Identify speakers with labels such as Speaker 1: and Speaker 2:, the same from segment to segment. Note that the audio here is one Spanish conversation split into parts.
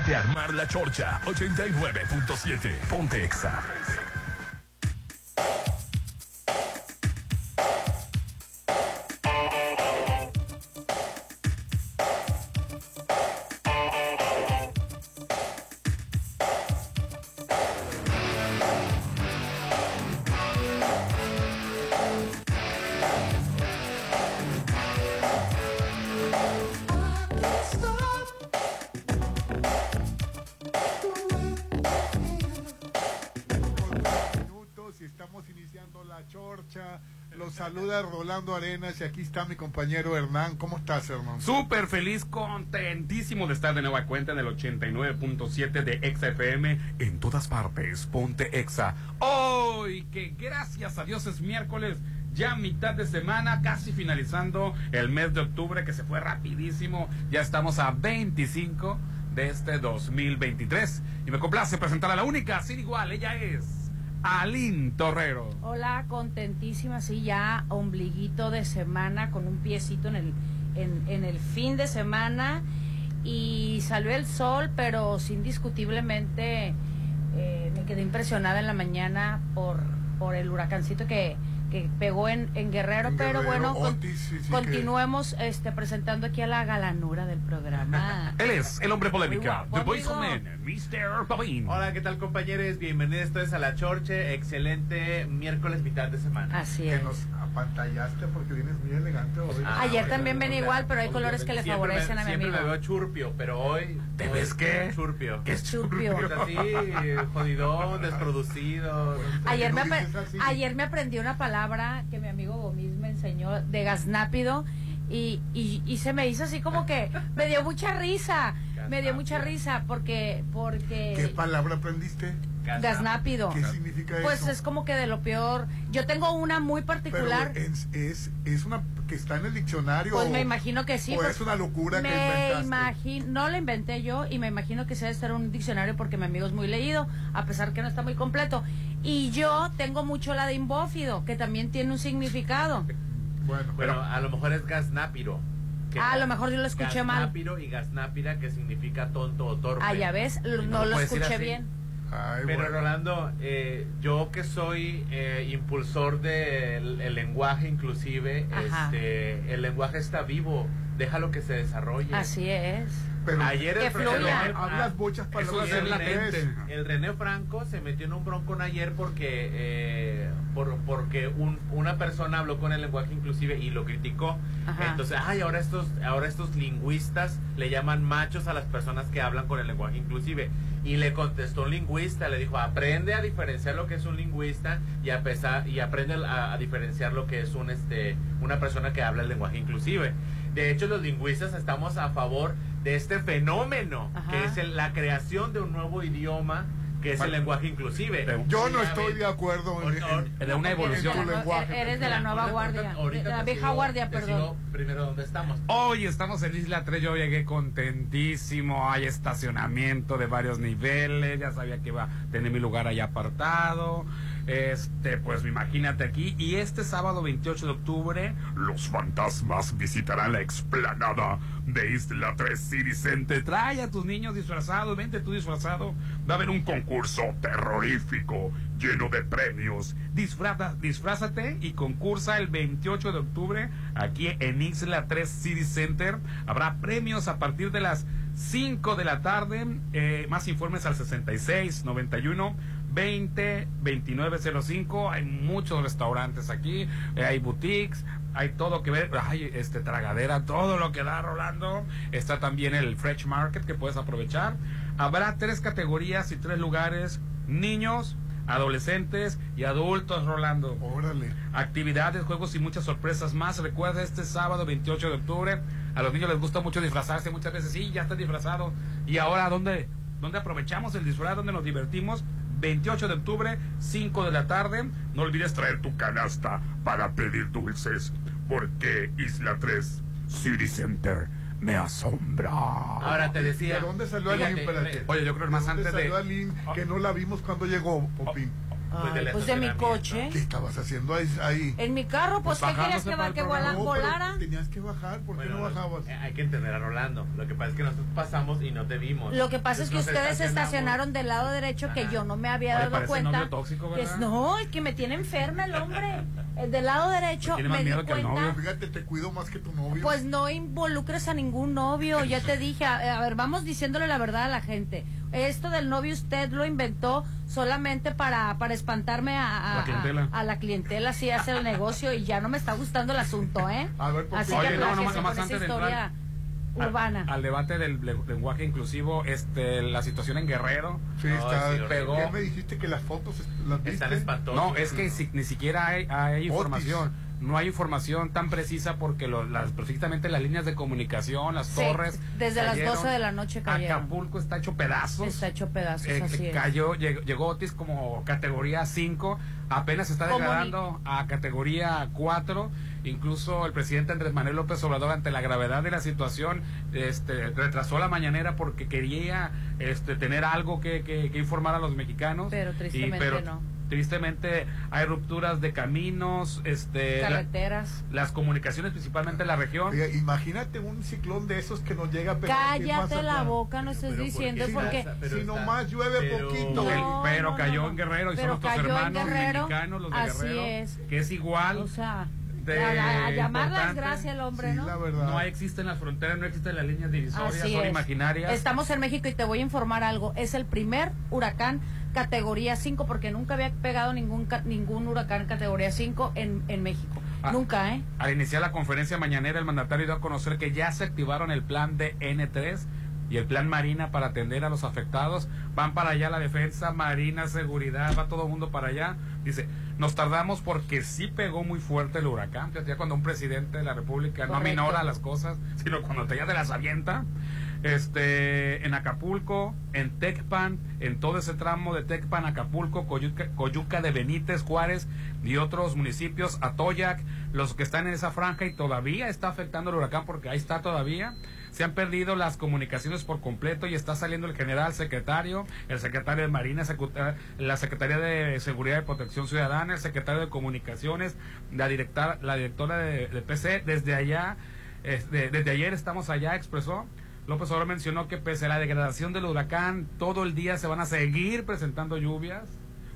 Speaker 1: de armar la chorcha 89.7. Ponte Exa.
Speaker 2: Aquí está mi compañero Hernán. ¿Cómo estás, Hernán?
Speaker 3: Súper feliz, contentísimo de estar de nueva cuenta en el 89.7 de Exa en todas partes. Ponte Exa. Hoy, que gracias a Dios es miércoles ya mitad de semana, casi finalizando el mes de octubre que se fue rapidísimo. Ya estamos a 25 de este 2023. Y me complace presentar a la única, sin igual, ella es Alín Torrero.
Speaker 4: Hola, contentísima, sí, ya ombliguito de semana con un piecito en el, en, el fin de semana y salió el sol, pero indiscutiblemente eh, me quedé impresionada en la mañana por, por el huracancito que, que pegó en, en Guerrero, pero bueno, continuemos este, presentando aquí a la galanura del programa.
Speaker 3: Él es el hombre polémica, The Voice Mr. Pavin.
Speaker 5: Hola, ¿qué tal compañeros? Bienvenidos a La Chorche, excelente miércoles mitad de semana.
Speaker 4: Así es.
Speaker 2: Que nos apantallaste porque vienes muy elegante hoy.
Speaker 4: Ah, Ayer también ven igual, pero hay colores que le favorecen a mi amigo.
Speaker 5: Siempre me veo churpio, pero hoy...
Speaker 3: ¿Te ves qué?
Speaker 5: Churpio.
Speaker 3: ¿Qué es churpio?
Speaker 5: Así, jodidón, desproducido.
Speaker 4: Ayer me, ayer me aprendí una palabra que mi amigo Gomis me enseñó de gasnápido y, y, se me hizo así como que me dio mucha risa, me dio mucha risa porque porque
Speaker 2: ¿Qué palabra aprendiste?
Speaker 4: Gasnápido.
Speaker 2: ¿Qué significa
Speaker 4: pues
Speaker 2: eso?
Speaker 4: Pues es como que de lo peor. Yo tengo una muy particular.
Speaker 2: es, es, una que está en el diccionario.
Speaker 4: Pues me imagino que sí.
Speaker 2: O es una locura
Speaker 4: me
Speaker 2: que
Speaker 4: imagino, no la inventé yo y me imagino que se debe ser un diccionario porque mi amigo es muy leído, a pesar que no está muy completo. Y yo tengo mucho la de imbófido, que también tiene un significado.
Speaker 5: Bueno, pero a lo mejor es gasnápiro.
Speaker 4: Ah, a lo mejor yo lo escuché mal.
Speaker 5: Gasnápiro y gasnápira, que significa tonto o torpe.
Speaker 4: Ah, ya ves, no, lo escuché bien.
Speaker 5: Pero Rolando, eh, yo que soy eh, impulsor del lenguaje inclusive, este, el lenguaje está vivo, déjalo que se desarrolle.
Speaker 4: Así es.
Speaker 2: Pero
Speaker 4: ayer el, René,
Speaker 2: hablas muchas palabras
Speaker 5: el René Franco se metió en un bronco ayer porque eh, por, porque un, una persona habló con el lenguaje inclusive y lo criticó. Entonces ay ahora estos ahora estos lingüistas le llaman machos a las personas que hablan con el lenguaje inclusive. Y le contestó un lingüista le dijo aprende a diferenciar lo que es un lingüista y a pesar y aprende a, a diferenciar lo que es un este una persona que habla el lenguaje inclusive de hecho los lingüistas estamos a favor de este fenómeno, que es la creación de un nuevo idioma que es el lenguaje inclusive.
Speaker 2: Yo no estoy de acuerdo
Speaker 3: en, una evolución.
Speaker 4: lenguaje, eres de la nueva guardia, de la vieja guardia, perdón.
Speaker 5: Primero, ¿dónde estamos?
Speaker 3: Hoy estamos en Isla 3, yo llegué contentísimo, hay estacionamiento de varios niveles, ya sabía que iba a tener mi lugar ahí apartado. Este, pues imagínate aquí. Y este sábado 28 de octubre, los fantasmas visitarán la explanada de Isla 3 City Center. Trae a tus niños disfrazados, vente tú disfrazado. Va a haber un concurso terrorífico lleno de premios. Disfraza, disfrázate y concursa el 28 de octubre aquí en Isla 3 City Center. Habrá premios a partir de las 5 de la tarde. Eh, más informes al 66 91 20 2905. Hay muchos restaurantes aquí, eh, hay boutiques, hay todo que ver, hay este tragadera, todo lo que da Rolando. Está también el Fresh Market que puedes aprovechar. Habrá tres categorías y tres lugares: niños, adolescentes y adultos, Rolando.
Speaker 2: Órale.
Speaker 3: Actividades, juegos y muchas sorpresas más. Recuerda este sábado 28 de octubre. A los niños les gusta mucho disfrazarse muchas veces. Sí, ya está disfrazado. ¿Y ahora dónde, dónde aprovechamos el disfraz? ¿Dónde nos divertimos? 28 de octubre, 5 de la tarde. No olvides traer tu canasta para pedir dulces, porque Isla 3 City Center me asombra.
Speaker 5: Ahora te decía.
Speaker 2: ¿De dónde salió Aline?
Speaker 3: Oye, yo creo que más antes
Speaker 2: de. salió Aline que no la vimos cuando llegó, Popín?
Speaker 6: Pues,
Speaker 4: pues de mi coche.
Speaker 2: ¿Qué estabas haciendo ahí? ahí?
Speaker 4: En mi carro, pues,
Speaker 3: Pues
Speaker 4: ¿qué querías que,
Speaker 3: el
Speaker 4: que
Speaker 3: programa.
Speaker 4: vola-
Speaker 2: No, pero
Speaker 4: volara?
Speaker 2: Tenías que bajar, ¿por qué
Speaker 6: Bueno,
Speaker 2: no bajabas?
Speaker 6: eh, hay que entender a Rolando. Lo que pasa es que nosotros pasamos y no te vimos.
Speaker 4: Lo que pasa es que ustedes se estacionaron del lado derecho que yo no me había
Speaker 3: Oye,
Speaker 4: dado cuenta.
Speaker 3: novio tóxico,
Speaker 4: que es, no, el que me tiene enferma el hombre. El del lado derecho
Speaker 3: Tiene más
Speaker 4: me di
Speaker 3: miedo que el
Speaker 4: cuenta.
Speaker 3: novio.
Speaker 2: Fíjate, te cuido más que tu novio.
Speaker 4: Pues no involucres a ningún novio, ya te dije, a, a ver, vamos diciéndole la verdad a la gente. Esto del novio usted lo inventó solamente para, para espantarme a, a-
Speaker 3: La clientela.
Speaker 4: a- a la clientela, así hace el negocio y ya no me está gustando el asunto, ¿eh?
Speaker 2: A ver, ¿por
Speaker 4: Así
Speaker 2: qué?
Speaker 4: que
Speaker 3: Oye, no, antes de
Speaker 4: historia
Speaker 3: Al-
Speaker 4: urbana.
Speaker 3: Al, debate del le- lenguaje inclusivo, este, la situación en Guerrero.
Speaker 2: Sí,
Speaker 6: Ay,
Speaker 2: está.
Speaker 6: sí,
Speaker 3: pegó.
Speaker 2: ¿Qué me dijiste que las fotos est- las viste?
Speaker 6: Están espantosas.
Speaker 3: No, es que si- ni siquiera hay, hay información. No hay información tan precisa porque lo- las, precisamente las líneas de comunicación, las
Speaker 4: Sí,
Speaker 3: torres.
Speaker 4: desde las
Speaker 3: cayeron.
Speaker 4: 12 de la noche cayeron.
Speaker 3: Acapulco está hecho pedazos.
Speaker 4: Está hecho pedazos,
Speaker 3: Eh,
Speaker 4: así es.
Speaker 3: cayó, llegó, llegó Otis como categoría 5, apenas está degradando a categoría 4. Incluso el presidente Andrés Manuel López Obrador, ante la gravedad de la situación, este, retrasó la mañanera porque quería este, tener algo que, que- que informar a los mexicanos.
Speaker 4: Pero
Speaker 3: Y-
Speaker 4: tristemente
Speaker 3: pero
Speaker 4: no.
Speaker 3: Tristemente hay rupturas de caminos, este, la-
Speaker 4: Carreteras.
Speaker 3: las comunicaciones principalmente en la región.
Speaker 2: Oiga, imagínate un ciclón de esos que nos llega a pegar
Speaker 4: Cállate la boca, no estés
Speaker 6: Pero ¿por
Speaker 4: diciendo porque...
Speaker 2: si nomás llueve
Speaker 6: pero-
Speaker 2: poquito.
Speaker 4: No,
Speaker 3: pero
Speaker 4: no,
Speaker 3: cayó
Speaker 4: no,
Speaker 3: en Guerrero y
Speaker 4: pero
Speaker 3: son nuestros hermanos
Speaker 4: Guerrero,
Speaker 3: mexicanos, los de
Speaker 4: así
Speaker 3: Guerrero,
Speaker 4: es.
Speaker 3: que es igual.
Speaker 4: O sea,
Speaker 3: de
Speaker 4: a, a- a llamar las gracias el hombre,
Speaker 2: Sí,
Speaker 4: ¿no?
Speaker 2: la verdad.
Speaker 3: No existen las fronteras, no existen las líneas divisorias,
Speaker 4: Así
Speaker 3: son
Speaker 4: es.
Speaker 3: imaginarias.
Speaker 4: Estamos en México y te voy a informar algo. Es el primer huracán categoría 5 porque nunca había pegado ningún ningún huracán categoría 5 en, en México.
Speaker 3: Ah.
Speaker 4: Nunca, ¿eh?
Speaker 3: Al iniciar la conferencia mañanera, el mandatario dio a conocer que ya se activaron el plan de N3 y el plan Marina para atender a los afectados. Van para allá la defensa, Marina, seguridad, va todo el mundo para allá. Dice, nos tardamos porque sí pegó muy fuerte el huracán. Ya cuando un presidente de la República no
Speaker 4: Correcto.
Speaker 3: minora las cosas, sino cuando te ya te las avienta. Este, en Acapulco, en Tecpan, en todo ese tramo de Tecpan, Acapulco, Coyuca, de Benítez, Juárez y otros municipios, Atoyac, los que están en esa franja y todavía está afectando el huracán porque ahí está todavía. Se han perdido las comunicaciones por completo y está saliendo el general secretario, el secretario de Marina, secu- la Secretaría de Seguridad y Protección Ciudadana, el secretario de Comunicaciones, la directora, la directora de, PC. Desde allá, este, desde ayer estamos allá, expresó. López Obrador mencionó que pese a la degradación del huracán, todo el día se van a seguir presentando lluvias,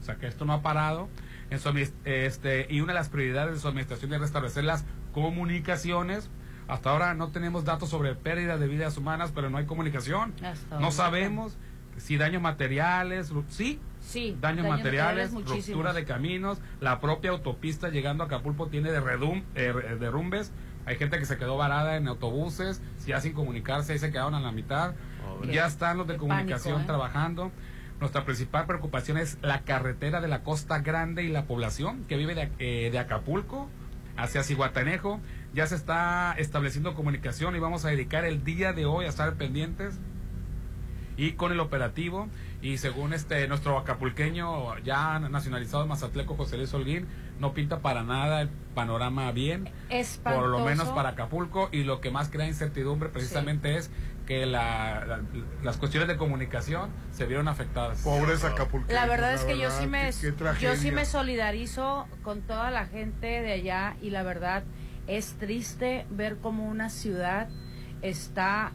Speaker 3: o sea que esto no ha parado. En su este, y una de las prioridades de su administración es restablecer las comunicaciones. Hasta ahora no tenemos datos sobre pérdida de vidas humanas, pero no hay comunicación.
Speaker 4: Hasta
Speaker 3: No sabemos si daños materiales, sí,
Speaker 4: Sí.
Speaker 3: daños, materiales,
Speaker 4: muchísimos.
Speaker 3: ruptura de caminos, la propia autopista llegando a Acapulco tiene de redum- eh, derrumbes, hay gente que se quedó varada en autobuses, ya sin comunicarse, ahí se quedaron a la mitad,
Speaker 6: Pobre.
Speaker 3: ya están los de
Speaker 4: Qué
Speaker 3: comunicación
Speaker 4: pánico, ¿eh?
Speaker 3: trabajando. Nuestra principal preocupación es la carretera de la Costa Grande y la población que vive de, eh, de Acapulco hacia Cihuatanejo. Ya se está estableciendo comunicación y vamos a dedicar el día de hoy a estar pendientes y con el operativo y según este nuestro acapulqueño ya nacionalizado mazatleco José Luis Holguín no pinta para nada el panorama bien
Speaker 4: Espantoso.
Speaker 3: por lo menos para Acapulco y lo que más crea incertidumbre precisamente es que la- la- las cuestiones de comunicación se vieron afectadas
Speaker 2: Pobres Acapulco.
Speaker 4: La verdad es que yo sí me
Speaker 2: qué- qué
Speaker 4: yo sí me solidarizo con toda la gente de allá y la verdad es triste ver cómo una ciudad está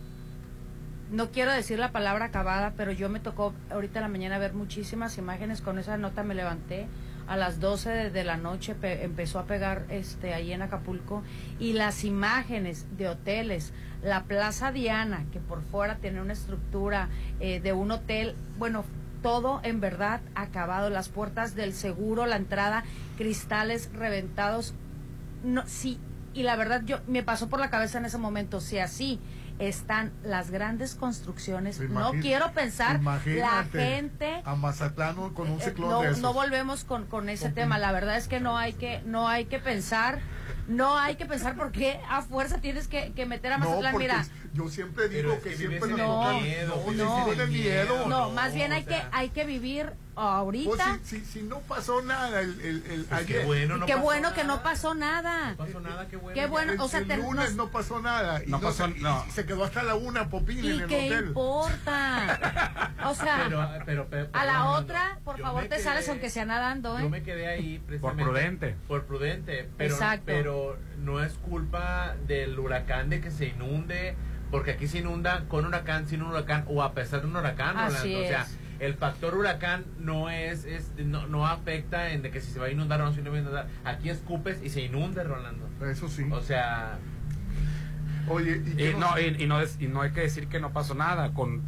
Speaker 4: no quiero decir la palabra acabada, pero yo me tocó ahorita en la mañana ver muchísimas imágenes con esa nota me levanté a las 12 de, la noche pe- empezó a pegar este ahí en Acapulco y las imágenes de hoteles, la Plaza Diana que por fuera tiene una estructura eh, de un hotel, bueno, todo en verdad acabado, las puertas del seguro, la entrada, cristales reventados. No, sí, y la verdad yo me pasó por la cabeza en ese momento, si así están las grandes construcciones, no quiero pensar la gente
Speaker 2: A Mazatlán con un
Speaker 4: eh,
Speaker 2: ciclón
Speaker 4: no,
Speaker 2: de esos.
Speaker 4: no volvemos con, con ese
Speaker 2: Con-
Speaker 4: tema. La verdad es que no hay que no hay que pensar, no hay que pensar porque a fuerza tienes que, que meter a Mazatlán. Mira,
Speaker 2: yo siempre digo
Speaker 6: es
Speaker 2: que,
Speaker 6: que
Speaker 2: siempre nos toca-
Speaker 6: miedo,
Speaker 2: no, no, miedo.
Speaker 4: no,
Speaker 6: no,
Speaker 4: más bien
Speaker 6: o
Speaker 4: hay que
Speaker 6: sea.
Speaker 4: hay que vivir
Speaker 2: Pues
Speaker 4: ahorita.
Speaker 2: si, si, si no pasó nada el, el, el
Speaker 6: Pues qué
Speaker 2: ayer,
Speaker 6: bueno, no
Speaker 4: qué
Speaker 6: pasó
Speaker 4: bueno que
Speaker 6: nada.
Speaker 4: no pasó nada.
Speaker 6: No pasó nada, qué bueno.
Speaker 4: Qué bueno,
Speaker 2: el,
Speaker 4: o sea,
Speaker 2: el
Speaker 4: te-
Speaker 2: lunes
Speaker 4: nos-
Speaker 2: no pasó nada y,
Speaker 3: No
Speaker 2: no
Speaker 3: pasó-
Speaker 2: se, y
Speaker 3: no.
Speaker 2: se quedó hasta la una Popín en
Speaker 4: ¿Y
Speaker 2: el
Speaker 4: qué
Speaker 2: hotel.
Speaker 4: importa? O O sea,
Speaker 5: Pero, pero, pero,
Speaker 4: a la
Speaker 5: no, no,
Speaker 4: otra,
Speaker 5: no.
Speaker 4: por
Speaker 5: Yo
Speaker 4: favor, te
Speaker 5: quedé-
Speaker 4: sales aunque sea nadando,
Speaker 5: Yo
Speaker 4: ¿eh?
Speaker 5: me quedé ahí
Speaker 3: Por prudente.
Speaker 5: por prudente, pero,
Speaker 4: Exacto.
Speaker 5: pero no es culpa del huracán de que se inunde, porque aquí se inunda con huracán, sin un huracán o a pesar de un huracán,
Speaker 4: Así
Speaker 5: Rolando. O sea,
Speaker 4: es.
Speaker 5: el factor huracán no es, es no, no afecta en de que si se va a inundar o no se va a inundar. Aquí escupes y se inunde, Rolando.
Speaker 2: Eso sí.
Speaker 5: O sea,
Speaker 2: Oye, ¿y qué
Speaker 3: Y no, y, y no es- y no hay que decir que no pasó nada, con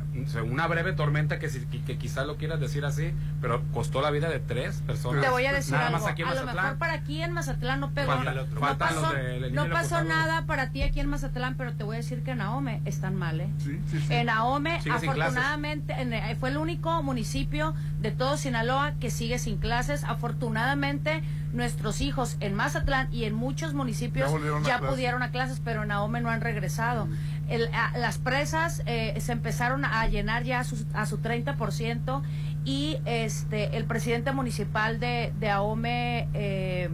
Speaker 3: una breve tormenta que, si- que, que quizás lo quieras decir así, pero costó la vida de tres personas.
Speaker 4: Te voy a decir
Speaker 3: Nada
Speaker 4: algo.
Speaker 3: más aquí en
Speaker 4: a lo
Speaker 3: Mazatlán.
Speaker 4: mejor para aquí en Mazatlán no pegó.
Speaker 3: Falta-
Speaker 4: no pasó,
Speaker 3: de la
Speaker 4: no pasó nada para ti aquí en Mazatlán, pero te voy a decir que en Ahome están mal, ¿eh?
Speaker 2: Sí, sí, sí.
Speaker 4: En Ahome, afortunadamente, en- eh, fue el único municipio de todo Sinaloa que sigue sin clases. Afortunadamente, nuestros hijos en Mazatlán y en muchos municipios
Speaker 2: Ya a
Speaker 4: pudieron a clases, pero en Ahome no han regresado. Las presas eh, se empezaron a llenar ya a su, a su 30% y este el presidente municipal de, de Ahome, eh,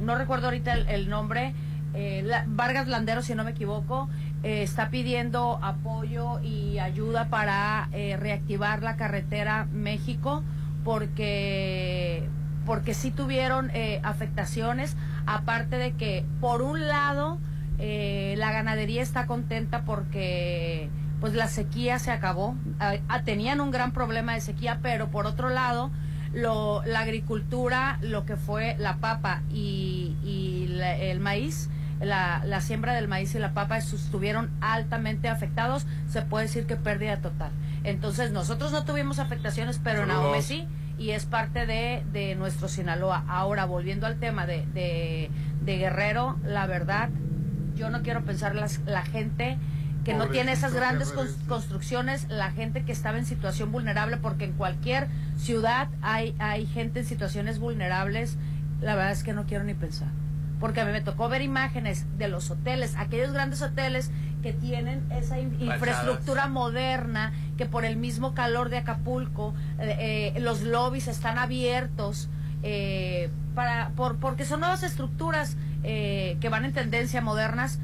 Speaker 4: no recuerdo ahorita el, nombre, eh, Vargas Landero, si no me equivoco, está pidiendo apoyo y ayuda para reactivar la carretera México porque porque sí tuvieron afectaciones, aparte de que por un lado eh, la ganadería está contenta porque pues la sequía se acabó, Ah, ah, tenían un gran problema de sequía, pero por otro lado lo, la agricultura, lo que fue la papa y, y la- el maíz, la, la siembra del maíz y la papa estuvieron altamente afectados, se puede decir que pérdida total. Entonces nosotros no tuvimos afectaciones, pero en. Ahome sí, y es parte de, de nuestro Sinaloa. Ahora, volviendo al tema de, de, de Guerrero, la verdad, yo no quiero pensar las, la gente que no tiene esas grandes
Speaker 2: guerrerense.
Speaker 4: construcciones, la gente que estaba en situación vulnerable, porque en cualquier ciudad hay, hay gente en situaciones vulnerables, la verdad es que no quiero ni pensar. Porque a mí me tocó ver imágenes de los hoteles, aquellos grandes hoteles que tienen esa in- infraestructura moderna, que por el mismo calor de Acapulco, eh, eh, los lobbies están abiertos, eh, para, por, porque son nuevas estructuras eh, que van en tendencia modernas.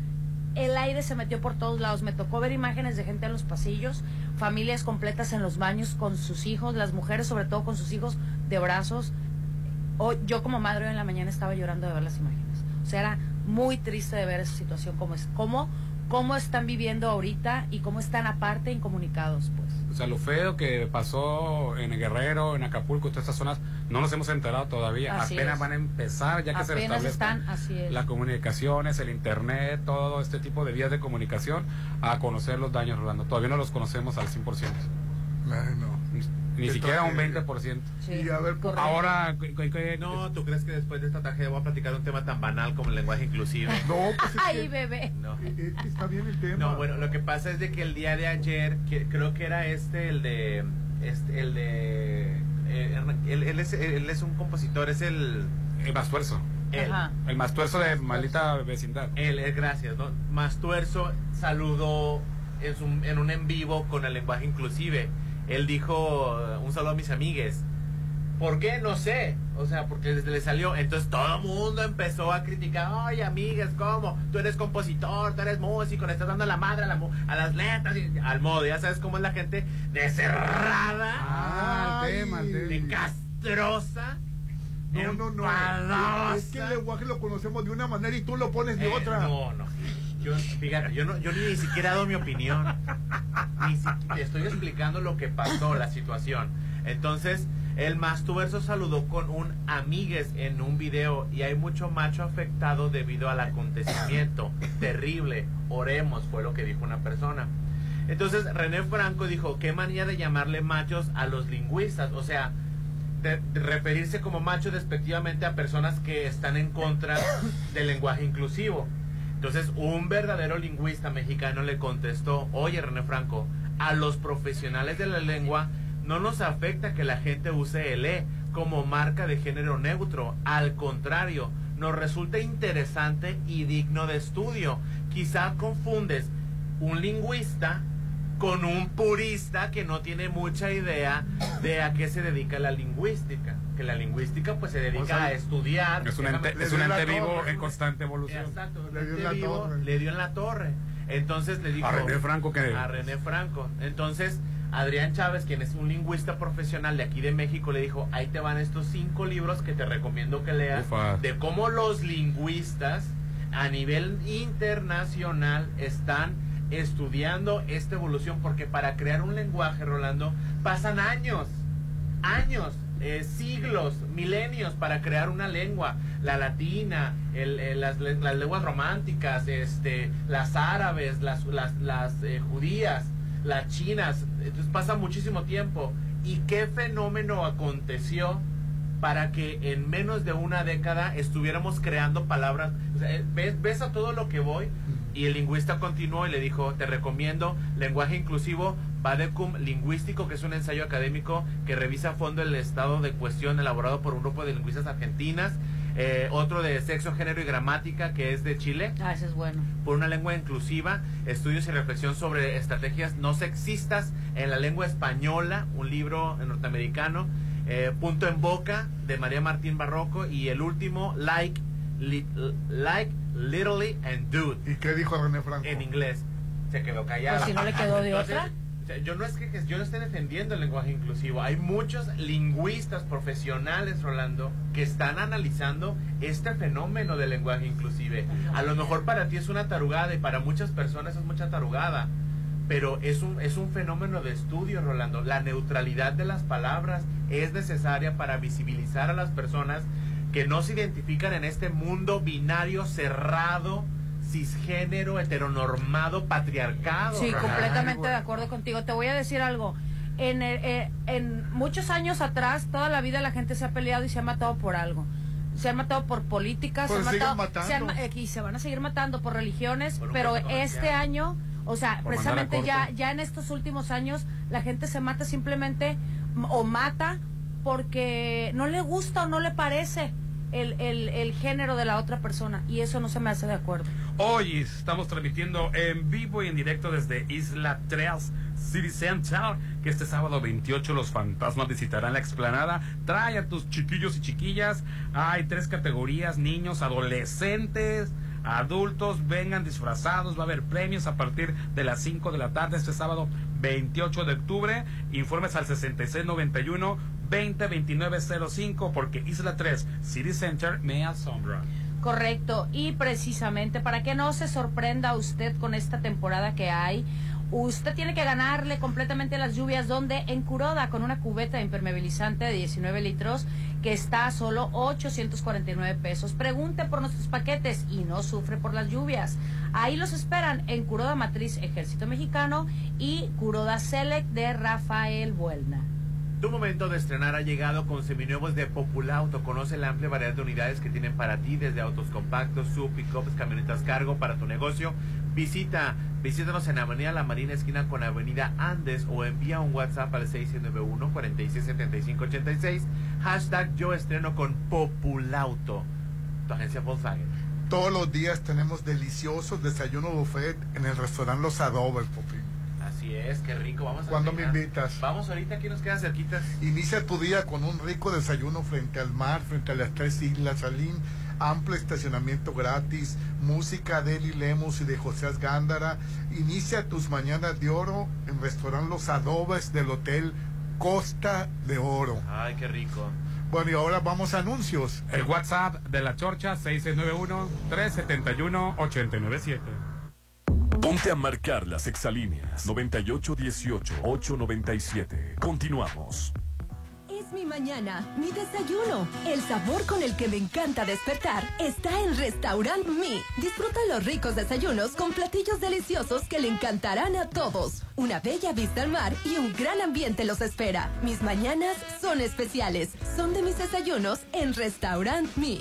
Speaker 4: El aire se metió por todos lados. Me tocó ver imágenes de gente en los pasillos, familias completas en los baños con sus hijos, las mujeres sobre todo con sus hijos de brazos. Hoy, yo como madre hoy en la mañana estaba llorando de ver las imágenes. O sea, era muy triste de ver esa situación, cómo, es, cómo, cómo están viviendo ahorita y cómo están aparte incomunicados. Pues.
Speaker 3: O sea, lo feo que pasó en Guerrero, en Acapulco, todas estas zonas, no nos hemos enterado todavía.
Speaker 4: Así
Speaker 3: Apenas
Speaker 4: es.
Speaker 3: van a empezar, ya que se restablezcan
Speaker 4: están, así es.
Speaker 3: las comunicaciones, el internet, todo este tipo de vías de comunicación, a conocer los daños, Rolando. Todavía no los conocemos al 100%.
Speaker 2: Ay, no.
Speaker 3: Ni, siquiera un
Speaker 2: tragedia.
Speaker 3: 20%.
Speaker 4: Sí,
Speaker 2: Y a ver, por-.
Speaker 3: Ahora, ¿qué- qué- qué-
Speaker 5: no, ¿tú crees que después de esta tragedia voy a platicar un tema tan banal como el lenguaje inclusive?
Speaker 2: No, pues es
Speaker 4: Ay,
Speaker 2: que-
Speaker 4: bebé.
Speaker 5: No.
Speaker 2: eh, eh, está bien el tema.
Speaker 5: No, bueno, lo que pasa es de que el día de ayer, que, creo que era este, el de, este, el de, eh, él, él es, él es un compositor, es el,
Speaker 3: el más tuerzo.
Speaker 5: él,
Speaker 4: Ajá.
Speaker 3: El más tuerzo de maldita vecindad.
Speaker 5: él, eh, gracias, ¿no? Mastuerzo saludó en, su, en un en vivo con el lenguaje inclusive. Él dijo, un saludo a mis amigues. ¿Por qué? No sé. O sea, porque desde le salió. Entonces todo el mundo empezó a criticar. Ay, amigas, ¿cómo? Tú eres compositor, tú eres músico, le estás dando la madre a, la a las letras. y- al modo, ya sabes cómo es la gente de cerrada,
Speaker 3: Ah, el
Speaker 2: Ay.
Speaker 3: tema, el tema.
Speaker 5: de castrosa.
Speaker 2: No, no, no.
Speaker 5: enfadosa.
Speaker 2: Es que el lenguaje lo conocemos de una manera y tú lo pones de
Speaker 5: Eh,
Speaker 2: otra.
Speaker 5: No, no. Yo, fíjate, yo, no, yo ni siquiera he dado mi opinión. Ni estoy explicando lo que pasó, la situación. Entonces, el Mastuverso saludó con un amigues en un video y hay mucho macho afectado debido al acontecimiento. Terrible. Oremos, fue lo que dijo una persona. Entonces, René Franco dijo, qué manía de llamarle machos a los lingüistas. O sea, de, de referirse como macho despectivamente a personas que están en contra del lenguaje inclusivo. Entonces, un verdadero lingüista mexicano le contestó, oye René Franco, a los profesionales de la lengua no nos afecta que la gente use el E como marca de género neutro. Al contrario, nos resulta interesante y digno de estudio. Quizá confundes un lingüista con un purista que no tiene mucha idea de a qué se dedica la lingüística. Que la lingüística pues se dedica
Speaker 2: O sea,
Speaker 5: a estudiar.
Speaker 3: Es un ente, es un vivo
Speaker 2: torre.
Speaker 3: en constante evolución.
Speaker 5: Exacto,
Speaker 2: Le dio en la
Speaker 5: vivo,
Speaker 2: torre.
Speaker 5: le dio en la torre. Entonces le dijo
Speaker 3: A René Franco que...
Speaker 5: a René Franco. Entonces, Adrián Chávez, quien es un lingüista profesional de aquí de México, le dijo, ahí te van estos cinco libros que te recomiendo que leas
Speaker 3: Ufa.
Speaker 5: de cómo los lingüistas a nivel internacional están estudiando esta evolución, porque para crear un lenguaje, Rolando, pasan años, años, eh, siglos, milenios para crear una lengua, la latina, el- el- las, le- las lenguas románticas, este, las árabes, las, las, las eh, judías, las chinas, entonces pasa muchísimo tiempo. ¿Y qué fenómeno aconteció para que en menos de una década estuviéramos creando palabras? O sea, eh, ¿ves, ves a todo lo que voy? Y el lingüista continuó y le dijo, te recomiendo lenguaje inclusivo, Vadecum Lingüístico, que es un ensayo académico que revisa a fondo el estado de cuestión elaborado por un grupo de lingüistas argentinas. Eh, otro de sexo, género y gramática, que es de Chile
Speaker 4: Ah, ese es bueno.
Speaker 5: por una lengua inclusiva, estudios y reflexión sobre estrategias no sexistas en la lengua española, un libro norteamericano, eh, Punto en Boca de María Martín Barroco y el último, Like, Li- like Literally and Dude,
Speaker 2: ¿Y qué dijo René Franco?
Speaker 5: en inglés. Se quedó callado.
Speaker 4: Pues si no le quedó de otra.
Speaker 5: Yo no es que yo no esté defendiendo el lenguaje inclusivo. Hay muchos lingüistas profesionales, Rolando, que están analizando este fenómeno del lenguaje inclusive. A lo mejor para ti es una tarugada y para muchas personas es mucha tarugada. Pero es un, es un fenómeno de estudio, Rolando. La neutralidad de las palabras es necesaria para visibilizar a las personas que no se identifican en este mundo binario cerrado, cisgénero, heteronormado, patriarcado.
Speaker 4: Sí, completamente de acuerdo contigo. Te voy a decir algo. En, el- eh, en muchos años atrás, toda la vida la gente se ha peleado y se ha matado por algo. Se han matado por políticas,
Speaker 2: Pues
Speaker 4: se han matado, se han eh, y se van a seguir matando por religiones,
Speaker 5: Por
Speaker 4: pero este año, o sea,
Speaker 3: Por
Speaker 4: precisamente ya, ya en estos últimos años, la gente se mata simplemente o mata porque no le gusta o no le parece el, el, el género de la otra persona y eso no se me hace de acuerdo.
Speaker 3: Hoy estamos transmitiendo en vivo y en directo desde Isla 3 City Center, que este sábado 28 los fantasmas visitarán la explanada. Trae a tus chiquillos y chiquillas. Hay tres categorías, niños, adolescentes, adultos, vengan disfrazados. Va a haber premios a partir de las 5 de la tarde este sábado 28 de octubre. Informes al 6691 202905 porque Isla 3 City Center me asombra.
Speaker 4: Correcto, y precisamente para que no se sorprenda usted con esta temporada que hay, usted tiene que ganarle completamente las lluvias donde en Curoda con una cubeta impermeabilizante de 19 litros que está a solo 849 pesos. Pregunte por nuestros paquetes y no sufre por las lluvias. Ahí los esperan en Curoda Matriz Ejército Mexicano y Curoda Select de Rafael Buelna.
Speaker 5: Tu momento de estrenar ha llegado con seminuevos de Populauto. Conoce la amplia variedad de unidades que tienen para ti, desde autos compactos, sub, pickups, camionetas cargo para tu negocio. Visita, visítanos en Avenida La Marina, esquina con Avenida Andes, o envía un WhatsApp al 691-467586. Hashtag yo estreno con Populauto. Tu agencia Volkswagen.
Speaker 2: Todos los días tenemos deliciosos desayunos buffet en el restaurante Los Adobes, Popín.
Speaker 5: Así es, qué rico. Vamos a
Speaker 2: ¿Cuándo me invitas?
Speaker 5: Vamos ahorita, aquí nos quedan cerquitas.
Speaker 2: Inicia tu día con un rico desayuno frente al mar, frente a las tres islas Salín, amplio estacionamiento gratis, música de Eli Lemus y de José Gándara. Inicia tus mañanas de oro en restaurante Los Adobes del Hotel Costa de Oro.
Speaker 5: Ay, qué rico.
Speaker 2: Bueno, y ahora vamos a anuncios.
Speaker 3: El WhatsApp de la Chorcha 6691-371-897.
Speaker 1: Ponte a marcar las exalíneas 9818-897. Continuamos.
Speaker 7: Es mi mañana, mi desayuno. El sabor con el que me encanta despertar está en Restaurant Mi. Disfruta los ricos desayunos con platillos deliciosos que le encantarán a todos. Una bella vista al mar y un gran ambiente los espera. Mis mañanas son especiales. Son de mis desayunos en Restaurant Mi.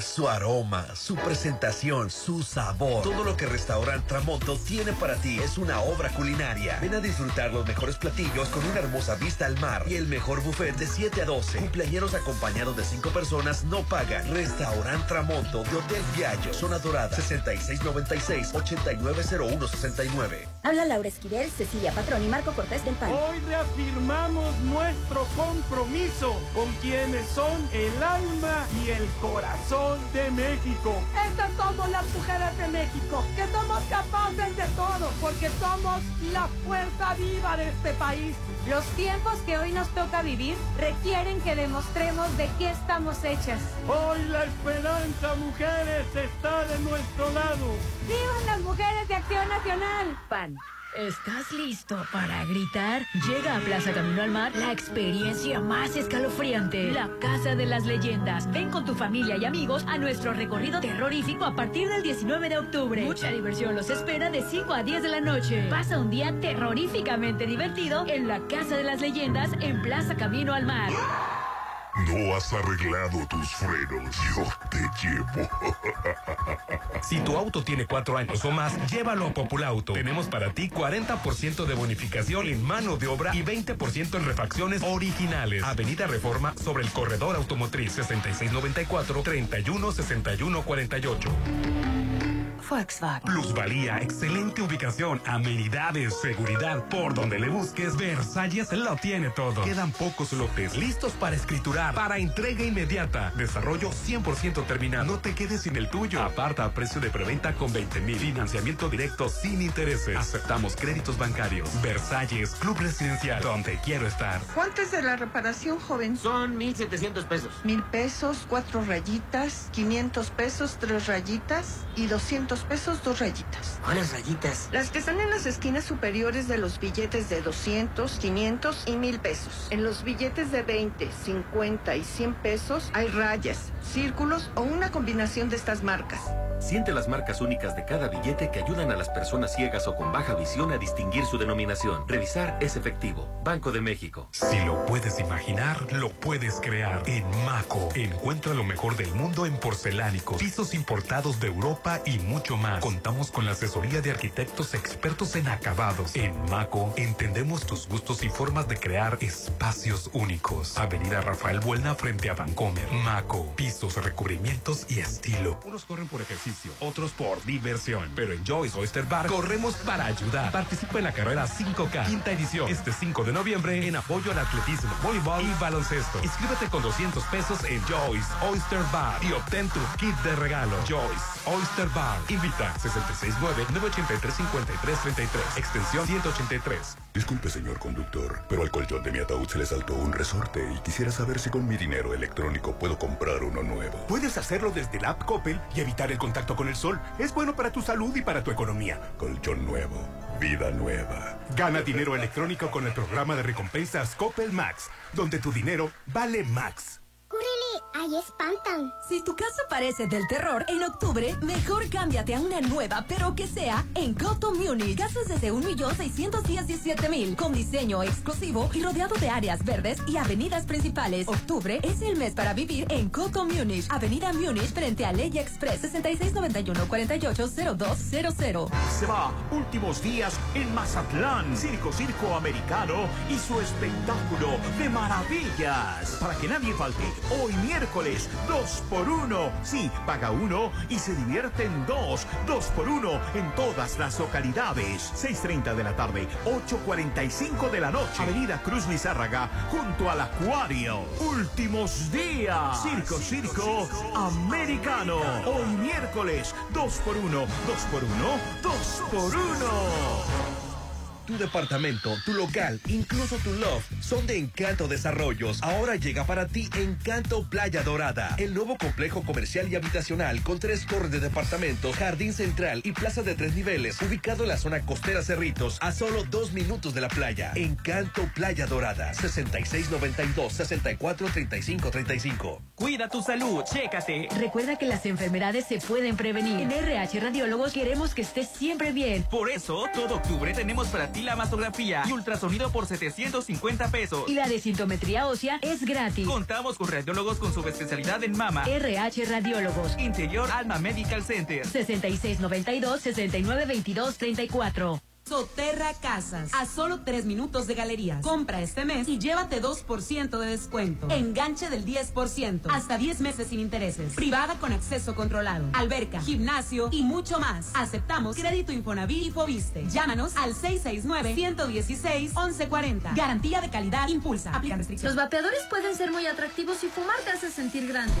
Speaker 8: Su aroma, su presentación, su sabor. Todo lo que Restaurant Tramonto tiene para ti es una obra culinaria. Ven a disfrutar los mejores platillos con una hermosa vista al mar y el mejor buffet de 7 a 12. Cumpleaños acompañados de 5 personas no pagan. Restaurant Tramonto de Hotel Viallo, Zona Dorada, 6696-890169.
Speaker 9: Habla Laura Esquivel, Cecilia Patrón y Marco Cortés del PAN.
Speaker 10: Hoy reafirmamos nuestro compromiso con quienes son el alma y el corazón de México.
Speaker 11: Estas somos las mujeres de México, que somos capaces de todo, porque somos la fuerza viva de este país.
Speaker 12: Los tiempos que hoy nos toca vivir requieren que demostremos de qué estamos hechas.
Speaker 10: Hoy la esperanza, mujeres, está de nuestro lado.
Speaker 12: ¡Vivan las mujeres de Acción Nacional!
Speaker 13: PAN. ¿Estás listo para gritar? Llega a Plaza Camino al Mar la experiencia más escalofriante, la Casa de las Leyendas. Ven con tu familia y amigos a nuestro recorrido terrorífico a partir del 19 de octubre. Mucha diversión los espera de 5 a 10 de la noche. Pasa un día terroríficamente divertido en la Casa de las Leyendas en Plaza Camino al Mar.
Speaker 1: No has arreglado tus frenos. Yo te llevo.
Speaker 14: si tu auto tiene cuatro años o más, llévalo a Populauto. Tenemos para ti 40% de bonificación en mano de obra y 20% en refacciones originales. Avenida Reforma sobre el corredor automotriz 6694-316148.
Speaker 13: Volkswagen.
Speaker 14: Plusvalía, excelente ubicación, amenidades, seguridad. Por donde le busques, Versalles lo tiene todo. Quedan pocos lotes listos para escriturar, para entrega inmediata. Desarrollo 100% terminado. No te quedes sin el tuyo. Aparta a precio de preventa con 20 mil. Financiamiento directo sin intereses. Aceptamos créditos bancarios. Versalles, Club Residencial, donde quiero estar.
Speaker 15: ¿Cuánto es de la reparación, joven?
Speaker 16: Son 1,700 pesos.
Speaker 15: Mil pesos, cuatro rayitas, 500 pesos, tres rayitas y 200 pesos, dos rayitas.
Speaker 16: ¿Cuáles rayitas?
Speaker 15: Las que están en las esquinas superiores de los billetes de 200, 500 y 1000 pesos. En los billetes de 20, 50 y 100 pesos hay rayas, círculos o una combinación de estas marcas.
Speaker 17: Siente las marcas únicas de cada billete que ayudan a las personas ciegas o con baja visión a distinguir su denominación. Revisar es efectivo. Banco de México.
Speaker 14: Si lo puedes imaginar, lo puedes crear. En Maco, encuentra lo mejor del mundo en porcelánicos, pisos importados de Europa y mucho más. Contamos con la asesoría de arquitectos expertos en acabados. En Maco, entendemos tus gustos y formas de crear espacios únicos. Avenida Rafael Buelna frente a Vancomer. Maco, pisos, recubrimientos y estilo. Unos corren por ejercicio otros por diversión. Pero en Joyce Oyster Bar corremos para ayudar. Participa en la carrera 5K, quinta edición, este 5 de noviembre en apoyo al atletismo, voleibol y baloncesto. Inscríbete con 200 pesos en Joyce Oyster Bar y obtén tu kit de regalo. Joyce Oyster Bar. Invita 669-983-5333, extensión 183.
Speaker 1: Disculpe, señor conductor, pero al colchón de mi ataúd se le saltó un resorte y quisiera saber si con mi dinero electrónico puedo comprar uno nuevo.
Speaker 18: Puedes hacerlo desde la app Coppel y evitar el contacto con el sol. Es bueno para tu salud y para tu economía.
Speaker 1: Colchón nuevo, vida nueva.
Speaker 18: Gana dinero electrónico con el programa de recompensas Coppel Max, donde tu dinero vale Max.
Speaker 19: ¡Ahí espantan!
Speaker 7: Si tu casa parece del terror, en octubre, mejor cámbiate a una nueva, pero que sea en Coto Munich. Casas desde 1.617.000, con diseño exclusivo y rodeado de áreas verdes y avenidas principales. Octubre es el mes para vivir en Coto Munich. Avenida Munich frente a Ley Express 6691-480200.
Speaker 20: Se va últimos días en Mazatlán. Circo Circo Americano y su espectáculo de maravillas. Para que nadie falte, hoy miércoles, dos por uno. Sí, paga uno y se divierten dos. Dos por uno en todas las localidades. 6.30 de la tarde, 8.45 de la noche. Avenida Cruz Lizárraga, junto al Acuario. Últimos días. Circo Circo Americano. Hoy miércoles, dos por uno. Dos por uno. Dos por uno.
Speaker 8: Tu departamento, tu local, incluso tu loft son de Encanto Desarrollos. Ahora llega para ti Encanto Playa Dorada, el nuevo complejo comercial y habitacional con tres torres de departamentos, jardín central y plaza de tres niveles, ubicado en la zona costera Cerritos, a solo dos minutos de la playa. Encanto Playa Dorada, 6692-643535.
Speaker 21: Cuida tu salud, chécate.
Speaker 13: Recuerda que las enfermedades se pueden prevenir. En RH Radiólogos queremos que estés siempre bien.
Speaker 21: Por eso, todo octubre tenemos para ti la mastografía y ultrasonido por 750 pesos.
Speaker 13: Y la desintometría ósea es gratis.
Speaker 21: Contamos con radiólogos con subespecialidad en mama.
Speaker 13: RH Radiólogos.
Speaker 21: Interior Alma Medical Center.
Speaker 13: 6692 6922 34.
Speaker 22: Soterra Casas, a solo tres minutos de galerías. Compra este mes y llévate 2% de descuento. Enganche del 10%, hasta 10 meses sin intereses. Privada con acceso controlado. Alberca, gimnasio y mucho más. Aceptamos crédito Infonavit y Fobiste. Llámanos al 669-116-1140. Garantía de calidad impulsa. Aplican restricciones.
Speaker 23: Los vapeadores pueden ser muy atractivos y fumar te hace sentir grande.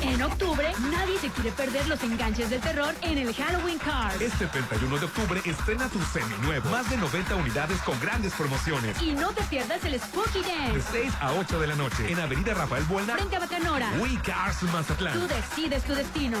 Speaker 13: En octubre, nadie se quiere perder los enganches del terror en el Halloween Card.
Speaker 14: Este 31 de octubre estrena tu seminuevo. Más de 90 unidades con grandes promociones.
Speaker 13: Y no te pierdas el Spooky
Speaker 14: De
Speaker 13: Dance.
Speaker 14: 6 a 8 de la noche en Avenida Rafael Buelna.
Speaker 13: Frente a Bacanora.
Speaker 14: We Cars Mazatlán.
Speaker 13: Tú decides tu destino.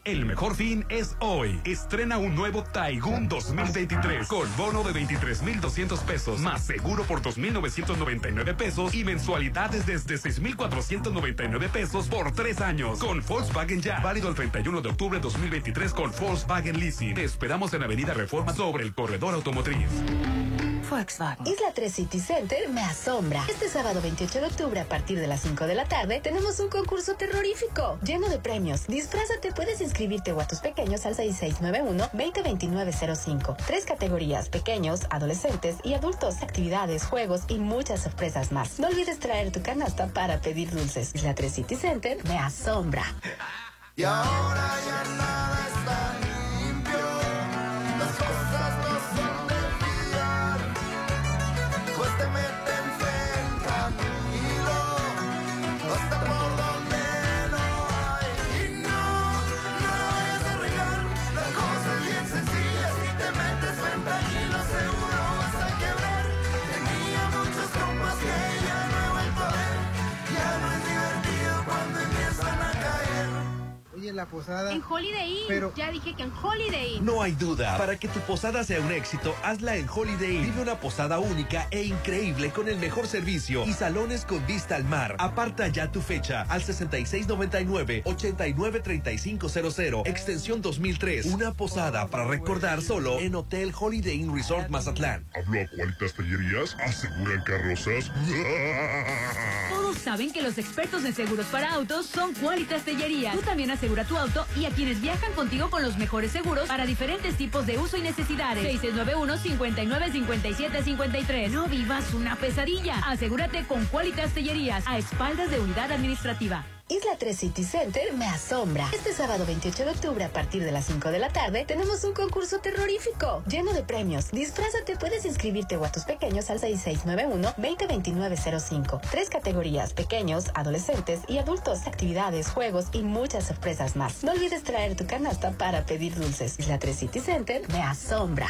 Speaker 14: El mejor fin es hoy. Estrena un nuevo Taigun 2023 con bono de 23,200 pesos, más seguro por 2,999 pesos y mensualidades desde 6,499 pesos por tres años. Con Volkswagen Ya. Válido el 31 de octubre 2023 con Volkswagen Leasing. Te esperamos en Avenida Reforma sobre el corredor automotriz.
Speaker 24: Volkswagen. Isla 3 City Center me asombra. Este sábado 28 de octubre a partir de las 5 de la tarde tenemos un concurso terrorífico lleno de premios. Disfrázate, puedes inscribirte o a tus pequeños al 6691-202905. Tres categorías, pequeños, adolescentes y adultos, actividades, juegos y muchas sorpresas más. No olvides traer tu canasta para pedir dulces. Isla 3 City Center me asombra.
Speaker 25: Y ahora ya nada está limpio, las cosas
Speaker 26: Oye, la posada.
Speaker 12: En Holiday Inn.
Speaker 26: Pero-
Speaker 12: Ya dije que en Holiday Inn.
Speaker 8: No hay duda, para que tu posada sea un éxito, hazla en Holiday Inn. Vive una posada única e increíble con el mejor servicio y salones con vista al mar. Aparta ya tu fecha al 6699-893500, extensión 2003. Una posada para recordar solo en Hotel Holiday Inn Resort Mazatlán.
Speaker 1: ¿Hablo a cualitas tallerías? ¿Aseguran carrozas?
Speaker 13: Todos saben que los expertos en seguros para autos son Qualitas Tellería. Tú también asegura tu auto y a quienes viajan contigo con los mejores seguros para diferentes tipos de uso y necesidades. 6691-595753. No vivas una pesadilla. Asegúrate con Qualitas Tellerías a espaldas de unidad administrativa.
Speaker 24: Isla 3 City Center me asombra. Este sábado 28 de octubre a partir de las 5 de la tarde tenemos un concurso terrorífico lleno de premios. Disfrázate, puedes inscribirte o a tus pequeños al 6691-202905. Tres categorías, pequeños, adolescentes y adultos, actividades, juegos y muchas sorpresas más. No olvides traer tu canasta para pedir dulces. Isla 3 City Center me asombra.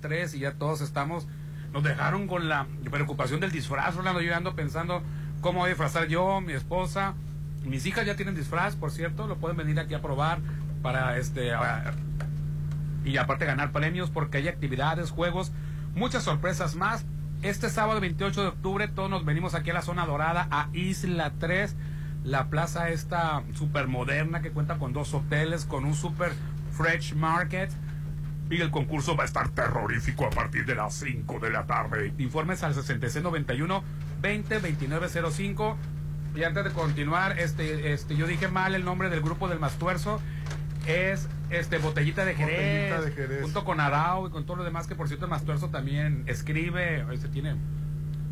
Speaker 3: 3 y ya todos estamos, nos dejaron con la preocupación del disfraz, Rolando, yo ando pensando cómo voy a disfrazar yo, mi esposa, mis hijas ya tienen disfraz, por cierto, lo pueden venir aquí a probar para este y aparte ganar premios porque hay actividades, juegos, muchas sorpresas más este sábado 28 de octubre todos nos venimos aquí a la zona dorada, a Isla 3, la plaza esta super moderna que cuenta con dos hoteles, con un super fresh market. Y el concurso va a estar terrorífico a partir de las 5 de la tarde. Informes al 6691 20 2905. Y antes de continuar, este, este, yo dije mal el nombre del grupo del Mastuerzo. Es este Botellita de Jerez,
Speaker 2: Botellita de Jerez.
Speaker 3: junto con Arao y con todo lo demás, que por cierto el Mastuerzo también escribe, este tiene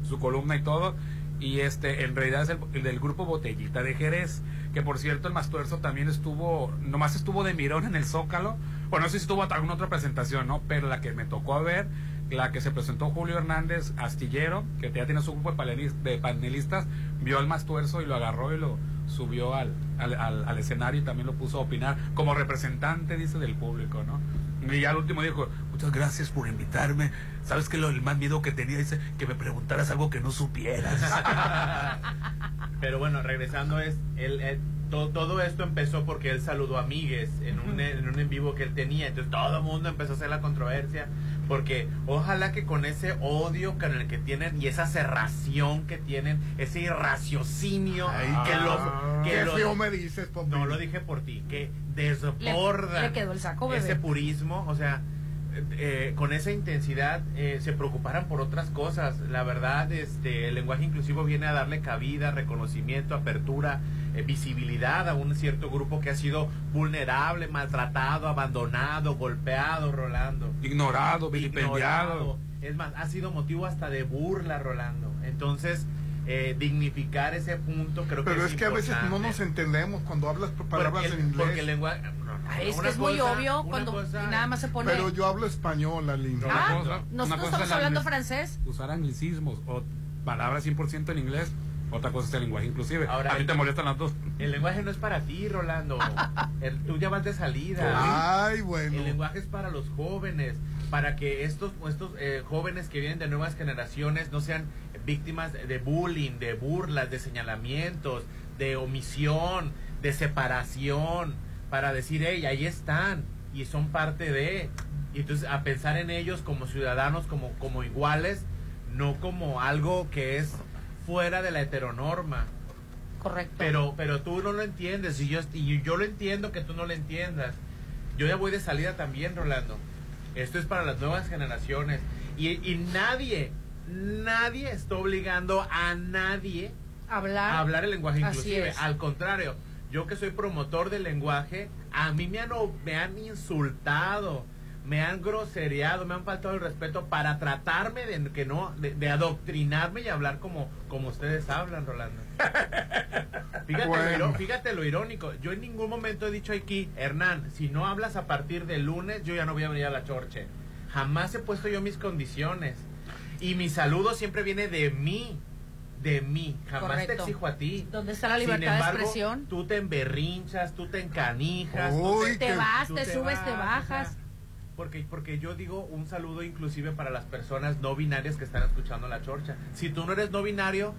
Speaker 3: su columna y todo. Y este, en realidad es el, el del grupo Botellita de Jerez, que por cierto el Mastuerzo también estuvo, nomás estuvo de mirón en el Zócalo. Bueno, no sé si estuvo en alguna otra presentación, ¿no? Pero la que me tocó a ver, la que se presentó Julio Hernández Astillero, que ya tiene su grupo de panelis- de panelistas, vio al Mastuerzo y lo agarró y lo subió al, al, al- al escenario y también lo puso a opinar como representante, dice, del público, ¿no? Y ya al último dijo, muchas gracias por invitarme. ¿Sabes que lo, el más miedo que tenía? Dice, que me preguntaras algo que no supieras.
Speaker 5: Pero bueno, regresando es, él, él- to- todo esto empezó porque él saludó a Migues en un, en un en vivo que él tenía. Entonces todo el mundo empezó a hacer la controversia. Porque ojalá que con ese odio con el que tienen y esa cerración que tienen, ese irraciocinio
Speaker 2: Ay,
Speaker 5: que
Speaker 2: qué-
Speaker 5: los... Que los-
Speaker 2: feo me dices.
Speaker 5: No lo dije por ti, que
Speaker 12: Le- le quedó el saco, bebé.
Speaker 5: ese purismo, o sea, eh, con esa intensidad eh, se preocuparan por otras cosas. La verdad, este, el lenguaje inclusivo viene a darle cabida, reconocimiento, apertura, eh, visibilidad a un cierto grupo que ha sido vulnerable, maltratado, abandonado, golpeado, Rolando.
Speaker 3: Ignorado, vilipendiado.
Speaker 5: Es más, ha sido motivo hasta de burla, Rolando. Entonces, eh, dignificar ese punto creo que
Speaker 2: Pero
Speaker 5: es
Speaker 2: es que a veces no nos entendemos cuando hablas palabras
Speaker 5: Porque
Speaker 2: en inglés.
Speaker 5: porque el lenguaje-
Speaker 12: Ay, es que es muy
Speaker 5: cosa-
Speaker 12: obvio cuando
Speaker 5: cosa
Speaker 12: nada más se pone.
Speaker 2: Pero yo hablo español, Aline.
Speaker 12: Ah,
Speaker 3: cosa-
Speaker 12: nosotros estamos
Speaker 3: es la-
Speaker 12: hablando francés.
Speaker 3: usar anglicismos o palabras 100% en inglés, otra cosa es el lenguaje inclusive.
Speaker 5: Ahora,
Speaker 3: a ti te molestan las dos.
Speaker 5: El lenguaje no es para ti, Rolando. El- tú ya vas de salida.
Speaker 2: Ay, bueno.
Speaker 5: El lenguaje es para los jóvenes, para que estos, estos eh, jóvenes que vienen de nuevas generaciones no sean víctimas de bullying, de burlas, de señalamientos, de omisión, de separación, para decir, hey, ahí están y son parte de. Y entonces a pensar en ellos como ciudadanos, como, como iguales, no como algo que es fuera de la heteronorma.
Speaker 12: Correcto.
Speaker 5: Pero, pero tú no lo entiendes y yo, y yo lo entiendo que tú no lo entiendas. Yo ya voy de salida también, Rolando. Esto es para las nuevas generaciones. Y, y nadie, nadie está obligando a nadie
Speaker 12: Hablar.
Speaker 5: a hablar el lenguaje inclusive. Al contrario, yo que soy promotor del lenguaje, a mí me han, me han insultado, me han grosereado, me han faltado el respeto para tratarme de que no, de, de adoctrinarme y hablar como, como ustedes hablan, Rolando. Fíjate,
Speaker 2: Bueno.
Speaker 5: lo, iro- fíjate lo irónico. Yo en ningún momento he dicho aquí, Hernán, si no hablas a partir del lunes, yo ya no voy a venir a la chorche. Jamás he puesto yo mis condiciones. Y mi saludo siempre viene de mí. De mí. Jamás te exijo a ti.
Speaker 12: ¿Dónde está la
Speaker 5: Sin
Speaker 12: libertad de
Speaker 5: embargo,
Speaker 12: expresión?
Speaker 5: Tú te emberrinchas, tú te encanijas. tú
Speaker 2: Uy,
Speaker 12: Te vas,
Speaker 5: tú
Speaker 12: te subes, te bajas.
Speaker 5: porque, porque yo digo un saludo inclusive para las personas no binarias que están escuchando la chorcha. Si tú no eres no binario,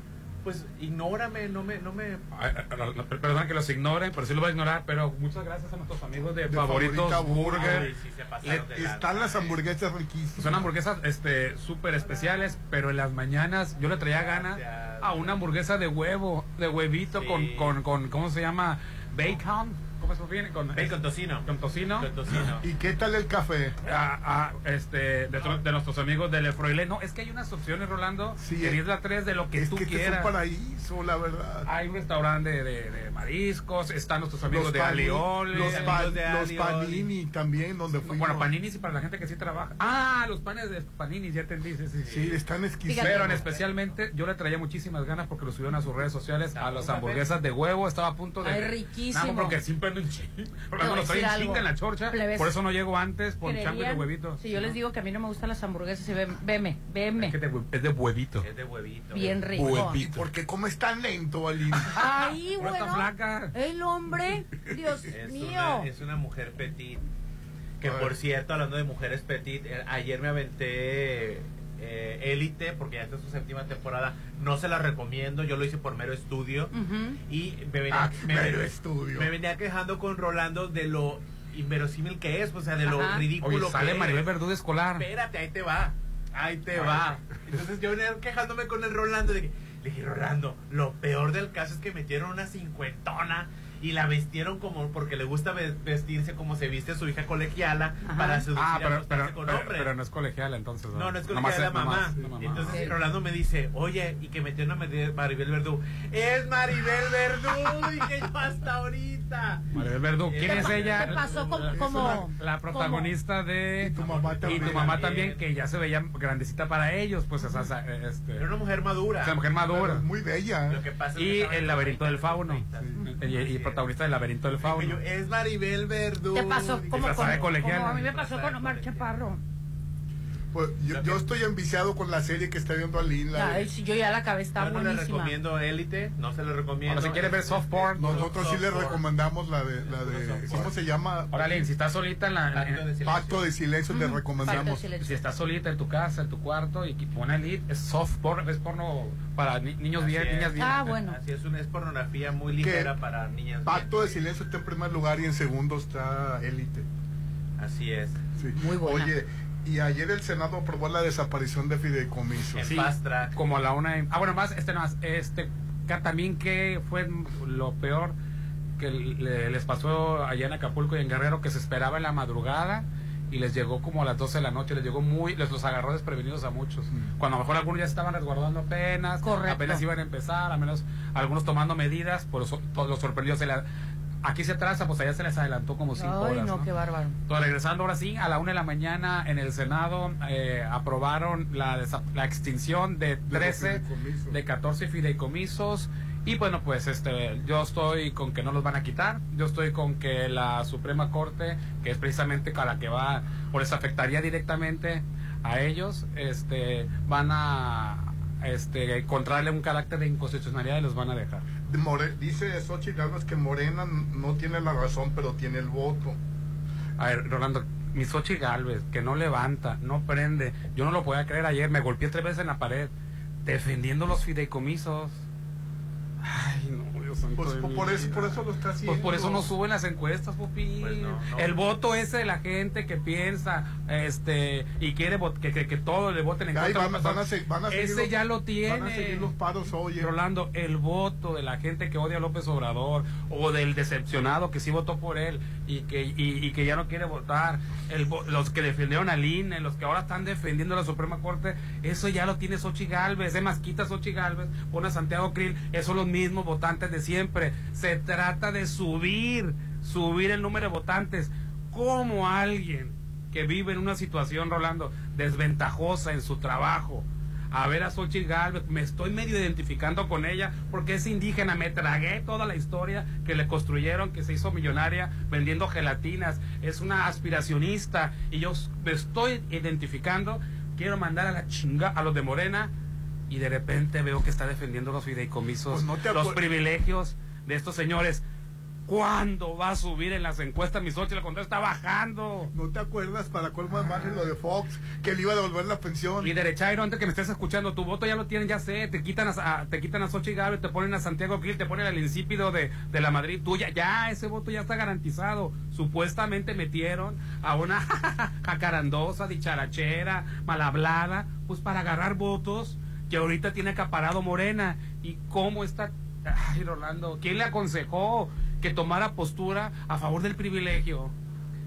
Speaker 5: pues ignórame, no me, no me
Speaker 3: Ay, ay, ay, Perdón que los ignoren, pero sí lo voy a ignorar. Pero muchas gracias a nuestros amigos de,
Speaker 2: De
Speaker 3: Favoritos Burger.
Speaker 2: Burger.
Speaker 5: Sí, se pasaron de
Speaker 2: Eh,
Speaker 5: lanza.
Speaker 2: Están las hamburguesas riquísimas.
Speaker 3: Son hamburguesas este súper especiales, pero en las mañanas yo le traía ganas a una hamburguesa de huevo, de huevito
Speaker 5: Sí.
Speaker 3: con, con, con, ¿cómo se llama? Bacon. ¿Cómo se viene? Con,
Speaker 5: Bacon tocino.
Speaker 3: Con tocino.
Speaker 5: Con tocino.
Speaker 2: ¿Y qué tal el café?
Speaker 3: Ah, ah, este, de, tro- de nuestros amigos de Le Froilé. No, es que hay unas opciones, Rolando.
Speaker 2: Sí,
Speaker 3: en Isla 3 de lo que
Speaker 2: es
Speaker 3: tú
Speaker 2: que este es
Speaker 3: quieras.
Speaker 2: un paraíso, la verdad.
Speaker 3: Hay un restaurante de, de- de mariscos, están nuestros amigos de Alioles.
Speaker 2: los,
Speaker 5: de
Speaker 2: panini también, donde fuimos.
Speaker 3: Bueno, paninis y para la gente que sí trabaja. Ah, los panes de paninis, ya entendí. Sí, sí,
Speaker 2: Sí, están exquisitos.
Speaker 3: Pero en especialmente yo le traía muchísimas ganas porque lo subieron a sus redes sociales a las hamburguesas de huevo. Estaba a punto de.
Speaker 12: Ay, riquísimo.
Speaker 3: Nada, porque siempre en chinga. Porque en chinga
Speaker 12: algo.
Speaker 3: en la chorcha.
Speaker 12: Plebes.
Speaker 3: Por eso no llego antes por de huevito.
Speaker 12: Si yo les digo que a mí no me gustan las hamburguesas, veme, veme.
Speaker 3: Es, que es de huevito.
Speaker 5: Es de huevito.
Speaker 12: Bien rico.
Speaker 3: Huevito.
Speaker 2: ¿Por qué comes tan lento, Aline?
Speaker 12: Bueno.
Speaker 3: flaca.
Speaker 12: El hombre, Dios
Speaker 5: Es
Speaker 12: mío.
Speaker 5: una, es una mujer petit. Que por cierto, hablando de mujeres petit, eh, ayer me aventé eh, Élite, porque ya está en su séptima temporada. No se la recomiendo, yo lo hice por mero estudio. Y me venía,
Speaker 2: Ah,
Speaker 5: me,
Speaker 2: mero
Speaker 5: venía-
Speaker 2: estudio.
Speaker 5: me venía quejando con Rolando de lo inverosímil que es, o sea, de lo
Speaker 12: Ajá.
Speaker 5: ridículo
Speaker 3: Oye, sale
Speaker 5: que
Speaker 3: Maribel
Speaker 5: es.
Speaker 3: Verdú de escolar.
Speaker 5: Espérate, ahí te va. Ahí te va. Entonces yo venía quejándome con el Rolando de que, le dije, Rolando, lo peor del caso es que metieron una cincuentona y la vestieron como porque le gusta ve- vestirse como se viste su hija colegiala
Speaker 3: Ajá.
Speaker 5: para seducir
Speaker 3: Ah,
Speaker 5: a
Speaker 3: pero,
Speaker 5: acostarse
Speaker 3: pero,
Speaker 5: con
Speaker 3: pero-
Speaker 5: hombres.
Speaker 3: pero no es colegiala entonces.
Speaker 5: No, no es
Speaker 3: Nomás
Speaker 5: colegiala, la mamá.
Speaker 3: mamá.
Speaker 5: Entonces. Rolando me dice, oye, y que metió una Mari- Maribel Verdú. Es Maribel Verdú, dije yo hasta ahorita.
Speaker 3: Maribel Verdú, ¿quién
Speaker 5: ¿Qué
Speaker 3: es ella?
Speaker 5: qué pasó como-
Speaker 3: la, la protagonista de. Y tu mamá
Speaker 2: también.
Speaker 3: Y tu mamá también, que ya se veía grandecita para ellos, pues esa. esa- Este,
Speaker 5: Era una mujer madura.
Speaker 3: Una mujer madura.
Speaker 2: Muy bella.
Speaker 5: Lo que pasa es
Speaker 3: Y el laberinto del fauno. Y, y protagonista del laberinto del fauno.
Speaker 5: es Maribel Verdú.
Speaker 27: ¿Te pasó como,
Speaker 3: de colegiala.
Speaker 27: como a mí me pasó con Omar Chaparro?
Speaker 2: Pues yo, yo estoy enviciado con la serie que está viendo Aline. la de-
Speaker 27: Ay, sí, yo ya la acabé, está
Speaker 5: Yo no le recomiendo Élite, no se le recomiendo.
Speaker 3: Ahora, si quieres ver soft porn,
Speaker 2: Nosotros sí le recomendamos la de, la de ¿cómo se llama?
Speaker 3: Órale, si estás solita en la.
Speaker 5: Pacto de silencio.
Speaker 2: Pacto de silencio le recomendamos.
Speaker 3: Si estás solita en tu casa, en tu cuarto y pone elite, es soft porn, es porno para ni- niños
Speaker 5: Así
Speaker 3: bien,
Speaker 5: es.
Speaker 3: niñas bien.
Speaker 5: Así es, una, es pornografía muy ligera para niñas.
Speaker 2: Pacto de silencio está en primer lugar y en segundo está Élite.
Speaker 5: Así es.
Speaker 2: Sí. Oye, y ayer el Senado aprobó la desaparición de fideicomisos.
Speaker 3: Sí, como a la una. Ah, bueno, más, este, más, este, también que fue lo peor que le- les pasó allá en Acapulco y en Guerrero, que se esperaba en la madrugada y les llegó como a las 12 de la noche, les llegó muy, les los agarró desprevenidos a muchos. Cuando a lo mejor algunos ya estaban resguardando apenas,
Speaker 27: Correcto.
Speaker 3: apenas iban a empezar, a menos algunos tomando medidas, por eso todos los sorprendidos. Se la- aquí se atrasa, pues allá se les adelantó como cinco
Speaker 27: Ay,
Speaker 3: horas.
Speaker 27: no,
Speaker 3: ¿no?
Speaker 27: qué bárbaro.
Speaker 3: Entonces, regresando ahora sí, a la una de la mañana en el Senado eh, aprobaron la, la extinción de 13,
Speaker 2: fideicomisos.
Speaker 3: de 14 fideicomisos. Y bueno, pues este, yo estoy con que no los van a quitar. Yo estoy con que la Suprema Corte, que es precisamente a la que va, o les afectaría directamente a ellos, este, van a este, encontrarle un carácter de inconstitucionalidad y los van a dejar.
Speaker 2: More- dice Xochitl Gálvez que Morena no tiene la razón, pero tiene el voto.
Speaker 3: A ver, Rolando, mi Xochitl Galvez, que no levanta, no prende. Yo no lo podía creer ayer, me golpeé tres veces en la pared, defendiendo los fideicomisos.
Speaker 2: Pues por, eso, por eso lo está haciendo.
Speaker 3: Pues por eso no suben las encuestas, Popi. El voto ese de la gente que piensa este y quiere que, que, que todo le voten en contra.
Speaker 2: van- van a se- van a seguir
Speaker 3: ese
Speaker 2: los-
Speaker 3: ya lo tiene.
Speaker 2: van a seguir los paros hoy. eh.
Speaker 3: Rolando, el voto de la gente que odia a López Obrador o del decepcionado que sí votó por él y que, y, y que ya no quiere votar, el, los que defendieron al INE, los que ahora están defendiendo a la Suprema Corte, eso ya lo tiene Xochitl Galvez, es más, quita Galvez, pone a Santiago Krill, esos son los mismos votantes de siempre. Se trata de subir, subir el número de votantes. como alguien que vive en una situación, Rolando, desventajosa en su trabajo, a ver a Xochitl Galvez, me estoy medio identificando con ella porque es indígena, me tragué toda la historia que le construyeron, que se hizo millonaria vendiendo gelatinas, es una aspiracionista y yo me estoy identificando, quiero mandar a la chinga a los de Morena y de repente veo que está defendiendo los fideicomisos,
Speaker 2: Pues no
Speaker 3: los privilegios de estos señores. ¿Cuándo va a subir en las encuestas mi Xochitl? Cuando está bajando.
Speaker 2: ¿No te acuerdas para cuál más margen lo de Fox? Que le iba a devolver la pensión.
Speaker 3: Y derechairo, antes que me estés escuchando, tu voto ya lo tienen, ya sé, te quitan a, a- te quitan a Xochitl Gálvez, te ponen a Santiago Krill, te ponen al insípido de, de la Madrid tuya, ya ese voto ya está garantizado. Supuestamente metieron a una jacarandosa, dicharachera, mal hablada, pues para agarrar votos que ahorita tiene acaparado Morena. ¿Y cómo está? Ay, Rolando, ¿quién le aconsejó que tomara postura a favor del privilegio?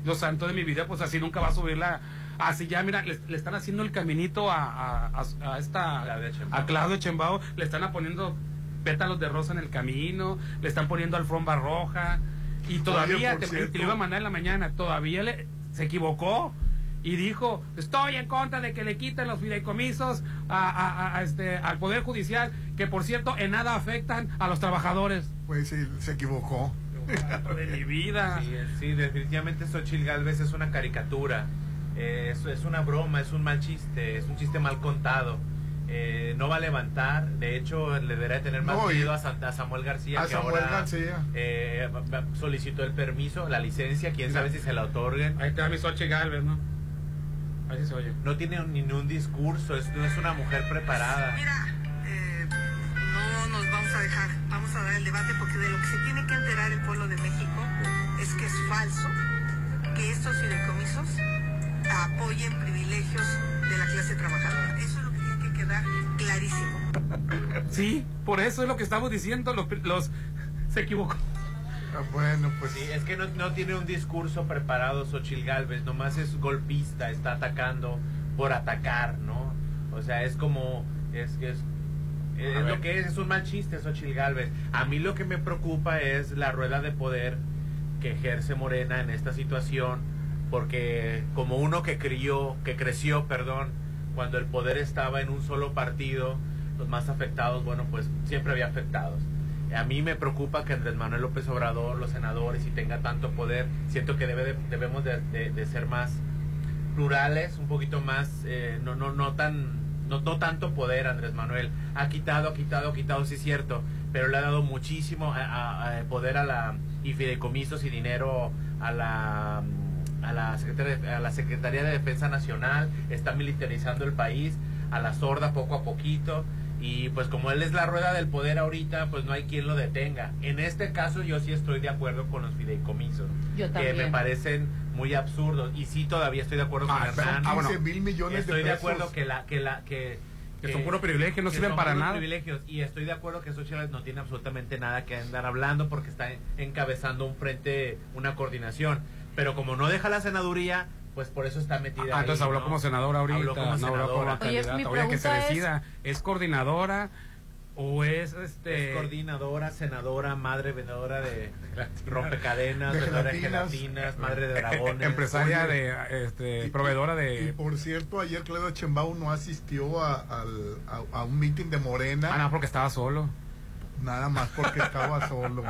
Speaker 3: Dios santo de mi vida, pues así nunca va a subir la... Así ya, mira, le, le están haciendo el caminito a, a, a- esta... A Claudio Chembao, le están poniendo pétalos de rosa en el camino, le están poniendo alfombra roja, y todavía, te, te lo iba a mandar en la mañana, todavía le, se equivocó y dijo, estoy en contra de que le quiten los fideicomisos a, a- a- este, al Poder Judicial, que por cierto en nada afectan a los trabajadores.
Speaker 2: Pues sí, se equivocó.
Speaker 3: de mi vida.
Speaker 5: Sí, sí, definitivamente Xochitl Galvez es una caricatura. Eh, es, es una broma, es un mal chiste, es un chiste mal contado. Eh, no va a levantar, de hecho le debería tener más
Speaker 2: No,
Speaker 5: miedo a, San- a Samuel García
Speaker 2: A
Speaker 5: que
Speaker 2: Samuel
Speaker 5: ahora
Speaker 2: García.
Speaker 5: eh, solicitó el permiso, la licencia, quién sabe si se la otorguen.
Speaker 3: Ahí da mi Xochitl Galvez, ¿no? Se oye.
Speaker 5: No tiene ni un discurso, es, no es una mujer preparada.
Speaker 28: No nos vamos a dejar, vamos a dar el debate porque de lo que se tiene que enterar el pueblo de México es que es falso que estos fideicomisos apoyen privilegios de la clase trabajadora. Eso es lo que tiene que quedar clarísimo.
Speaker 3: Sí, por eso es lo que estamos diciendo. Los, los se equivocó.
Speaker 2: Ah, bueno, pues
Speaker 5: Sí, es que no, no tiene un discurso preparado Xochil Galvez, nomás es golpista, está atacando por atacar, ¿no? O sea, es como, es que es, es
Speaker 3: ver.
Speaker 5: lo que es, es un mal chiste Xochil Galvez. A mí lo que me preocupa es la rueda de poder que ejerce Morena en esta situación, porque como uno que crió, que creció, perdón, cuando el poder estaba en un solo partido, los más afectados, bueno, pues siempre había afectados. A mí me preocupa que Andrés Manuel López Obrador, los senadores, y tenga tanto poder, siento que debe de- debemos de, ser más plurales, un poquito más, eh, no, no, no tan, no, tanto poder Andrés Manuel. Ha quitado, ha quitado, ha quitado, sí es cierto, pero le ha dado muchísimo poder a la, y fideicomisos y dinero a la, a la, Secretaría, a la Secretaría de Defensa Nacional, está militarizando el país a la sorda poco a poquito. Y pues como él es la rueda del poder ahorita, pues no hay quien lo detenga. En este caso yo sí estoy de acuerdo con los fideicomisos.
Speaker 12: Yo
Speaker 5: Que
Speaker 12: también.
Speaker 5: me parecen muy absurdos. Y sí todavía estoy de acuerdo con
Speaker 3: Ah,
Speaker 5: Hernán.
Speaker 3: ah, bueno.
Speaker 2: 15 mil millones de
Speaker 5: Estoy de, acuerdo que la que la que
Speaker 3: Que son puro privilegio, no
Speaker 5: que
Speaker 3: sirven para nada.
Speaker 5: privilegios y estoy de acuerdo que Xochitl no tiene absolutamente nada que andar hablando porque está encabezando un frente, una coordinación, pero como no deja la senaduría, pues por eso está metida
Speaker 3: Ah,
Speaker 5: ahí,
Speaker 3: entonces habló
Speaker 5: ¿no?
Speaker 3: como senadora ahorita,
Speaker 5: Habló como
Speaker 3: no habló como
Speaker 5: senadora.
Speaker 12: Oye,
Speaker 3: candidata.
Speaker 12: mi
Speaker 3: Oye, que se
Speaker 12: pregunta es-
Speaker 3: decida, ¿es coordinadora o es este
Speaker 5: Es coordinadora, senadora, madre vendedora de rompecadenas,
Speaker 2: De
Speaker 5: vendedora de
Speaker 2: gelatinas.
Speaker 5: madre de dragones.
Speaker 3: empresaria
Speaker 2: Oye,
Speaker 3: de este
Speaker 2: Y-
Speaker 3: proveedora
Speaker 2: Y
Speaker 3: de
Speaker 2: por cierto, ayer Claudio Chembao no asistió a, al- a- a un meeting de Morena.
Speaker 3: Ah, no, porque estaba solo.
Speaker 2: Nada más porque estaba solo.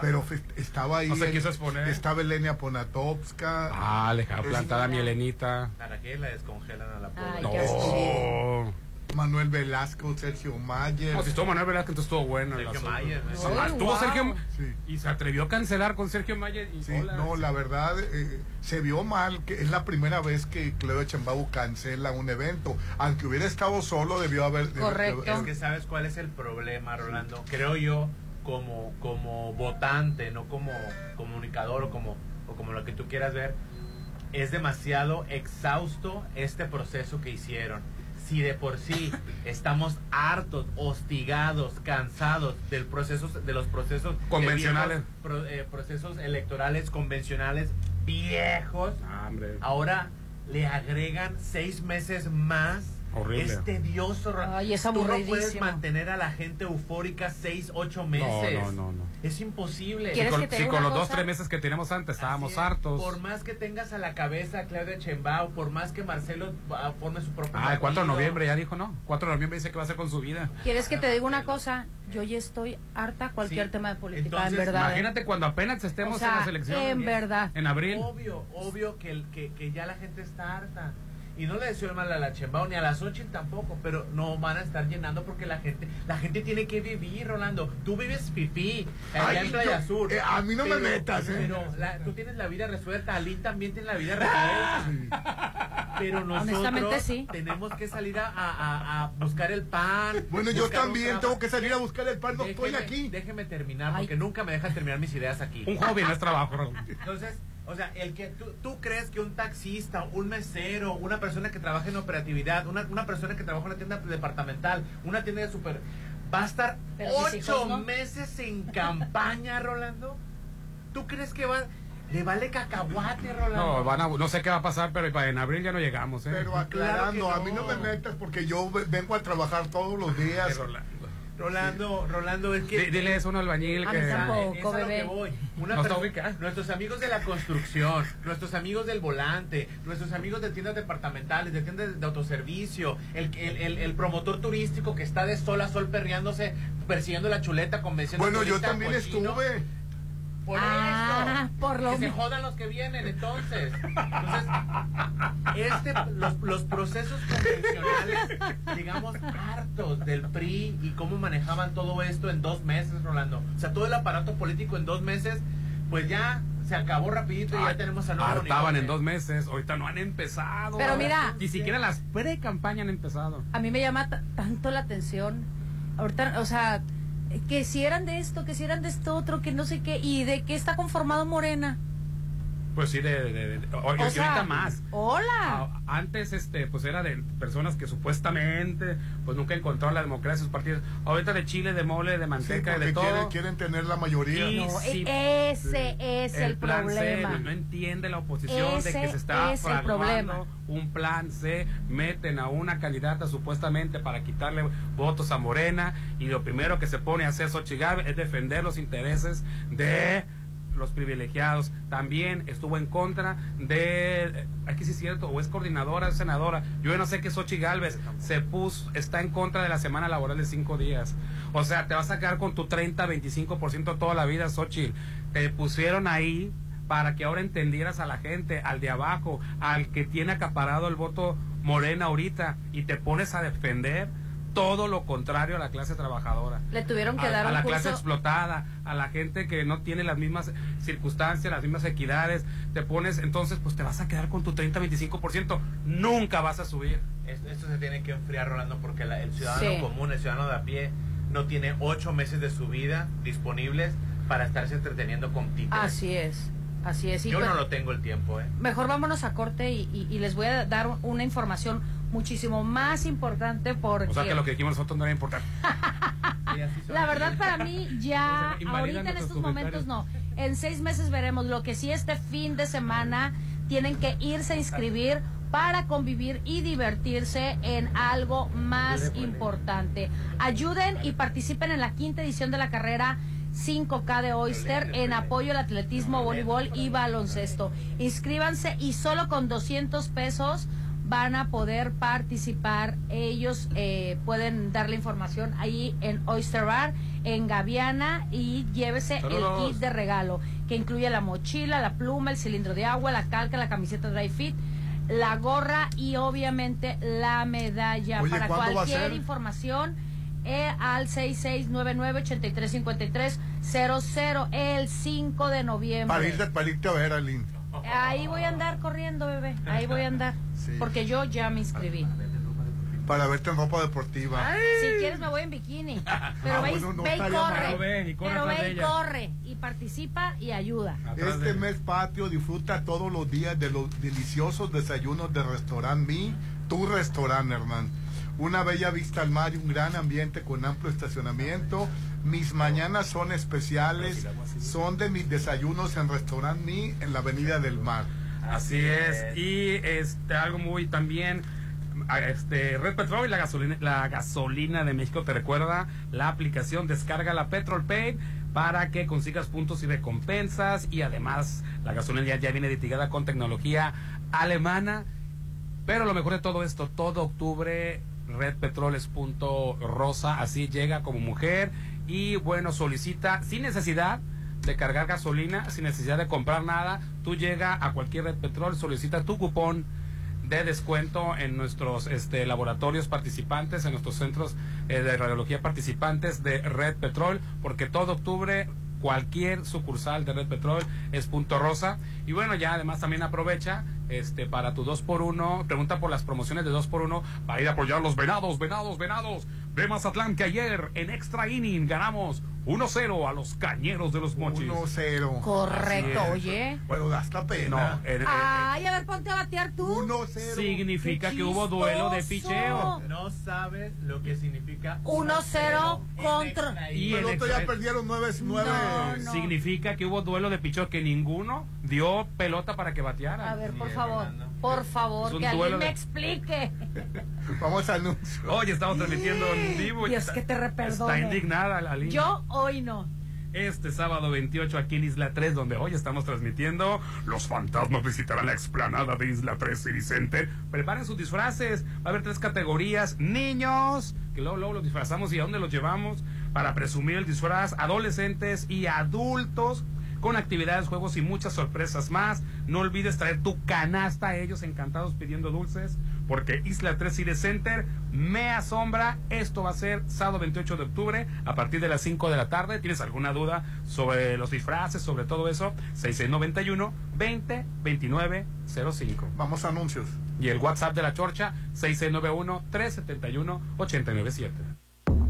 Speaker 2: Pero fe- estaba ahí.
Speaker 3: No se
Speaker 2: en-
Speaker 3: quiso exponer.
Speaker 2: Estaba Elenia Ponatovska.
Speaker 3: Ah, le dejaron plantada a mi Elenita.
Speaker 5: ¿Para qué la descongelan a la pobre?
Speaker 12: Ay,
Speaker 3: No.
Speaker 2: Manuel Velasco, Sergio Mayer.
Speaker 3: No, si estuvo Manuel Velázquez, entonces estuvo bueno.
Speaker 5: Sergio. Mayer, ¿no?
Speaker 3: Sí,
Speaker 12: Ay,
Speaker 3: estuvo
Speaker 12: wow.
Speaker 3: Sergio
Speaker 2: Sí.
Speaker 3: y se atrevió a cancelar con Sergio Mayer. Y
Speaker 2: Sí,
Speaker 3: hola.
Speaker 2: no, la verdad eh, se vio mal que es la primera vez que Claudio Chembao cancela un evento. Aunque hubiera estado solo, debió haber.
Speaker 12: Correcto.
Speaker 2: debió-
Speaker 5: Es que sabes cuál es el problema, Rolando. Creo yo, como, como votante, no como comunicador o como, o como lo que tú quieras ver, es demasiado exhausto este proceso que hicieron. Si de por sí estamos hartos, hostigados, cansados del proceso, de los procesos
Speaker 3: Convencionales.
Speaker 5: viejos pro- eh, procesos electorales convencionales viejos,
Speaker 3: Ah,
Speaker 5: ahora le agregan seis meses más.
Speaker 3: Horrible.
Speaker 5: Es tedioso.
Speaker 12: Ay, es
Speaker 5: Tú no puedes mantener a la gente eufórica seis, ocho meses.
Speaker 3: No, no, no, no.
Speaker 5: Es imposible.
Speaker 3: Si
Speaker 12: ¿Quieres
Speaker 3: con,
Speaker 12: que te
Speaker 3: si con los dos, tres meses que teníamos antes estábamos
Speaker 5: es.
Speaker 3: hartos.
Speaker 5: Por más que tengas a la cabeza a Claudia Chembao, por más que Marcelo ah, forme su propio
Speaker 3: Ah, el 4 de noviembre ya dijo, ¿no? 4 de noviembre dice que va a hacer con su vida.
Speaker 12: ¿Quieres que te diga una cosa? Yo ya estoy harta cualquier
Speaker 5: Sí.
Speaker 12: tema de política,
Speaker 5: Entonces,
Speaker 12: en verdad. ¿eh?
Speaker 3: Imagínate cuando apenas estemos
Speaker 12: O sea,
Speaker 3: en las elecciones.
Speaker 12: en verdad.
Speaker 3: En abril.
Speaker 5: Obvio, obvio que, el- que, que ya la gente está harta. Y no le deseo mal a la Chembao ni a la Xochitl tampoco, pero no van a estar llenando porque la gente la gente tiene que vivir, Rolando. Tú vives fifí, allá
Speaker 2: Ay,
Speaker 5: en Playa
Speaker 2: yo-
Speaker 5: Sur.
Speaker 2: eh, a mí no me metas, eh.
Speaker 5: Pero la- tú tienes la vida resuelta, Ali también tiene la vida resuelta. Pero nosotros
Speaker 12: Honestamente, sí.
Speaker 5: tenemos que salir a, a- a buscar el pan.
Speaker 2: Bueno, yo también tengo que salir a buscar el pan, no estoy
Speaker 5: Déjeme-
Speaker 2: aquí.
Speaker 5: Déjeme terminar,
Speaker 12: Ay.
Speaker 5: porque nunca me dejan terminar mis ideas aquí.
Speaker 3: Un hobby no es trabajo. Raúl.
Speaker 5: Entonces, o sea, el que tú, tú crees que un taxista, un mesero, una persona que trabaja en operatividad, una, una persona que trabaja en una tienda departamental, una tienda de super, va a estar
Speaker 12: Pero
Speaker 5: ocho
Speaker 12: hijos, ¿no?
Speaker 5: meses en campaña, Rolando. ¿Tú crees que va, le vale cacahuate, Rolando?
Speaker 3: No, van a, no sé qué va a pasar, pero en abril ya no llegamos, ¿eh?
Speaker 2: Pero aclarando,
Speaker 5: Claro
Speaker 2: a mí no me metas porque yo ve- vengo a trabajar todos los días.
Speaker 3: Pero la-
Speaker 5: Rolando, Rolando, es que...
Speaker 3: Di- Dile eso a un albañil
Speaker 12: A
Speaker 3: que...
Speaker 12: tampoco,
Speaker 5: es a lo que voy. Una persona- nuestros amigos de la construcción, nuestros amigos del volante, nuestros amigos de tiendas departamentales, de tiendas de autoservicio, el, el, el- el promotor turístico que está de sol a sol perreándose, persiguiendo la chuleta, convenciendo
Speaker 2: Bueno, yo también
Speaker 5: cochino.
Speaker 2: estuve.
Speaker 5: Por
Speaker 12: Ah,
Speaker 5: eso.
Speaker 12: por lo
Speaker 5: que se jodan los que vienen, entonces. Entonces, este, los, los procesos convencionales, digamos, hartos del PRI y cómo manejaban todo esto en dos meses, Rolando. O sea, todo el aparato político en dos meses, pues ya se acabó rapidito y ya tenemos a nuevo
Speaker 3: Hartaban en dos meses, ahorita no han empezado.
Speaker 12: Pero mira-
Speaker 3: Ni siquiera las pre-campaña han empezado.
Speaker 12: A mí me llama ta- tanto la atención. Ahorita, o sea, que si eran de esto, que si eran de esto otro, que no sé qué. ¿Y de qué está conformado Morena?
Speaker 3: Pues sí, de, de- de- o- y
Speaker 4: O sea,
Speaker 3: ahorita más.
Speaker 4: Hola.
Speaker 3: Antes, este, pues era de personas que supuestamente, pues nunca encontraron la democracia en sus partidos. Ahorita de chile, de mole, de
Speaker 2: Sí,
Speaker 3: manteca, y
Speaker 2: porque
Speaker 3: de todo.
Speaker 2: quieren, quieren tener la mayoría.
Speaker 3: Y
Speaker 4: No,
Speaker 3: sí,
Speaker 4: e- ese es el,
Speaker 3: plan
Speaker 4: problema.
Speaker 3: C, no entiende la oposición de
Speaker 4: Ese
Speaker 3: que se está
Speaker 4: es el problema.
Speaker 3: un plan C, meten a una candidata supuestamente para quitarle votos a Morena y lo primero que se pone a hacer Xochitl es defender los intereses de los privilegiados. También estuvo en contra de, aquí sí es cierto, o es coordinadora, es senadora. Yo no sé qué Xochitl Gálvez se puso, está en contra de la semana laboral de cinco días. O sea, te vas a quedar con tu 30, 25% toda la vida, Xochitl. Te pusieron ahí para que ahora entendieras a la gente, al de abajo, al que tiene acaparado el voto morena ahorita y te pones a defender todo lo contrario a la clase trabajadora.
Speaker 4: Le tuvieron que
Speaker 3: a,
Speaker 4: dar
Speaker 3: a
Speaker 4: un
Speaker 3: la clase explotada, a la gente que no tiene las mismas circunstancias, las mismas equidades, te pones, entonces pues te vas a quedar con tu 30-25%, nunca vas a subir.
Speaker 5: Esto, esto se tiene que enfriar, Rolando, porque la- el ciudadano
Speaker 4: Sí.
Speaker 5: común, el ciudadano de a pie, no tiene ocho meses de su vida disponibles para estarse entreteniendo con títeres.
Speaker 4: Así es. Así es. Y
Speaker 5: Yo
Speaker 4: pues,
Speaker 5: no lo tengo el tiempo, ¿eh?
Speaker 4: Mejor vámonos a corte y, y- y les voy a dar una información muchísimo más importante porque
Speaker 3: O sea que lo que dijimos nosotros no era importante.
Speaker 4: la verdad para mí ya ahorita en estos momentos no. En seis meses veremos. Lo que sí este fin de semana tienen que irse a inscribir para convivir y divertirse en algo más importante. Ayuden y participen en la quinta edición de la carrera 5K de Oyster en apoyo al atletismo, voleibol y baloncesto. Inscríbanse y solo con 200 pesos van a poder participar. Ellos eh, pueden dar la información ahí en Oyster Bar, en Gaviana, y llévese
Speaker 3: Saludos.
Speaker 4: el kit de regalo, que incluye la mochila, la pluma, el cilindro de agua, la calca, la camiseta dry fit, la gorra y obviamente la medalla.
Speaker 2: Oye,
Speaker 4: Para
Speaker 2: ¿cuándo va a
Speaker 4: cualquier información, eh, al 6699-8353-00 el 5 de noviembre.
Speaker 2: Para irte, para irte a ver, Aline.
Speaker 4: Ahí voy a andar corriendo, bebé. Ahí voy a andar.
Speaker 2: Sí.
Speaker 4: Porque yo ya me inscribí.
Speaker 2: Para verte en ropa deportiva.
Speaker 4: Si quieres me voy en bikini. Pero
Speaker 2: Ah,
Speaker 4: ve, y-
Speaker 2: bueno, no
Speaker 4: ve y
Speaker 2: estaría mal.
Speaker 4: corre.
Speaker 3: Pero ve y corre
Speaker 4: Pero ve y corre. Y participa y ayuda.
Speaker 3: Atrás
Speaker 2: Este mes patrio disfruta todos los días de los deliciosos desayunos de Restaurant Mi, tu restaurante, Hernán. Una bella vista al mar y un gran ambiente con amplio estacionamiento. Mis mañanas son especiales, son de mis desayunos en Restaurant Mi en la Avenida del Mar.
Speaker 3: Así es. Y este algo muy también a- este Red Petrol y la gasolina la gasolina de México te recuerda la aplicación descarga la Petrol Pay para que consigas puntos y recompensas y además la gasolina ya viene litigada con tecnología alemana. Pero lo mejor de todo esto, todo octubre Red Petrol es punto rosa, así llega como mujer y bueno, solicita sin necesidad de cargar gasolina, sin necesidad de comprar nada, tú llega a cualquier Red Petrol, solicita tu cupón de descuento en nuestros este, laboratorios participantes, en nuestros centros eh, de radiología participantes de Red Petrol, porque todo octubre cualquier sucursal de Red Petrol es punto rosa. Y bueno, ya además también aprovecha este para tu 2x1, pregunta por las promociones de 2x1 para ir a apoyar los venados, venados, venados de Mazatlán, que ayer en extra inning ganamos 1-0 a los cañeros de los mochis.
Speaker 2: 1-0.
Speaker 4: Correcto, oye.
Speaker 2: Bueno, da hasta pena.
Speaker 3: No, en- en-
Speaker 4: Ay, a ver, ponte a batear tú.
Speaker 2: 1-0.
Speaker 3: significa que hubo duelo de picheo.
Speaker 5: No sabes lo que significa
Speaker 4: 1-0
Speaker 5: en
Speaker 4: contra.
Speaker 3: Y
Speaker 2: el otro ya perdieron 9-9.
Speaker 4: No, no.
Speaker 3: Significa que hubo duelo de picheo que ninguno dio pelota para que bateara.
Speaker 4: A ver, por favor,
Speaker 5: Fernando.
Speaker 4: Por favor,
Speaker 3: Es
Speaker 4: que alguien
Speaker 3: duelo
Speaker 4: me
Speaker 3: de-
Speaker 4: explique.
Speaker 2: Vamos a anuncio.
Speaker 3: Hoy estamos transmitiendo en vivo. y
Speaker 4: Dios,
Speaker 3: está-
Speaker 4: que te reperdone.
Speaker 3: Está indignada la línea.
Speaker 4: Yo hoy no.
Speaker 3: Este sábado 28 aquí en Isla 3, donde hoy estamos transmitiendo. Los fantasmas visitarán la explanada de Isla 3 City Center. Preparen sus disfraces. Va a haber tres categorías. Niños, que luego, luego los disfrazamos y a dónde los llevamos para presumir el disfraz. Adolescentes y adultos con actividades, juegos y muchas sorpresas más. No olvides traer tu canasta a ellos encantados pidiendo dulces, porque Isla 3 City Center me asombra. Esto va a ser sábado 28 de octubre a partir de las 5 de la tarde. ¿Tienes alguna duda sobre los disfraces, sobre todo eso? 6691 20 29 05.
Speaker 2: Vamos a anuncios.
Speaker 3: Y el WhatsApp de la Chorcha 6691 371 897.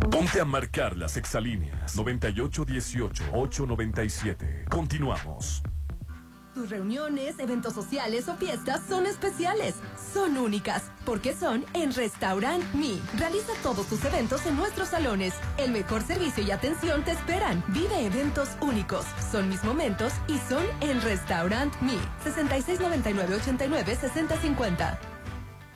Speaker 1: Ponte a marcar las exalíneas 9818-897. Continuamos.
Speaker 7: Tus reuniones, eventos sociales o fiestas son especiales, son únicas, porque son en Restaurant Me. Realiza todos tus eventos en nuestros salones. El mejor servicio y atención te esperan. Vive eventos únicos. Son mis momentos y son en Restaurant Me. 6699 89 6050.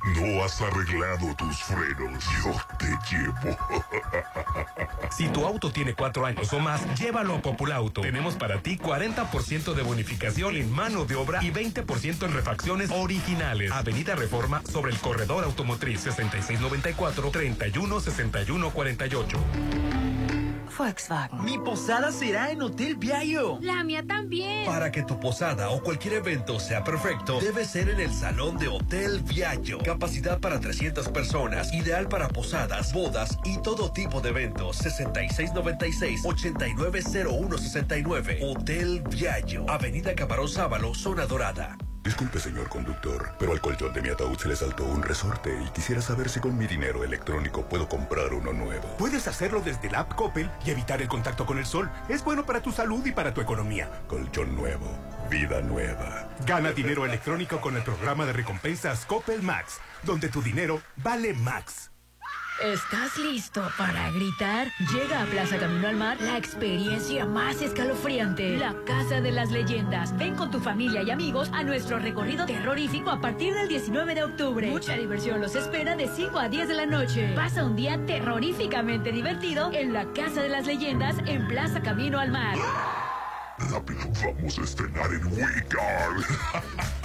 Speaker 1: No has arreglado tus frenos. Yo te llevo.
Speaker 14: Si tu auto tiene cuatro años o más, llévalo a Populauto. Tenemos para ti 40% de bonificación en mano de obra y 20% en refacciones originales. Avenida Reforma sobre el corredor automotriz 6694-316148.
Speaker 29: Volkswagen. Mi posada será en Hotel Viallo.
Speaker 27: La mía también.
Speaker 8: Para que tu posada o cualquier evento sea perfecto, debe ser en el salón de Hotel Viallo. Capacidad para 300 personas, ideal para posadas, bodas y todo tipo de eventos. 6696-890169. Hotel Viallo. Avenida Camarón Sábalo, Zona Dorada.
Speaker 1: Disculpe, señor conductor, pero al colchón de mi ataúd se le saltó un resorte y quisiera saber si con mi dinero electrónico puedo comprar uno nuevo.
Speaker 30: Puedes hacerlo desde la app Coppel y evitar el contacto con el sol. Es bueno para tu salud y para tu economía.
Speaker 1: Colchón nuevo, vida nueva.
Speaker 30: Gana dinero electrónico con el programa de recompensas Coppel Max, donde tu dinero vale Max.
Speaker 13: ¿Estás listo para gritar? Llega a Plaza Camino al Mar la experiencia más escalofriante, la Casa de las Leyendas. Ven con tu familia y amigos a nuestro recorrido terrorífico a partir del 19 de octubre. Mucha diversión los espera de 5 a 10 de la noche. Pasa un día terroríficamente divertido en la Casa de las Leyendas en Plaza Camino al Mar.
Speaker 1: Rápido, vamos a estrenar en Wicard.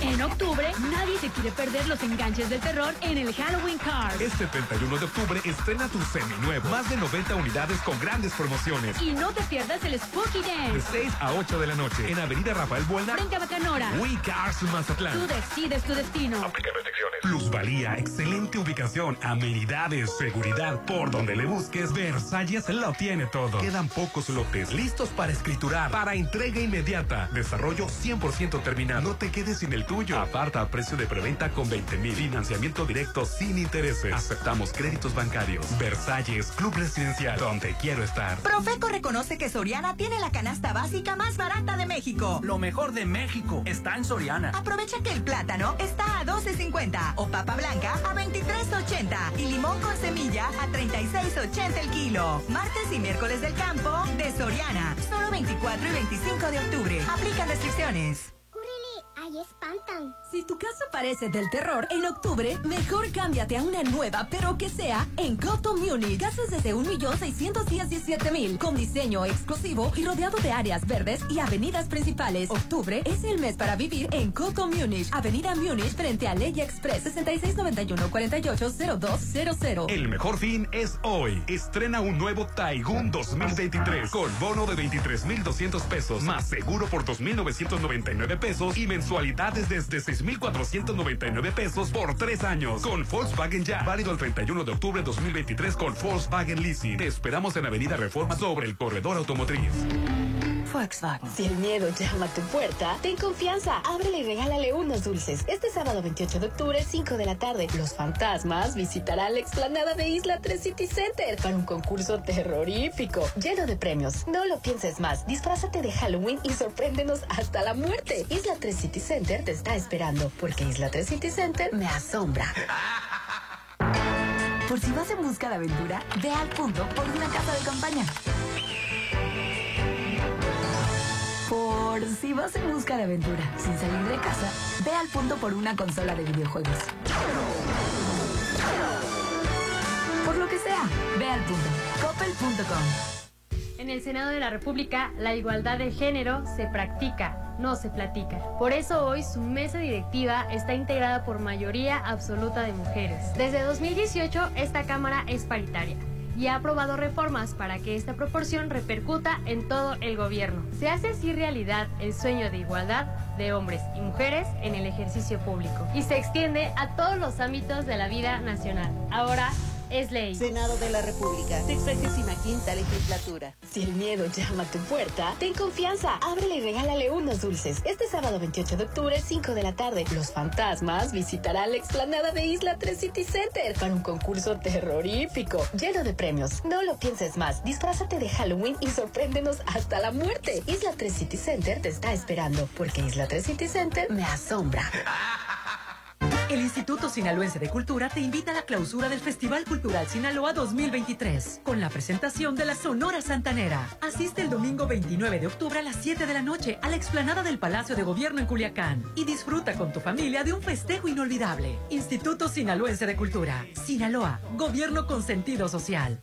Speaker 13: En octubre, nadie se quiere perder los enganches del terror en el Halloween Card.
Speaker 14: Este 31 de octubre estrena tu seminuevo. Más de 90 unidades con grandes promociones.
Speaker 13: Y no te pierdas el Spooky
Speaker 14: De
Speaker 13: Dance.
Speaker 14: 6 a 8 de la noche en Avenida Rafael Buelna.
Speaker 13: Frente a Bacanora.
Speaker 14: We Cars Mazatlán.
Speaker 13: Tú decides tu destino.
Speaker 14: Plusvalía, excelente ubicación, amenidades, seguridad. Por donde le busques, Versalles lo tiene todo. Quedan pocos lotes listos para escriturar, para entrega inmediata. Desarrollo 100% terminado. No te quedes sin el tuyo. Aparta a precio de preventa con 20 mil. Financiamiento directo sin intereses. Aceptamos créditos bancarios. Versalles, Club Residencial, donde quiero estar.
Speaker 31: Profeco reconoce que Soriana tiene la canasta básica más barata de México.
Speaker 29: Lo mejor de México está en Soriana.
Speaker 31: Aprovecha que el plátano está a 12.50 o papa blanca a 23.80 y limón con semilla a 36.80 el kilo. Martes y miércoles del campo de Soriana. Solo 24 y 25 de octubre. Aplican restricciones.
Speaker 19: Ahí espantan.
Speaker 7: Si tu casa parece del terror, en octubre, mejor cámbiate a una nueva, pero que sea en Coto Munich. Casas desde 1.617.000, con diseño exclusivo y rodeado de áreas verdes y avenidas principales. Octubre es el mes para vivir en Coto Munich, Avenida Munich, frente a Ley Express, 6691-480200.
Speaker 14: El mejor fin es hoy. Estrena un nuevo Taigun 2023 con bono de 23,200 pesos más seguro por 2,999 pesos y mensualidades desde 6,499 pesos por tres años con Volkswagen Ya. Válido el 31 de octubre de 2023 con Volkswagen Leasing. Te esperamos en Avenida Reforma sobre el corredor automotriz.
Speaker 24: Volkswagen. Si el miedo llama a tu puerta, ten confianza. Ábrele y regálale unos dulces. Este sábado 28 de octubre, 5 de la tarde, los fantasmas visitarán la explanada de Isla 3 City Center para un concurso terrorífico, lleno de premios. No lo pienses más. Disfrázate de Halloween y sorpréndenos hasta la muerte. Isla 3 City Center te está esperando, porque Isla 3 City Center me asombra.
Speaker 22: Por si vas en busca de aventura, ve al punto por una casa de campaña. Por si vas en busca de aventura sin salir de casa, ve al punto por una consola de videojuegos. Por lo que sea, ve al punto. Coppel.com.
Speaker 32: En el Senado de la República, la igualdad de género se practica, no se platica. Por eso hoy su mesa directiva está integrada por mayoría absoluta de mujeres. Desde 2018, esta Cámara es paritaria y ha aprobado reformas para que esta proporción repercuta en todo el gobierno. Se hace así realidad el sueño de igualdad de hombres y mujeres en el ejercicio público y se extiende a todos los ámbitos de la vida nacional. Ahora, es ley.
Speaker 24: Senado de la República, 65 legislatura. Si el miedo llama a tu puerta, ten confianza. Ábrele y regálale unos dulces. Este sábado 28 de octubre, 5 de la tarde, los fantasmas visitarán la explanada de Isla 3 City Center para un concurso terrorífico, lleno de premios. No lo pienses más. Disfrázate de Halloween y sorpréndenos hasta la muerte. Isla 3 City Center te está esperando, porque Isla 3 City Center me asombra.
Speaker 33: El Instituto Sinaloense de Cultura te invita a la clausura del Festival Cultural Sinaloa 2023 con la presentación de la Sonora Santanera. Asiste el domingo 29 de octubre a las 7 de la noche a la explanada del Palacio de Gobierno en Culiacán y disfruta con tu familia de un festejo inolvidable. Instituto Sinaloense de Cultura. Sinaloa, Gobierno con sentido social.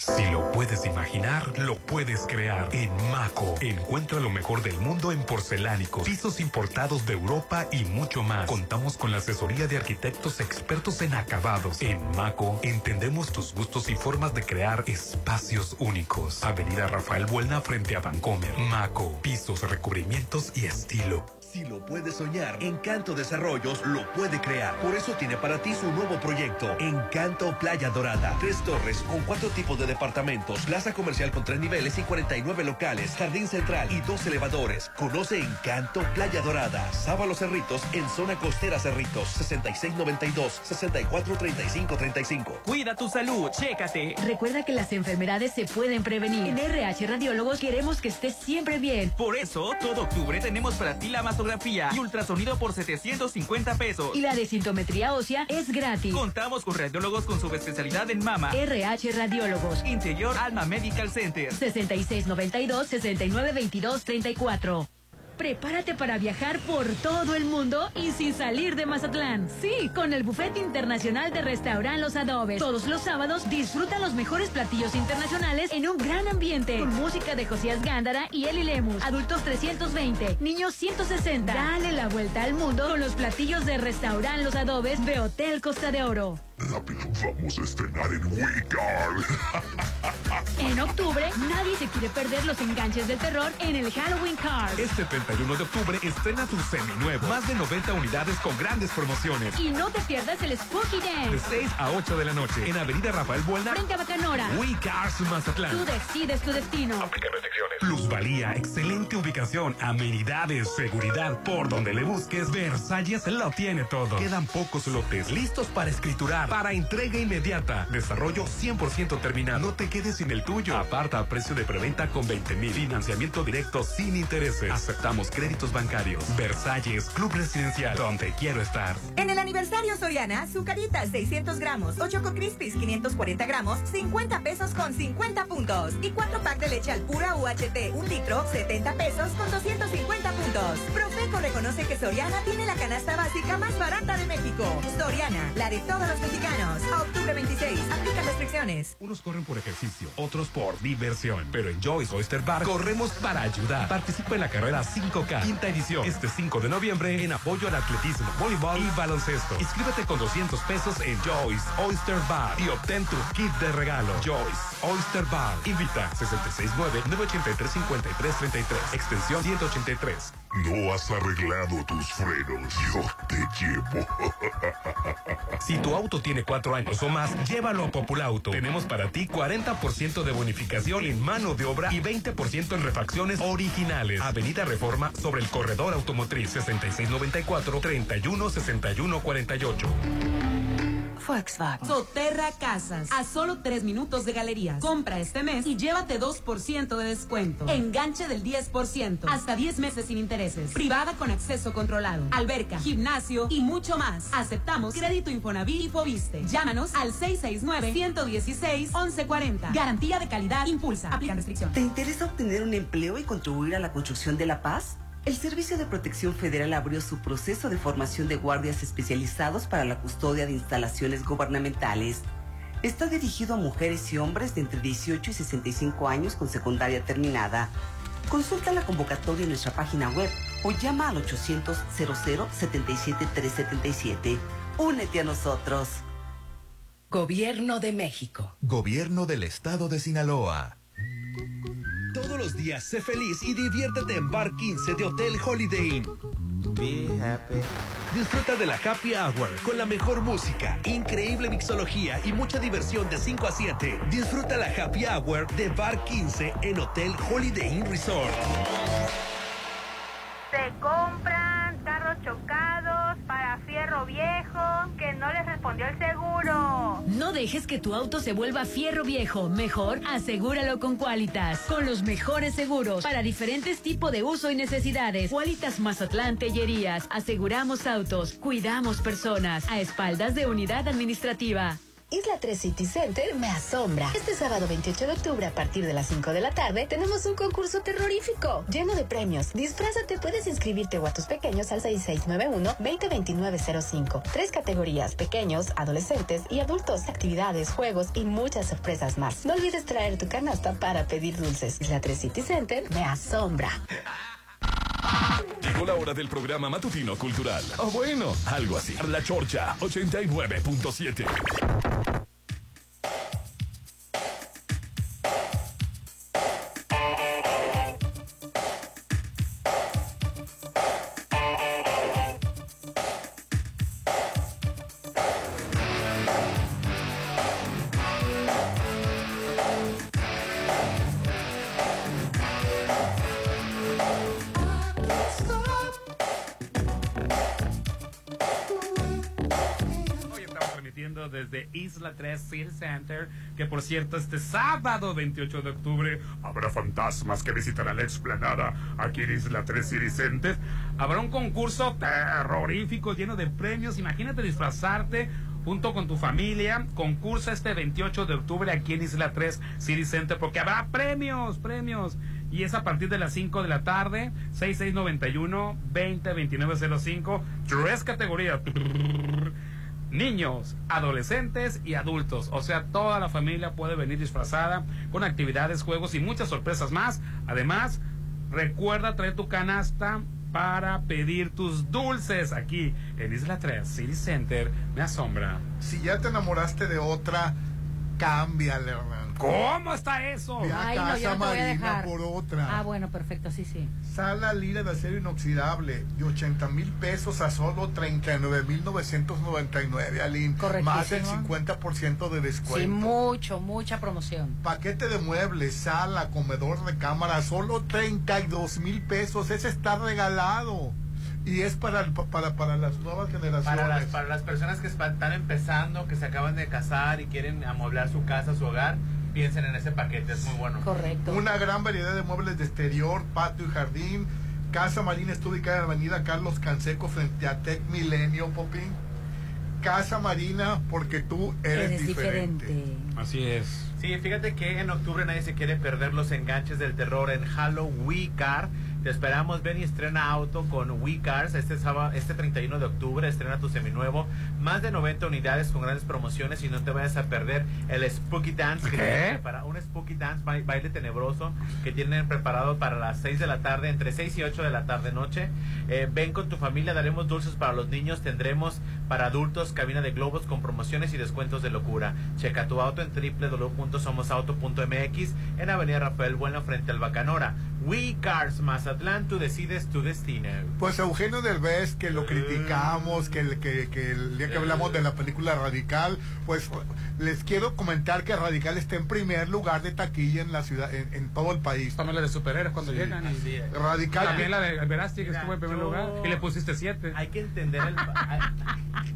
Speaker 14: Si lo puedes imaginar, lo puedes crear. En Maco, encuentra lo mejor del mundo en porcelánicos, pisos importados de Europa y mucho más. Contamos con la asesoría de arquitectos expertos en acabados. En Maco, entendemos tus gustos y formas de crear espacios únicos. Avenida Rafael Buelna frente a Vancomer. Maco, pisos, recubrimientos y estilo.
Speaker 8: Si lo puede soñar, Encanto Desarrollos lo puede crear. Por eso tiene para ti su nuevo proyecto, Encanto Playa Dorada. Tres torres con cuatro tipos de departamentos, plaza comercial con tres niveles y 49 locales, jardín central y dos elevadores. Conoce Encanto Playa Dorada. Sábalo Cerritos en zona costera Cerritos, 6692-643535.
Speaker 29: Cuida tu salud, chécate.
Speaker 13: Recuerda que las enfermedades se pueden prevenir. En RH Radiólogos queremos que estés siempre bien.
Speaker 29: Por eso, todo octubre tenemos para ti la y ultrasonido por 750 pesos.
Speaker 13: Y la desintometría ósea es gratis.
Speaker 29: Contamos con radiólogos con subespecialidad en mama.
Speaker 13: RH Radiólogos.
Speaker 29: Interior Alma Medical Center.
Speaker 13: 6692-6922-34. Prepárate para viajar por todo el mundo y sin salir de Mazatlán. Sí, con el Buffet Internacional de Restaurant Los Adobes. Todos los sábados disfruta los mejores platillos internacionales en un gran ambiente. Con música de Josías Gándara y Eli Lemus. Adultos 320, niños 160. Dale la vuelta al mundo con los platillos de Restaurant Los Adobes de Hotel Costa de Oro.
Speaker 1: Rápido, vamos a estrenar en WeCard.
Speaker 13: En octubre, nadie se quiere perder los enganches del terror en el Halloween Card.
Speaker 14: Este 31 de octubre estrena tu seminuevo. Más de 90 unidades con grandes promociones.
Speaker 13: Y no te pierdas el Spooky
Speaker 14: De
Speaker 13: Dance.
Speaker 14: 6 a 8 de la noche en Avenida Rafael Buelna.
Speaker 13: Frente a Bacanora.
Speaker 14: We Cars Mazatlán.
Speaker 13: Tú decides tu destino.
Speaker 14: Plusvalía, excelente ubicación, amenidades, seguridad. Por donde le busques, Versalles lo tiene todo. Quedan pocos lotes listos para escriturar, para entrega inmediata. Desarrollo 100% terminado. No te quedes sin el tuyo. Aparta a precio de preventa con 20 mil. Financiamiento directo sin intereses. Aceptamos créditos bancarios. Versalles, Club Residencial, donde quiero estar.
Speaker 31: En el aniversario Soriana, Zucaritas 600 gramos o Choco Crispies 540 gramos, 50 pesos con 50 puntos. Y 4 pack de leche al pura UHT, un litro, 70 pesos con 250 puntos. Profeco reconoce que Soriana tiene la canasta básica más barata de México. Soriana, la de todos los mexicanos. A octubre 26, aplica restricciones.
Speaker 14: Unos corren por ejercicio, otros por diversión. Pero en Joyce Oyster Bar corremos para ayudar. Participa en la carrera 5K, quinta edición, este 5 de noviembre en apoyo al atletismo, voleibol y baloncesto. Inscríbete con 200 pesos en Joyce Oyster Bar y obtén tu kit de regalo. Joyce Oyster Bar. Invita 669-983-5333, extensión 183.
Speaker 1: No has arreglado tus frenos. Yo te llevo.
Speaker 14: Si tu auto tiene cuatro años o más, llévalo a Populauto. Tenemos para ti 40% de bonificación en mano de obra y 20% en refacciones originales. Avenida Reforma sobre el corredor automotriz 6694-316148.
Speaker 22: Volkswagen. Soterra Casas. A solo tres minutos de galerías. Compra este mes y llévate 2% de descuento. Enganche del 10%. Hasta 10 meses sin intereses. Privada con acceso controlado. Alberca, gimnasio y mucho más. Aceptamos crédito Infonavit y Fobiste. Llámanos al 669-116-1140. Garantía de calidad impulsa. Aplican restricciones.
Speaker 34: ¿Te interesa obtener un empleo y contribuir a la construcción de la paz? El Servicio de Protección Federal abrió su proceso de formación de guardias especializados para la custodia de instalaciones gubernamentales. Está dirigido a mujeres y hombres de entre 18 y 65 años con secundaria terminada. Consulta la convocatoria en nuestra página web o llama al 800 00 77 377. Únete a nosotros.
Speaker 35: Gobierno de México.
Speaker 36: Gobierno del Estado de Sinaloa.
Speaker 8: Los días sé feliz y diviértete en Bar 15 de Hotel Holiday Inn.
Speaker 37: Be happy.
Speaker 8: Disfruta de la Happy Hour con la mejor música, increíble mixología y mucha diversión de 5 a 7. Disfruta la Happy Hour de Bar 15 en Hotel Holiday Inn Resort.
Speaker 12: Se compran carros chocados viejo que no les respondió el seguro.
Speaker 13: No dejes que tu auto se vuelva fierro viejo. Mejor asegúralo con Qualitas. Con los mejores seguros para diferentes tipos de uso y necesidades. Qualitas Mazatlán Tellerías. Aseguramos autos, cuidamos personas. A espaldas de unidad administrativa.
Speaker 24: Isla 3 City Center me asombra. Este sábado 28 de octubre a partir de las 5 de la tarde tenemos un concurso terrorífico lleno de premios. Disfrázate, puedes inscribirte o a tus pequeños al 6691-202905. Tres categorías, pequeños, adolescentes y adultos, actividades, juegos y muchas sorpresas más. No olvides traer tu canasta para pedir dulces. Isla 3 City Center me asombra.
Speaker 38: Llegó la hora del programa matutino cultural. O bueno, algo así. La Chorcha 89.7.
Speaker 3: 3 City Center, que por cierto este sábado 28 de octubre habrá fantasmas que visitarán la explanada aquí en Isla 3 City Center. Habrá un concurso terrorífico lleno de premios. Imagínate disfrazarte junto con tu familia. Concursa este 28 de octubre aquí en Isla 3 City Center porque habrá premios, premios. Y es a partir de las 5 de la tarde, 6691 202905 Tres categorías. Niños, adolescentes y adultos. O sea, toda la familia puede venir disfrazada con actividades, juegos y muchas sorpresas más. Además, recuerda traer tu canasta para pedir tus dulces aquí en Isla 3 City Center. Me asombra.
Speaker 2: Si ya te enamoraste de otra, cámbiale, hermano.
Speaker 3: ¿Cómo está eso?
Speaker 2: A
Speaker 27: Ay, no,
Speaker 2: Casa
Speaker 27: yo no te voy a
Speaker 2: Marina
Speaker 27: dejar.
Speaker 2: por otra.
Speaker 27: Ah, bueno, perfecto, sí, sí.
Speaker 2: Sala lila de acero inoxidable de 80 mil pesos a solo 39 mil 999, Aline. Más del
Speaker 27: Correctísimo.
Speaker 2: 50% de descuento.
Speaker 27: Sí, mucho, mucha promoción.
Speaker 2: Paquete de muebles, sala, comedor de cámara, solo 32 mil pesos. Ese está regalado. Y es para, para, para las nuevas generaciones.
Speaker 5: Para las, para las personas que están empezando, que se acaban de casar y quieren amueblar su casa, su hogar, piensen en ese paquete, es muy bueno.
Speaker 27: Correcto.
Speaker 2: Una gran variedad de muebles de exterior, patio y jardín. Casa Marina está ubicada en la avenida Carlos Canseco frente a Tech Milenio, Popín. Casa Marina, porque tú eres, diferente.
Speaker 3: Así es.
Speaker 5: Sí, fíjate que en octubre nadie se quiere perder los enganches del terror en Halloween Car. Te esperamos, ven y estrena auto con We Cars este sábado, este 31 de octubre, estrena tu seminuevo, más de 90 unidades con grandes promociones y no te vayas a perder el Spooky Dance que tienen preparado, un Spooky Dance ba- baile tenebroso que tienen preparado para las 6 de la tarde, entre 6 y 8 de la tarde noche. Eh, ven con tu familia, daremos dulces para los niños, tendremos para adultos cabina de globos con promociones y descuentos de locura. Checa tu auto en www.somosauto.mx en Avenida Rafael Bueno frente al Bacanora. We Cars Mazatlán, tú decides tu destino.
Speaker 2: Pues Eugenio Derbez, que lo criticamos, que, el- que, que el día que hablamos de la película Radical, pues les quiero comentar que Radical está en primer lugar de taquilla en la ciudad, en, en todo el país.
Speaker 3: También la de superhéroes cuando
Speaker 2: Sí.
Speaker 3: llegan.
Speaker 2: Así es. Radical.
Speaker 3: También la de Verasti que estuvo en primer
Speaker 5: yo-
Speaker 3: lugar. Y le pusiste siete.
Speaker 5: Hay que entender el, hay,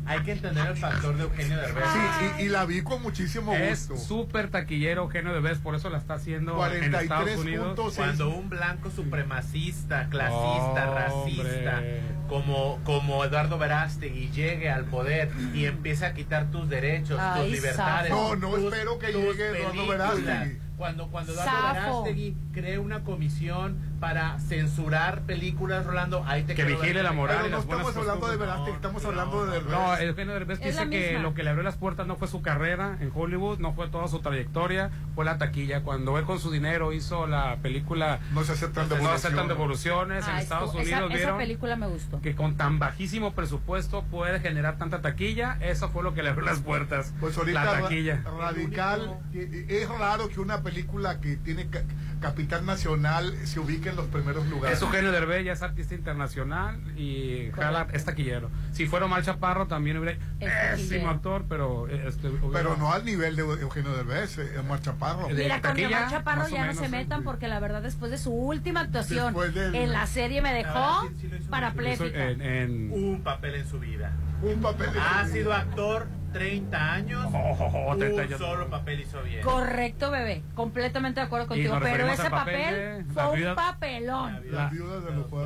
Speaker 5: hay que entender el factor de Eugenio Derbez.
Speaker 2: Sí, y, y la vi con muchísimo
Speaker 3: Es
Speaker 2: gusto.
Speaker 3: súper taquillero Eugenio Derbez, por eso la está haciendo en Estados Unidos.
Speaker 5: Cuando un blanco supremacista, clasista,
Speaker 3: Hombre.
Speaker 5: racista, como, como Eduardo Verástegui llegue al poder y empiece a quitar tus derechos,
Speaker 2: Ay,
Speaker 5: tus libertades.
Speaker 2: zafo. No, no
Speaker 5: tus-
Speaker 2: espero que llegue Eduardo. Verástegui.
Speaker 5: Cuando, cuando Eduardo. Verástegui cree una comisión para censurar películas, Rolando, ahí te
Speaker 3: Que vigile la moral
Speaker 2: Pero
Speaker 3: y
Speaker 2: no
Speaker 3: las buenas
Speaker 2: estamos hablando de. Velázquez, estamos hablando de
Speaker 3: No, Eugenio Derbez
Speaker 2: Es la
Speaker 3: dice que
Speaker 2: misma.
Speaker 3: lo que le abrió las puertas no fue su carrera en Hollywood, no fue toda su trayectoria, fue la taquilla. Cuando él con su dinero hizo la película
Speaker 2: No se aceptan
Speaker 3: No
Speaker 2: devoluciones.
Speaker 3: aceptan devoluciones en
Speaker 27: Ah,
Speaker 3: Estados
Speaker 27: estuvo- esa-
Speaker 3: Unidos,
Speaker 27: esa,
Speaker 3: ¿vieron?
Speaker 27: película me gustó.
Speaker 3: que con tan bajísimo presupuesto puede generar tanta taquilla, eso fue lo que le abrió las puertas.
Speaker 2: Pues ahorita
Speaker 3: la
Speaker 2: ra-
Speaker 3: taquilla.
Speaker 2: radical, que- es raro que una película que tiene ca- capital nacional se ubique en los primeros lugares.
Speaker 3: Es Eugenio Derbez, ya es artista internacional y jala, es taquillero. Si fuera Omar Chaparro también hubiera
Speaker 2: Es
Speaker 3: pésimo
Speaker 2: taquillero.
Speaker 3: actor, pero este, hubiera-
Speaker 2: Pero no al nivel de Eugenio Derbez, eh, Omar Chaparro.
Speaker 27: Mira, con Omar Chaparro ya no se metan porque la verdad después de su última actuación
Speaker 2: del-
Speaker 27: en la serie me dejó
Speaker 5: Ah, sí, sí
Speaker 27: parapléjica.
Speaker 3: En- en-
Speaker 5: Un papel en su vida.
Speaker 2: Un papel en
Speaker 5: Ha
Speaker 2: su
Speaker 5: sido actor 30 años.
Speaker 3: Oh, 30
Speaker 5: un
Speaker 3: años.
Speaker 5: solo papel hizo bien.
Speaker 27: Correcto, bebé. Completamente de acuerdo contigo. Pero ese
Speaker 3: papel
Speaker 27: fue
Speaker 3: la
Speaker 27: un
Speaker 3: viuda-
Speaker 27: papelón.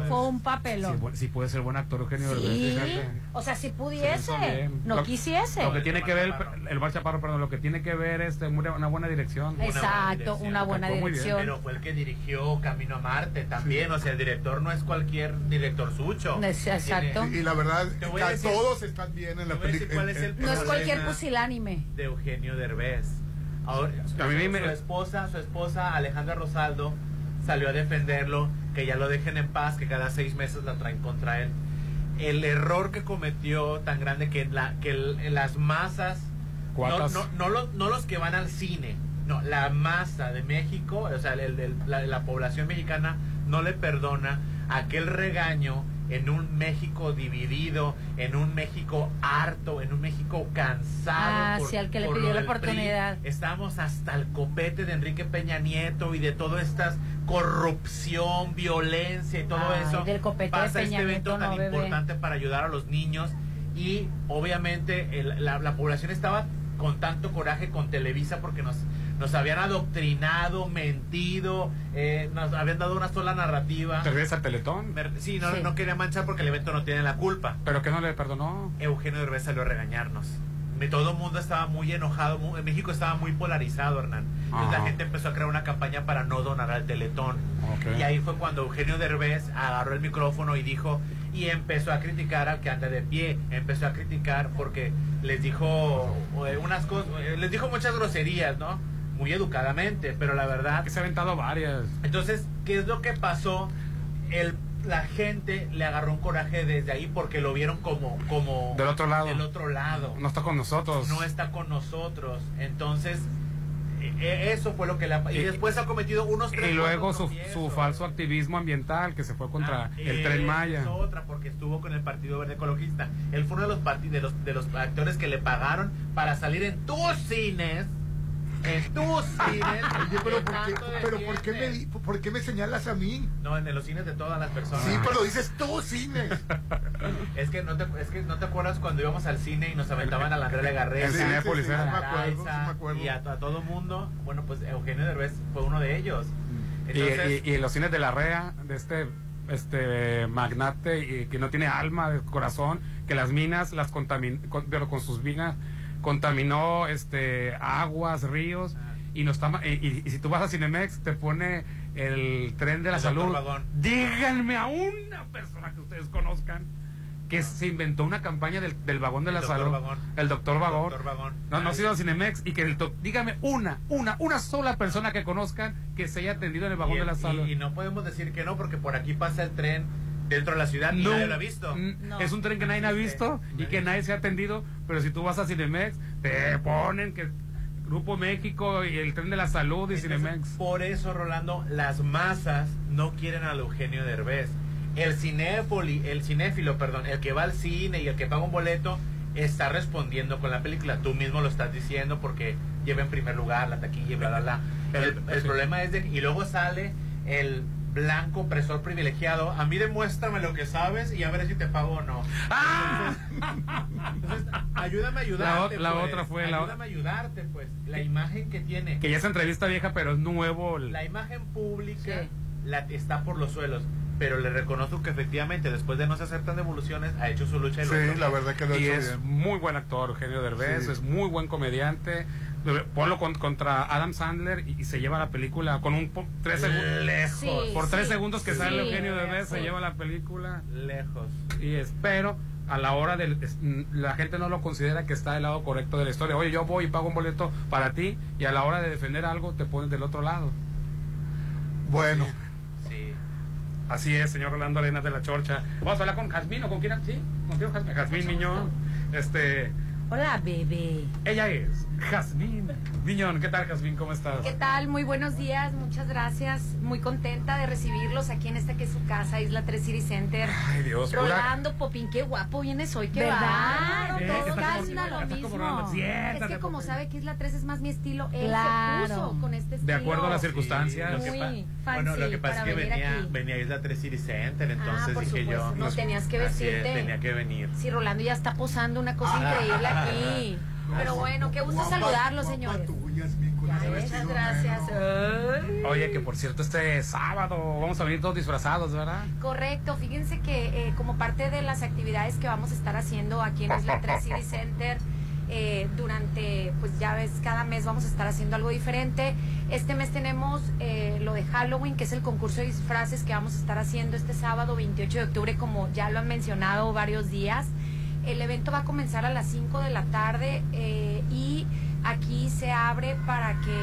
Speaker 27: Fue un papelón.
Speaker 3: Sí puede ser buen actor Eugenio
Speaker 27: Sí, o sea, si pudiese, no
Speaker 3: Lo-
Speaker 27: quisiese.
Speaker 3: Lo que tiene que ver el, el Bar Chaparro, perdón, lo que tiene que ver es de una una buena dirección.
Speaker 27: Exacto, una buena dirección.
Speaker 5: Pero fue el que dirigió Camino a Marte también. O sea, el director no es cualquier director sucho.
Speaker 27: Exacto.
Speaker 5: Tiene-
Speaker 2: Y la verdad, todos están bien en la película.
Speaker 27: No es cualquier pusilánime.
Speaker 5: de Eugenio Derbez. Ahora,
Speaker 3: A mí
Speaker 5: su,
Speaker 3: me-
Speaker 5: su esposa, su esposa Alejandra Rosaldo salió a defenderlo, que ya lo dejen en paz, que cada seis meses la traen contra él. El error que cometió tan grande que, la, que el- las masas, no, no, no, los, no los que van al cine, no, la masa de México, o sea, el- el- la, la población mexicana no le perdona aquel regaño en un México dividido, en un México harto, en un México cansado.
Speaker 27: Ah, sí, al que le pidió la
Speaker 5: PRI.
Speaker 27: oportunidad.
Speaker 5: Estamos hasta el copete de Enrique Peña Nieto y de toda esta corrupción, violencia y todo
Speaker 27: Ay,
Speaker 5: eso.
Speaker 27: del copete de
Speaker 5: Pasa
Speaker 27: Peña
Speaker 5: este evento
Speaker 27: Nieto,
Speaker 5: tan
Speaker 27: no, bebé.
Speaker 5: importante para ayudar a los niños y obviamente el- la, la población estaba con tanto coraje con Televisa porque nos, nos habían adoctrinado, mentido, eh, nos habían dado una sola narrativa.
Speaker 3: ¿Te refieres al Teletón?
Speaker 5: Me- Sí, no,
Speaker 3: Sí.
Speaker 5: no quería manchar porque el evento no tiene la culpa.
Speaker 3: ¿Pero que no le perdonó?
Speaker 5: Eugenio Derbez salió a regañarnos. Todo el mundo estaba muy enojado. mu- México estaba muy polarizado, Hernán. Entonces
Speaker 3: Ajá.
Speaker 5: la gente empezó a crear una campaña para no donar al Teletón. Y ahí fue cuando Eugenio Derbez agarró el micrófono y dijo, y empezó a criticar al que anda de pie. Empezó a criticar porque les dijo eh, unas cosas, eh, les dijo muchas groserías, ¿no? Muy educadamente, pero la verdad...
Speaker 3: Que se ha aventado varias.
Speaker 5: Entonces, ¿qué es lo que pasó? El, la gente le agarró un coraje desde ahí porque lo vieron como, como
Speaker 3: Del otro lado.
Speaker 5: del otro lado.
Speaker 3: No está con nosotros.
Speaker 5: No está con nosotros. Entonces, eh, eh, eso fue lo que le ha Y,
Speaker 3: Y-
Speaker 5: después ha cometido unos tres
Speaker 3: Y luego su, su falso activismo ambiental que se fue contra
Speaker 5: Ah,
Speaker 3: el Tren Maya.
Speaker 5: Es otra, porque estuvo con el Partido Verde Ecologista. Él fue uno de los, de los, de los actores que le pagaron para salir en tus cines. En tus cines.
Speaker 2: Oye, pero, ¿por qué,
Speaker 5: Tanto
Speaker 2: pero ¿por, qué me, ¿por qué me señalas a mí?
Speaker 5: No, en los cines de todas las personas.
Speaker 2: Sí, pero dices tú cines.
Speaker 5: Es que no te, es que no te acuerdas cuando íbamos al cine y nos aventaban a la Andrea Legarreta,
Speaker 3: En Cinépolis,
Speaker 5: a
Speaker 3: era.
Speaker 2: Sí me acuerdo, sí me acuerdo.
Speaker 5: y a, a todo mundo. Bueno, pues Eugenio Derbez fue uno de ellos.
Speaker 3: Y,
Speaker 5: Entonces,
Speaker 3: y- y en los cines de la REA, de este este magnate y que no tiene alma, de corazón, que las minas las contaminó, pero con sus minas contaminó este aguas, ríos y no está y, y- y si tú vas a Cinemex te pone el tren de la
Speaker 5: El
Speaker 3: salud. Díganme a una persona que ustedes conozcan que se inventó una campaña del, del vagón de
Speaker 5: El
Speaker 3: la salud.
Speaker 5: Vagón.
Speaker 3: El doctor vagón.
Speaker 5: Doctor Vagón.
Speaker 3: No, no ha
Speaker 5: Ay.
Speaker 3: sido Cinemex y que el dígame una, una, una sola persona que conozcan que se haya atendido en el vagón de la salud.
Speaker 5: y no podemos decir que no, porque por aquí pasa el tren dentro de la ciudad
Speaker 3: No,
Speaker 5: nadie lo ha visto.
Speaker 3: Es un tren que nadie ha visto y que nadie se ha atendido, pero si tú vas a Cinemex, te ponen que Grupo México y el tren de la salud y
Speaker 5: Entonces,
Speaker 3: Cinemex.
Speaker 5: Por eso, Rolando, las masas no quieren al Eugenio Derbez. El cinéfoli, el cinéfilo, perdón, el que va al cine y el que paga un boleto está respondiendo con la película. Tú mismo lo estás diciendo porque lleva en primer lugar la taquilla y bla bla bla. El, el problema es de y luego sale el blanco opresor privilegiado. A mí demuéstrame lo que sabes y a ver si te pago o no. Entonces, ayúdame a ayudarte.
Speaker 3: La o- la
Speaker 5: pues.
Speaker 3: otra fue la-
Speaker 5: Ayúdame a ayudarte, pues. La imagen que tiene.
Speaker 3: Que ya es entrevista vieja, pero es nuevo. el-
Speaker 5: La imagen pública la, está por los suelos, pero le reconozco que efectivamente después de no se aceptan devoluciones ha hecho su lucha. y lo
Speaker 2: Sí, la verdad que lo ha
Speaker 3: y
Speaker 2: hecho
Speaker 3: es
Speaker 2: bien.
Speaker 3: muy buen actor, Eugenio Derbez,
Speaker 2: Sí.
Speaker 3: es muy buen comediante, ponlo con- contra Adam Sandler y, y se lleva la película con un po- tres segundos.
Speaker 5: Lejos. Sí,
Speaker 3: por tres
Speaker 5: sí,
Speaker 3: segundos que
Speaker 5: sí.
Speaker 3: sale Eugenio Derbez se lleva la película.
Speaker 5: Lejos.
Speaker 3: Y espero a la hora del la gente no lo considera que está del lado correcto de la historia. Oye, yo voy y pago un boleto para ti y a la hora de defender algo te pones del otro lado.
Speaker 2: Bueno.
Speaker 5: Sí.
Speaker 3: Así es, señor Rolando Arenas de la Chorcha. Vamos a hablar con Jazmín o con quién, sí, contigo Jazmín, Jazmín Miñón. Este,
Speaker 27: Hola, bebé.
Speaker 3: ella es Jazmín Miñón. ¿Qué tal, Jazmín? ¿Cómo estás?
Speaker 39: ¿Qué tal? Muy buenos días, muchas gracias. Muy contenta de recibirlos aquí en esta que es su casa, Isla 3 City Center.
Speaker 3: Ay, Dios, pura-
Speaker 39: Rolando, Popín, qué guapo vienes hoy, qué
Speaker 27: ¿Verdad? Sí, está como-
Speaker 39: casi lo
Speaker 27: como
Speaker 39: mismo. Es que como
Speaker 3: Popín.
Speaker 39: sabe que Isla 3 es más mi estilo, él
Speaker 27: Claro.
Speaker 39: se puso con este estilo.
Speaker 3: De acuerdo a las circunstancias.
Speaker 5: Lo que
Speaker 39: Muy
Speaker 5: pa-
Speaker 39: fancy
Speaker 5: bueno, lo que pasa es que venía,
Speaker 39: aquí.
Speaker 5: venía a Isla 3 City Center, entonces
Speaker 39: Ah, por
Speaker 5: dije
Speaker 39: supuesto.
Speaker 5: yo.
Speaker 39: No, tenías que
Speaker 5: así es,
Speaker 39: vestirte.
Speaker 5: tenía que venir.
Speaker 39: Sí, Rolando ya está posando una cosa
Speaker 5: Ah.
Speaker 39: increíble aquí. Pero bueno, qué gusto
Speaker 2: Guapa,
Speaker 39: saludarlos, señores. Muchas gracias.
Speaker 2: negro.
Speaker 3: Oye, que por cierto, este sábado vamos a venir todos disfrazados, ¿verdad?
Speaker 39: Correcto, fíjense que eh, como parte de las actividades que vamos a estar haciendo aquí en Isla 3 City Center, eh, durante, pues ya ves, cada mes vamos a estar haciendo algo diferente. Este mes tenemos eh, lo de Halloween, que es el concurso de disfraces que vamos a estar haciendo este sábado 28 de octubre, como ya lo han mencionado varios días. El evento va a comenzar a las 5 de la tarde eh, y aquí se abre para que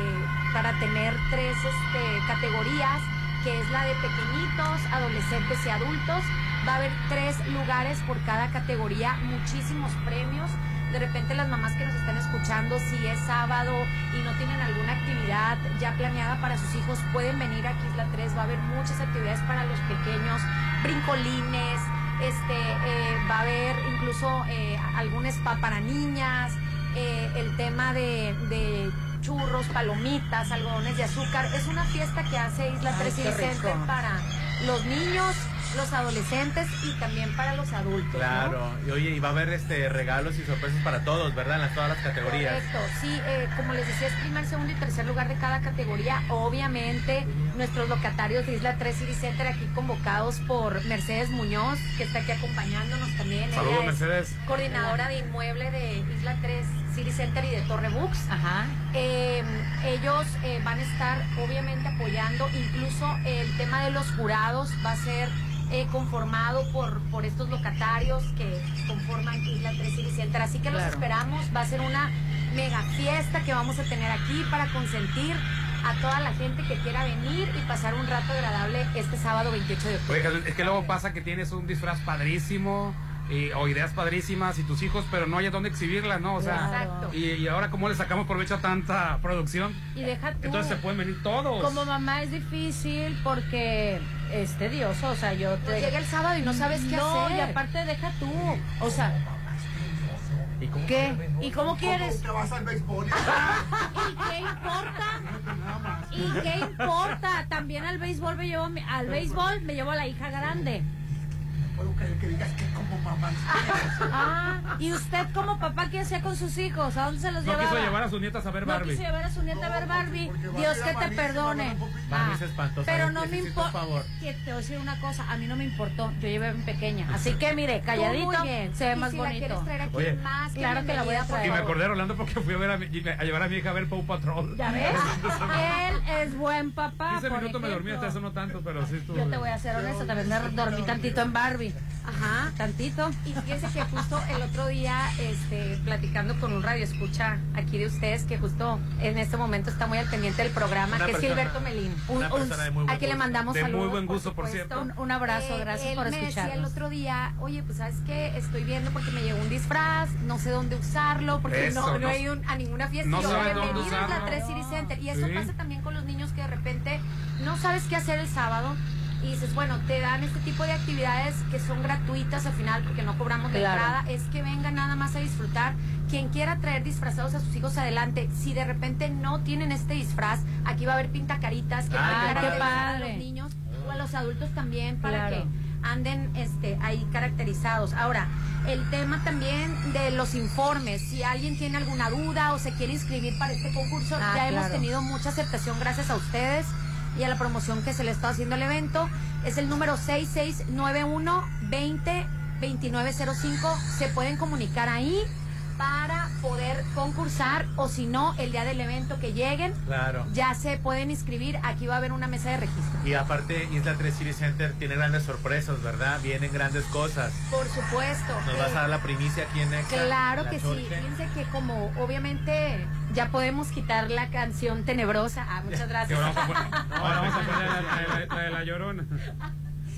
Speaker 39: para tener tres este, categorías, que es la de pequeñitos, adolescentes y adultos. Va a haber tres lugares por cada categoría, muchísimos premios. De repente las mamás que nos están escuchando, si es sábado y no tienen alguna actividad ya planeada para sus hijos, pueden venir aquí a Isla 3. Va a haber muchas actividades para los pequeños, brincolines, este, eh, va a haber incluso eh, algún spa para niñas, eh, el tema de, de churros, palomitas, algodones de azúcar. Es una fiesta que hace Isla
Speaker 27: Ay,
Speaker 39: 3
Speaker 27: qué
Speaker 39: City Center
Speaker 27: rico.
Speaker 39: para los niños, los adolescentes y también para los adultos. ¿no?
Speaker 5: Claro, y oye, y va a haber este regalos y sorpresas para todos, ¿verdad? En las, todas las categorías.
Speaker 39: Correcto, sí, eh, como les decía, es primer, segundo y tercer lugar de cada categoría. Obviamente, nuestros locatarios de Isla 3 City Center aquí convocados por Mercedes Muñoz, que está aquí acompañándonos también.
Speaker 3: Saludos,
Speaker 39: Ella es
Speaker 3: Mercedes.
Speaker 39: coordinadora de inmueble de Isla 3 City Center y de Torre Books.
Speaker 27: Ajá.
Speaker 39: Eh, ellos eh, van a estar obviamente apoyando, incluso el tema de los jurados va a ser eh, conformado por, por estos locatarios que conforman Isla 3 City Center. Así que los esperamos, va a ser una mega fiesta que vamos a tener aquí para consentir a toda la gente que quiera venir y pasar un rato agradable este sábado 28 de octubre.
Speaker 3: Oye, es que luego pasa que tienes un disfraz padrísimo y- o ideas padrísimas y tus hijos, pero no hay dónde exhibirlas, ¿no? O sea,
Speaker 39: Exacto.
Speaker 3: y, y ahora cómo le sacamos provecho a tanta producción,
Speaker 39: Y deja tú.
Speaker 3: entonces se pueden venir todos.
Speaker 27: Como mamá es difícil porque es tedioso, o sea, yo te...
Speaker 39: Pues llega el sábado y no sabes qué
Speaker 27: no,
Speaker 39: hacer.
Speaker 27: y aparte deja tú, o sea...
Speaker 5: ¿Y cómo?
Speaker 27: ¿Qué? ¿Y cómo quieres?
Speaker 2: ¿Cómo te vas al béisbol?
Speaker 27: ¿Y qué importa? ¿Y qué importa? También al béisbol me llevo, mi- al béisbol me llevo a la hija grande.
Speaker 2: Puedo creer que digas que como mamá.
Speaker 27: Ah, ¿y usted como papá qué hacía con sus hijos? ¿A dónde se los
Speaker 3: no
Speaker 27: llevaba?
Speaker 3: quiso llevar a sus nietas a ver
Speaker 27: No
Speaker 3: Barbie.
Speaker 27: quiso llevar a su nieta a ver Barbie. Dios que te perdone.
Speaker 5: Barbie
Speaker 27: Ah,
Speaker 5: es espantosa.
Speaker 27: pero no me importa.
Speaker 5: favor.
Speaker 27: Que te voy a decir una cosa, a mí no me importó. Yo llevé a mi pequeña. Así que mire, calladito,
Speaker 39: Tú muy bien.
Speaker 27: se ve más
Speaker 39: si la
Speaker 27: bonito.
Speaker 39: quieres traer aquí
Speaker 3: Oye.
Speaker 39: más
Speaker 27: Claro que la voy a
Speaker 39: por
Speaker 3: Y me acordé de Rolando porque fui a, ver a, mi- a llevar a mi hija a ver Paw Patrol.
Speaker 27: ¿Ya ves? Él es buen papá.
Speaker 3: 15
Speaker 27: por
Speaker 3: minutos me dormí, hasta eso no tanto, pero sí estuvo.
Speaker 27: Yo te voy a ser honesta, también me dormí tantito en Barbie.
Speaker 39: Ajá.
Speaker 27: Tantito.
Speaker 39: Y fíjense que justo el otro día, este, platicando con un radio escucha aquí de ustedes, que justo en este momento está muy al pendiente del programa,
Speaker 5: Una
Speaker 39: que
Speaker 5: persona-
Speaker 39: es Gilberto Melín.
Speaker 5: una persona de muy buen
Speaker 39: aquí le mandamos
Speaker 3: De muy
Speaker 39: saludos.
Speaker 3: buen gusto, por
Speaker 39: supuesto.
Speaker 3: cierto.
Speaker 27: Un, un abrazo,
Speaker 39: Eh,
Speaker 27: gracias
Speaker 39: él
Speaker 27: por
Speaker 39: me decía el
Speaker 27: escucharnos.
Speaker 39: otro día, oye, pues sabes qué, estoy viendo porque me llegó un disfraz, no sé dónde usarlo, porque
Speaker 3: Eso,
Speaker 39: no, no
Speaker 3: no-
Speaker 39: hay un- a ninguna fiesta.
Speaker 3: no
Speaker 39: Y yo,
Speaker 3: sabe dónde
Speaker 39: la
Speaker 3: usarlo.
Speaker 39: 3 City Center. Y eso
Speaker 3: Sí.
Speaker 39: pasa también con los niños que de repente no sabes qué hacer el sábado. Y dices, bueno, te dan este tipo de actividades que son gratuitas al final porque no cobramos de
Speaker 27: Claro.
Speaker 39: entrada. Es que vengan nada más a disfrutar. Quien quiera traer disfrazados a sus hijos adelante, si de repente no tienen este disfraz, aquí va a haber pintacaritas que
Speaker 5: Ah,
Speaker 39: van a a los niños o a los adultos también para
Speaker 27: Claro.
Speaker 39: que anden este ahí caracterizados. Ahora, el tema también de los informes, si alguien tiene alguna duda o se quiere inscribir para este concurso,
Speaker 27: Ah,
Speaker 39: ya hemos tenido mucha aceptación gracias a ustedes y a la promoción que se le está haciendo al evento. Es el número 6691 20 2905. Se pueden comunicar ahí para poder concursar o si no, el día del evento que lleguen,
Speaker 5: Claro.
Speaker 39: ya se pueden inscribir. Aquí va a haber una mesa de registro.
Speaker 5: Y aparte, Isla 3 City Center tiene grandes sorpresas, ¿verdad? Vienen grandes cosas.
Speaker 39: Por supuesto.
Speaker 5: Nos
Speaker 39: Eh,
Speaker 5: vas a dar la primicia aquí en Exa,
Speaker 39: Claro
Speaker 5: en
Speaker 39: que sí. Fíjense que como obviamente ya podemos quitar la canción tenebrosa. Ah, muchas gracias.
Speaker 3: vamos a poner, no, vamos a poner la, la- la- la de la llorona.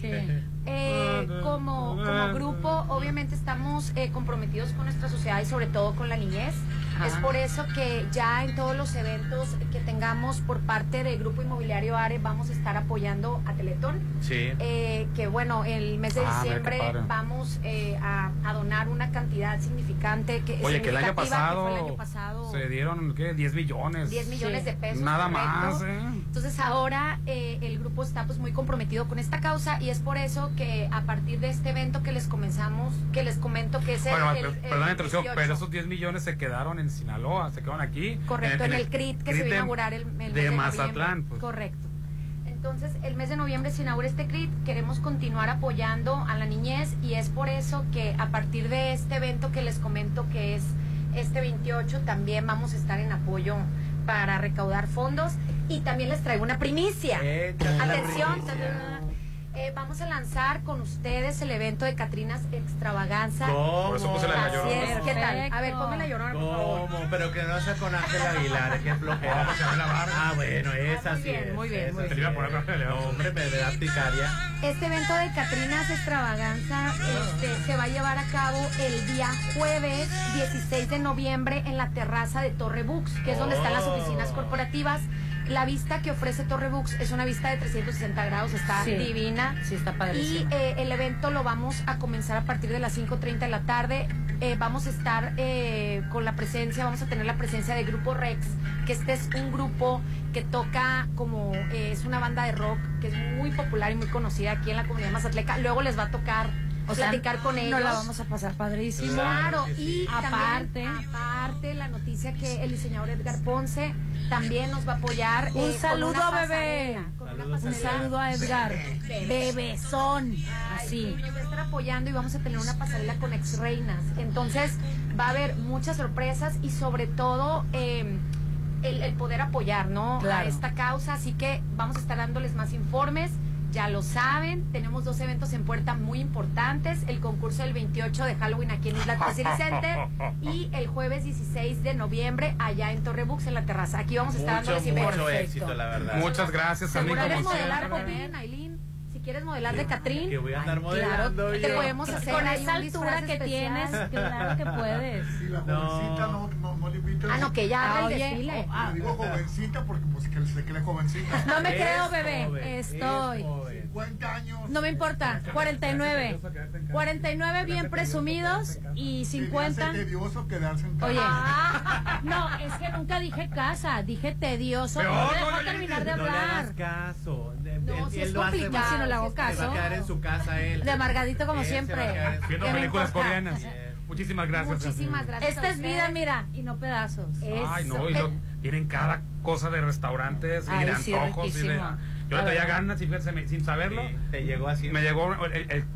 Speaker 39: Sí. Eh, como, como grupo, obviamente estamos eh, comprometidos con nuestra sociedad y sobre todo con la niñez.
Speaker 4: Ajá.
Speaker 39: Es por eso que ya en todos los eventos que tengamos por parte del Grupo Inmobiliario ARE vamos a estar apoyando a Teletón.
Speaker 5: Sí.
Speaker 39: Eh, que bueno, el mes de
Speaker 3: Ah,
Speaker 39: diciembre vamos eh, a, a donar una cantidad significante. Que,
Speaker 3: Oye, que el año pasado,
Speaker 39: el año pasado
Speaker 3: se dieron, ¿qué? 10 millones.
Speaker 39: 10 millones de pesos.
Speaker 3: Nada
Speaker 39: correcto.
Speaker 3: más, ¿eh?
Speaker 39: Entonces ahora eh, el grupo está pues muy comprometido con esta causa y es por eso que a partir de este evento que les comenzamos, que les comento que es el,
Speaker 3: Bueno,
Speaker 39: el- el
Speaker 3: perdón la interrupción,
Speaker 39: 18.
Speaker 3: pero esos 10 millones se quedaron en Sinaloa, se quedaron aquí.
Speaker 39: Correcto, en, el CRIT que se va a inaugurar el, el mes
Speaker 3: de
Speaker 39: de
Speaker 3: Mazatlán. Pues.
Speaker 39: Correcto. Entonces, el mes de noviembre se inaugura este CRIT, queremos continuar apoyando a la niñez y es por eso que a partir de este evento que les comento que es este 28, también vamos a estar en apoyo para recaudar fondos y también les traigo una primicia.
Speaker 5: La
Speaker 39: Atención,
Speaker 5: primicia.
Speaker 39: Eh, vamos a lanzar con ustedes el evento de Catrinas Extravaganza.
Speaker 5: ¿Cómo? Por eso puse la la
Speaker 39: Así
Speaker 5: Llorona.
Speaker 39: es, ¿qué tal? A ver, ponme la llorona, por favor.
Speaker 5: ¿Cómo? Pero que no sea con Ángel Aguilar, que flojera. Ah, bueno, esa
Speaker 39: Muy
Speaker 5: sí
Speaker 39: bien,
Speaker 5: es.
Speaker 39: muy bien,
Speaker 5: esa
Speaker 39: muy
Speaker 3: bien. Te iba a poner con
Speaker 5: hombre, me da picaria.
Speaker 39: Este evento de Catrinas Extravaganza este, se va a llevar a cabo el día jueves 16 de noviembre en la terraza de Torre Bux, que es donde están las oficinas corporativas. La vista que ofrece Torre Bux es una vista de 360 grados, está
Speaker 4: Sí.
Speaker 39: divina.
Speaker 4: Sí, está
Speaker 39: Y
Speaker 4: padrísimo.
Speaker 39: eh, el evento lo vamos a comenzar a partir de las 5.30 de la tarde. Eh, vamos a estar eh, con la presencia, vamos a tener la presencia de Grupo Rex, que este es un grupo que toca como, es una banda de rock que es muy popular y muy conocida aquí en la comunidad mazatleca. Luego les va a tocar
Speaker 4: O sea,
Speaker 39: platicar con ellos.
Speaker 4: No la vamos a pasar padrísimo.
Speaker 39: Claro, y.
Speaker 4: Aparte.
Speaker 39: también, aparte la noticia que el diseñador Edgar Ponce también nos va a apoyar.
Speaker 4: Un
Speaker 39: eh, con
Speaker 4: saludo,
Speaker 39: una
Speaker 4: bebé.
Speaker 39: con una
Speaker 4: Un saludo a Edgar. Bebezón. Así.
Speaker 39: Nos va a estar apoyando y vamos a tener una pasarela con ex reinas. Entonces va a haber muchas sorpresas y sobre todo eh, el, el poder apoyar ¿no? a esta causa. Así que vamos a estar dándoles más informes. Ya lo saben, tenemos dos eventos en puerta muy importantes. El concurso del 28 de Halloween aquí en Isla City Center y el jueves 16 de noviembre allá en Torrebux en la terraza. Aquí vamos a estar
Speaker 5: Mucho,
Speaker 39: dándoles
Speaker 5: mucho éxito, la verdad.
Speaker 3: Muchas gracias, Carmen,
Speaker 39: ¿Seguro eres
Speaker 3: como
Speaker 39: modelar, Aileen? Si quieres modelar de Catrín.
Speaker 5: Que voy a andar
Speaker 39: Claro,
Speaker 5: modelando
Speaker 39: te
Speaker 5: yo.
Speaker 39: podemos hacer
Speaker 4: Con esa altura que
Speaker 39: especial.
Speaker 4: tienes, claro que puedes.
Speaker 2: Sí, la
Speaker 5: No.
Speaker 2: jovencita no, no, no le invites.
Speaker 39: Ah, no, que ya haga
Speaker 4: Ah,
Speaker 39: el
Speaker 4: oye,
Speaker 39: desfile.
Speaker 4: oh, ah.
Speaker 2: Digo jovencita porque pues que se cree jovencita.
Speaker 4: No me
Speaker 5: Es
Speaker 4: creo, bebé.
Speaker 5: joven,
Speaker 4: Estoy.
Speaker 5: Es joven.
Speaker 2: 50 años.
Speaker 4: No me importa. 49. 49 bien presumidos y
Speaker 2: Se me
Speaker 4: 50.
Speaker 2: hace tedioso quedarse en casa.
Speaker 4: Oye, no, es que nunca dije casa, dije tedioso.
Speaker 3: Pero,
Speaker 4: No me
Speaker 3: no,
Speaker 4: dejó
Speaker 3: no,
Speaker 4: terminar de
Speaker 5: No le hagas
Speaker 4: hablar.
Speaker 5: caso. De-
Speaker 39: No,
Speaker 5: él-
Speaker 39: si
Speaker 5: él
Speaker 39: es complicado,
Speaker 4: si no le hago
Speaker 5: Se va a
Speaker 4: caso.
Speaker 5: quedar en su casa él.
Speaker 4: De amargadito como
Speaker 5: Él
Speaker 4: siempre.
Speaker 3: Viendo
Speaker 4: ¿Qué me
Speaker 3: películas coreanas. Muchísimas gracias.
Speaker 39: Muchísimas gracias.
Speaker 4: Esta es vida, mira, y no pedazos.
Speaker 3: Ay, no, y lo- tienen cada cosa de restaurantes y de
Speaker 4: sí,
Speaker 3: antojos. y de. Yo le traía ganas y fíjense, me- sin saberlo.
Speaker 5: Sí, te llegó así.
Speaker 3: Me llegó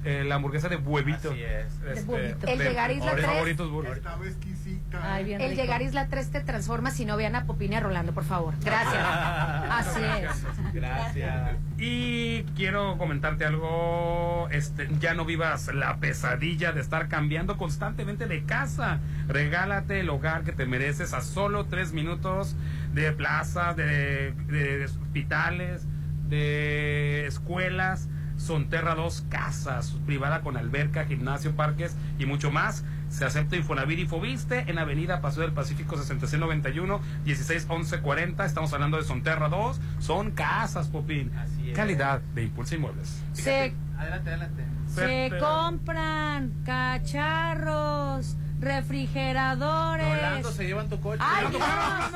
Speaker 3: la hamburguesa de huevito.
Speaker 5: Así es.
Speaker 3: Este,
Speaker 4: huevito.
Speaker 39: El llegar a Isla
Speaker 3: mis
Speaker 39: Tres.
Speaker 3: favoritos burgers.
Speaker 2: Estaba exquisita.
Speaker 4: Ay, bien
Speaker 39: El
Speaker 4: rico.
Speaker 39: llegar a Isla 3 te transforma si no vean a Popín y a Rolando, por favor. Gracias.
Speaker 4: Así es.
Speaker 5: Gracias.
Speaker 3: Y quiero comentarte algo, este, ya no vivas la pesadilla de estar cambiando constantemente de casa. Regálate el hogar que te mereces a solo tres minutos de plazas, de, de hospitales, de escuelas. Sonterra 2 Casas, privada con alberca, gimnasio, parques y mucho más. Se acepta Infonavit y Fobiste en Avenida Paseo del Pacífico 6691 161140. Estamos hablando de Sonterra 2. Son casas, Popín.
Speaker 5: Así es.
Speaker 3: Calidad de Impulso Inmuebles.
Speaker 4: Se,
Speaker 5: Adelante, adelante.
Speaker 4: se compran cacharros, refrigeradores.
Speaker 5: Rolando, se llevan tu coche.
Speaker 4: Ay,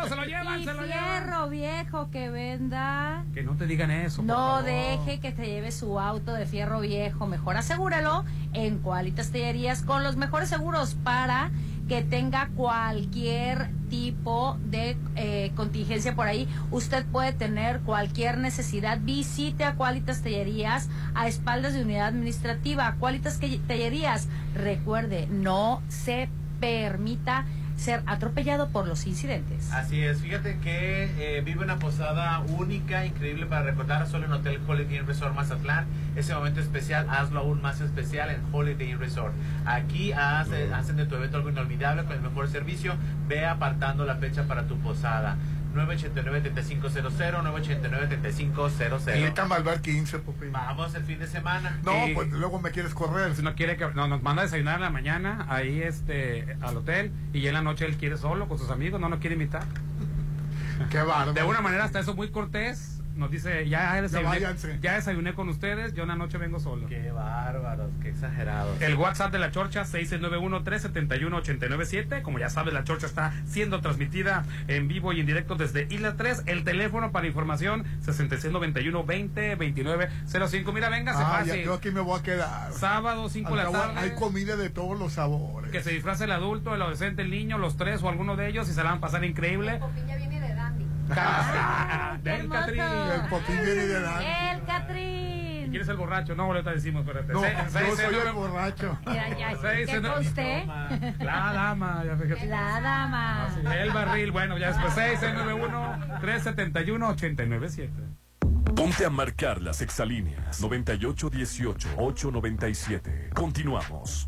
Speaker 3: se lo llevan,
Speaker 4: y
Speaker 3: se lo
Speaker 4: fierro viejo que venda.
Speaker 3: Que no te digan eso. por
Speaker 4: No
Speaker 3: favor.
Speaker 4: deje que te lleve su auto de fierro viejo. Mejor asegúralo en Cualitas Tallerías con los mejores seguros para que tenga cualquier tipo de eh, contingencia por ahí. Usted puede tener cualquier necesidad. Visite a Cualitas Tallerías a espaldas de unidad administrativa. Cualitas Tallerías, recuerde, no se permita ser atropellado por los incidentes.
Speaker 5: Así es, fíjate que eh, vive una posada única, increíble para recordar, solo en Hotel Holiday Inn Resort Mazatlán. Ese momento especial, hazlo aún más especial en Holiday Inn Resort. Aquí hace- hacen de tu evento algo inolvidable con el mejor servicio. Ve apartando la fecha para tu posada. 989-3500, 989-3500.
Speaker 2: Invítame al bar 15, Popín.
Speaker 5: Vamos el fin de semana.
Speaker 2: No,
Speaker 3: Y-
Speaker 2: pues luego me quieres correr.
Speaker 3: Si no quiere que no, nos manda a desayunar en la mañana ahí este al hotel y en la noche él quiere solo con sus amigos, no nos quiere invitar.
Speaker 2: Qué bárbaro.
Speaker 3: De alguna manera hasta eso muy cortés. Nos dice, ya desayuné, ya desayuné con ustedes, yo en la noche vengo solo.
Speaker 5: Qué bárbaros, qué exagerados.
Speaker 3: El WhatsApp de la Chorcha 691-371-897. Como ya sabes, la Chorcha está siendo transmitida en vivo y en directo desde Isla 3. El teléfono para información 6691-202905. Mira, véngase
Speaker 2: Ah, ya,
Speaker 3: fácil.
Speaker 2: yo aquí me voy a quedar.
Speaker 3: Sábado, 5 de la tarde.
Speaker 2: Hay comida de todos los sabores.
Speaker 3: Que se disfrace el adulto, el adolescente, el niño, los tres o alguno de ellos y se la van a pasar increíble.
Speaker 40: Ya.
Speaker 3: Ah, Del. Catrín.
Speaker 2: El popín viene de.
Speaker 4: El Catrín.
Speaker 3: ¿Quién es el borracho? No, ahorita decimos, espérate.
Speaker 2: No,
Speaker 3: Se-
Speaker 2: yo
Speaker 3: seis,
Speaker 2: soy
Speaker 3: seis,
Speaker 2: el borracho.
Speaker 4: Ya,
Speaker 3: Seis,
Speaker 4: ¿qué conste?
Speaker 3: La dama, ya fíjate.
Speaker 4: La dama.
Speaker 3: El barril, bueno, ya después 691-371-897.
Speaker 1: Ponte a marcar las exalíneas 9818-897. Continuamos.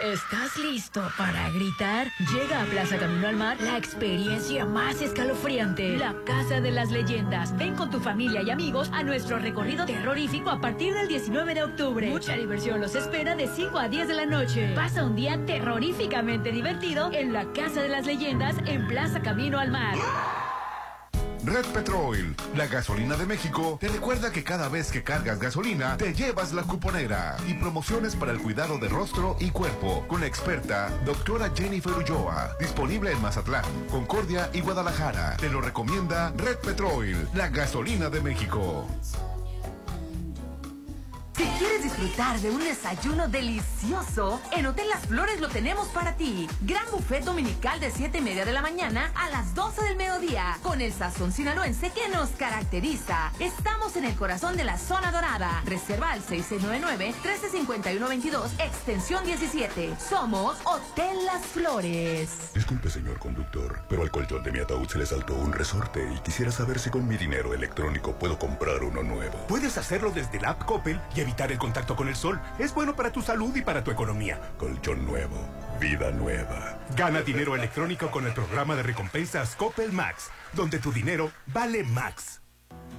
Speaker 13: ¿Estás listo para gritar? Llega a Plaza Camino al Mar la experiencia más escalofriante, la Casa de las Leyendas. Ven con tu familia y amigos a nuestro recorrido terrorífico a partir del 19 de octubre. Mucha diversión los espera de 5 a 10 de la noche. Pasa un día terroríficamente divertido en la Casa de las Leyendas en Plaza Camino al Mar.
Speaker 41: Red Petrol, la gasolina de México, te recuerda que cada vez que cargas gasolina, te llevas la cuponera y promociones para el cuidado de rostro y cuerpo con la experta doctora Jennifer Ulloa, disponible en Mazatlán, Concordia y Guadalajara. Te lo recomienda Red Petrol, la gasolina de México.
Speaker 42: Si quieres disfrutar de un desayuno delicioso, en Hotel Las Flores lo tenemos para ti. Gran buffet dominical de 7 y media de la mañana a las 12 del mediodía, con el sazón sinaloense que nos caracteriza. Estamos en el corazón de la zona dorada. Reserva al 699-1351-22, extensión 17. Somos Hotel Las Flores.
Speaker 43: Disculpe, señor conductor, pero al colchón de mi ataúd se le saltó un resorte y quisiera saber si con mi dinero electrónico puedo comprar uno nuevo.
Speaker 14: Puedes hacerlo desde la app Coppel y evitar el contacto con el sol. Es bueno para tu salud y para tu economía.
Speaker 43: Colchón nuevo, vida nueva.
Speaker 14: Gana dinero electrónico con el programa de recompensas Coppel Max, donde tu dinero vale Max.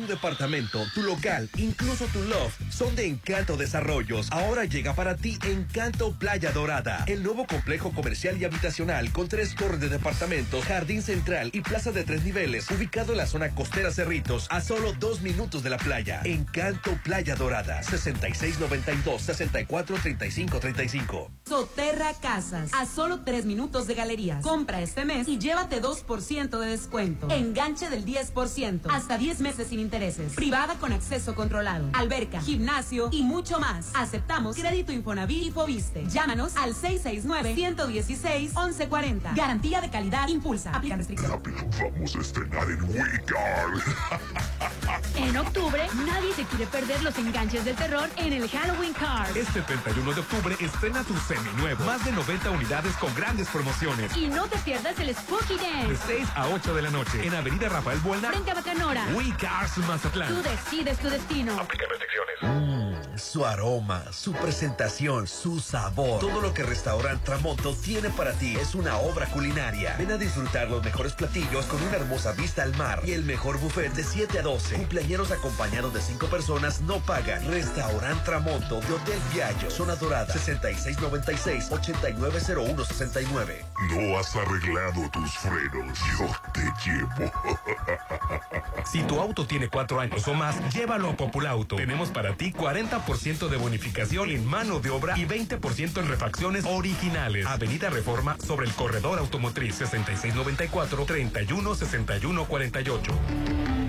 Speaker 8: Tu departamento, tu local, incluso tu loft son de Encanto Desarrollos. Ahora llega para ti Encanto Playa Dorada, el nuevo complejo comercial y habitacional con tres torres de departamentos, jardín central y plaza de tres niveles, ubicado en la zona costera Cerritos, a solo dos minutos de la playa. Encanto Playa Dorada, 6692-643535.
Speaker 22: Soterra Casas, a solo tres minutos de galerías. Compra este mes y llévate 2% de descuento. Enganche del 10%, hasta 10 meses sin intereses. Privada con acceso controlado. Alberca, gimnasio y mucho más. Aceptamos crédito Infonavit y Fobiste. Llámanos al 669-116-1140. Garantía de calidad impulsa. Aplican restricciones.
Speaker 1: Vamos a estrenar en Wicar.
Speaker 13: En octubre, nadie se quiere perder los enganches del terror en el Halloween Card.
Speaker 14: Este 31 de octubre estrena tu seminuevo. Más de 90 unidades con grandes promociones.
Speaker 13: Y no te pierdas el Spooky
Speaker 14: De
Speaker 13: Dance.
Speaker 14: 6 a 8 de la noche en Avenida Rafael Buelna.
Speaker 13: Frente a Bacanora.
Speaker 14: We Cars Mazatlán.
Speaker 13: Tú decides tu destino.
Speaker 8: Mm, su aroma, su presentación, su sabor. Todo lo que Restaurant Tramonto tiene para ti es una obra culinaria. Ven a disfrutar los mejores platillos con una hermosa vista al mar y el mejor buffet de 7 a 12. Cumpleaños acompañados de 5 personas no pagan. Restaurant Tramonto de Hotel Viallo, Zona Dorada, 6696-890169.
Speaker 1: No has arreglado tus frenos. Yo te llevo.
Speaker 14: Si tu auto tiene cuatro años o más, llévalo a Populauto. Tenemos para ti 40% de bonificación en mano de obra y 20% en refacciones originales. Avenida Reforma sobre el corredor automotriz 6694-316148.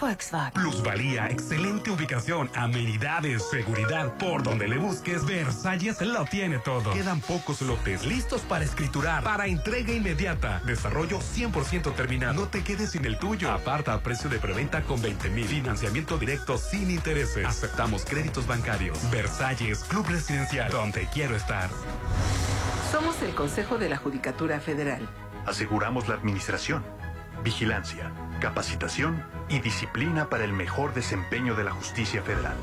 Speaker 24: Volkswagen.
Speaker 14: Plusvalía, excelente ubicación, amenidades, seguridad. Por donde le busques, Versalles lo tiene todo. Quedan pocos lotes listos para escriturar, para entrega inmediata. Desarrollo 100% terminado. No te quedes sin el tuyo. Aparta a precio de preventa con 20 mil. Financiamiento directo sin intereses. Aceptamos créditos bancarios. Versalles, Club Residencial, donde quiero estar.
Speaker 44: Somos el Consejo de la Judicatura Federal.
Speaker 45: Aseguramos la administración, vigilancia, capacitación y disciplina para el mejor desempeño de la justicia federal.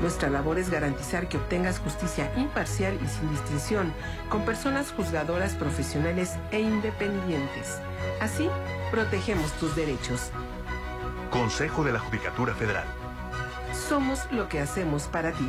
Speaker 44: Nuestra labor es garantizar que obtengas justicia imparcial y sin distinción, con personas juzgadoras profesionales e independientes. Así, protegemos tus derechos.
Speaker 45: Consejo de la Judicatura Federal.
Speaker 44: Somos lo que hacemos para ti.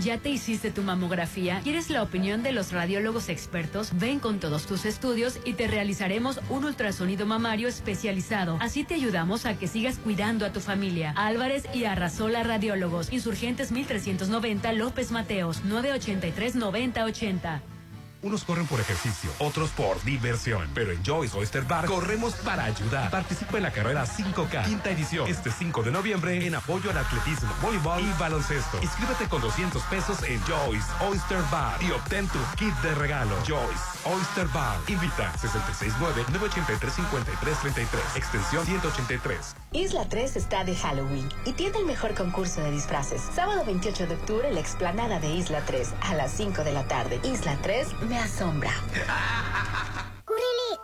Speaker 13: ¿Ya te hiciste tu mamografía? ¿Quieres la opinión de los radiólogos expertos? Ven con todos tus estudios y te realizaremos un ultrasonido mamario especializado. Así te ayudamos a que sigas cuidando a tu familia. Álvarez y Arrasola Radiólogos. Insurgentes 1390 López Mateos. 983-9080.
Speaker 14: Unos corren por ejercicio, otros por diversión. Pero en Joyce Oyster Bar corremos para ayudar. Participa en la carrera 5K, quinta edición, este 5 de noviembre en apoyo al atletismo, voleibol y baloncesto. Inscríbete con 200 pesos en Joyce Oyster Bar y obtén tu kit de regalo. Joyce Oyster Bar. Invita 669-983-5333, extensión 183.
Speaker 24: Isla 3 está de Halloween y tiene el mejor concurso de disfraces. Sábado 28 de octubre, la explanada de Isla 3 a las 5 de la tarde. Isla 3 me asombra.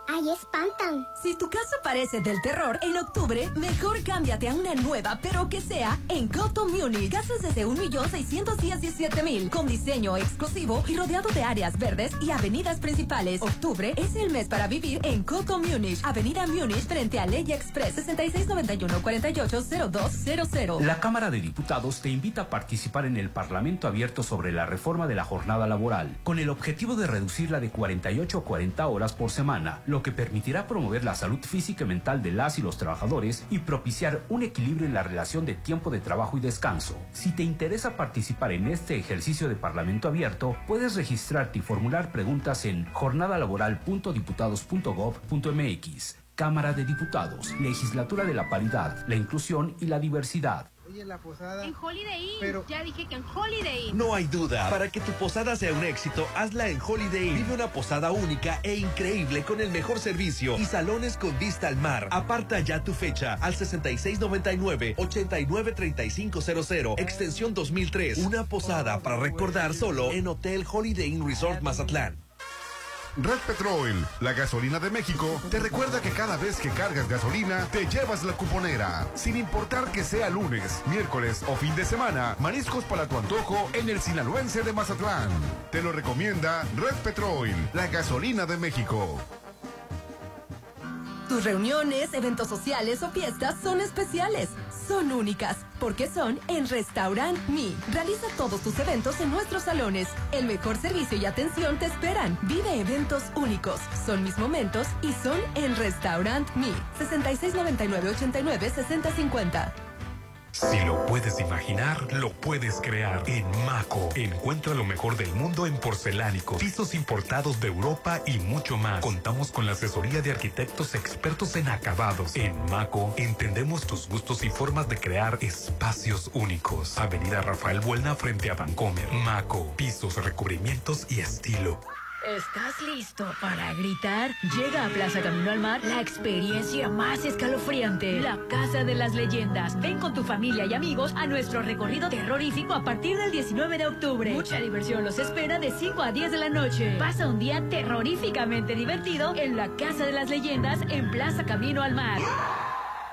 Speaker 19: ¡Ahí espantan!
Speaker 7: Si tu casa parece del terror, en octubre, mejor cámbiate a una nueva, pero que sea en Coto Munich. Casas desde 1.617.000, con diseño exclusivo y rodeado de áreas verdes y avenidas principales. Octubre es el mes para vivir en Coto Munich, Avenida Munich, frente a Ley Express, 6691-480200.
Speaker 46: La Cámara de Diputados te invita a participar en el Parlamento abierto sobre la reforma de la jornada laboral, con el objetivo de reducirla de 48 a 40 horas por semana, lo que permitirá promover la salud física y mental de las y los trabajadores y propiciar un equilibrio en la relación de tiempo de trabajo y descanso. Si te interesa participar en este ejercicio de Parlamento abierto, puedes registrarte y formular preguntas en jornadalaboral.diputados.gov.mx. Cámara de Diputados, Legislatura de la Paridad, la Inclusión y la Diversidad.
Speaker 47: Oye, la posada.
Speaker 48: En Holiday Inn.
Speaker 47: Pero-
Speaker 48: Ya dije que en Holiday Inn.
Speaker 8: No hay duda, para que tu posada sea un éxito, hazla en Holiday Inn. Vive una posada única e increíble con el mejor servicio y salones con vista al mar. Aparta ya tu fecha al 6699-893500, extensión 2003. Una posada para recordar solo en Hotel Holiday Inn Resort Mazatlán.
Speaker 41: Red Petrol, la gasolina de México, te recuerda que cada vez que cargas gasolina, te llevas la cuponera. Sin importar que sea lunes, miércoles o fin de semana, mariscos para tu antojo en el Sinaloense de Mazatlán. Te lo recomienda Red Petrol, la gasolina de México.
Speaker 7: Tus reuniones, eventos sociales o fiestas son especiales, son únicas, porque son en Restaurant Me. Realiza todos tus eventos en nuestros salones. El mejor servicio y atención te esperan. Vive eventos únicos. Son mis momentos y son en Restaurant Me. 6699-89-6050.
Speaker 14: Si lo puedes imaginar, lo puedes crear. En Maco, encuentra lo mejor del mundo en porcelánico, pisos importados de Europa y mucho más. Contamos con la asesoría de arquitectos expertos en acabados. En Maco, entendemos tus gustos y formas de crear espacios únicos. Avenida Rafael Buelna frente a Vancomer. Maco, pisos, recubrimientos y estilo.
Speaker 13: ¿Estás listo para gritar? Llega a Plaza Camino al Mar la experiencia más escalofriante, la Casa de las Leyendas. Ven con tu familia y amigos a nuestro recorrido terrorífico a partir del 19 de octubre. Mucha diversión los espera de 5 a 10 de la noche. Pasa un día terroríficamente divertido en la Casa de las Leyendas en Plaza Camino al Mar.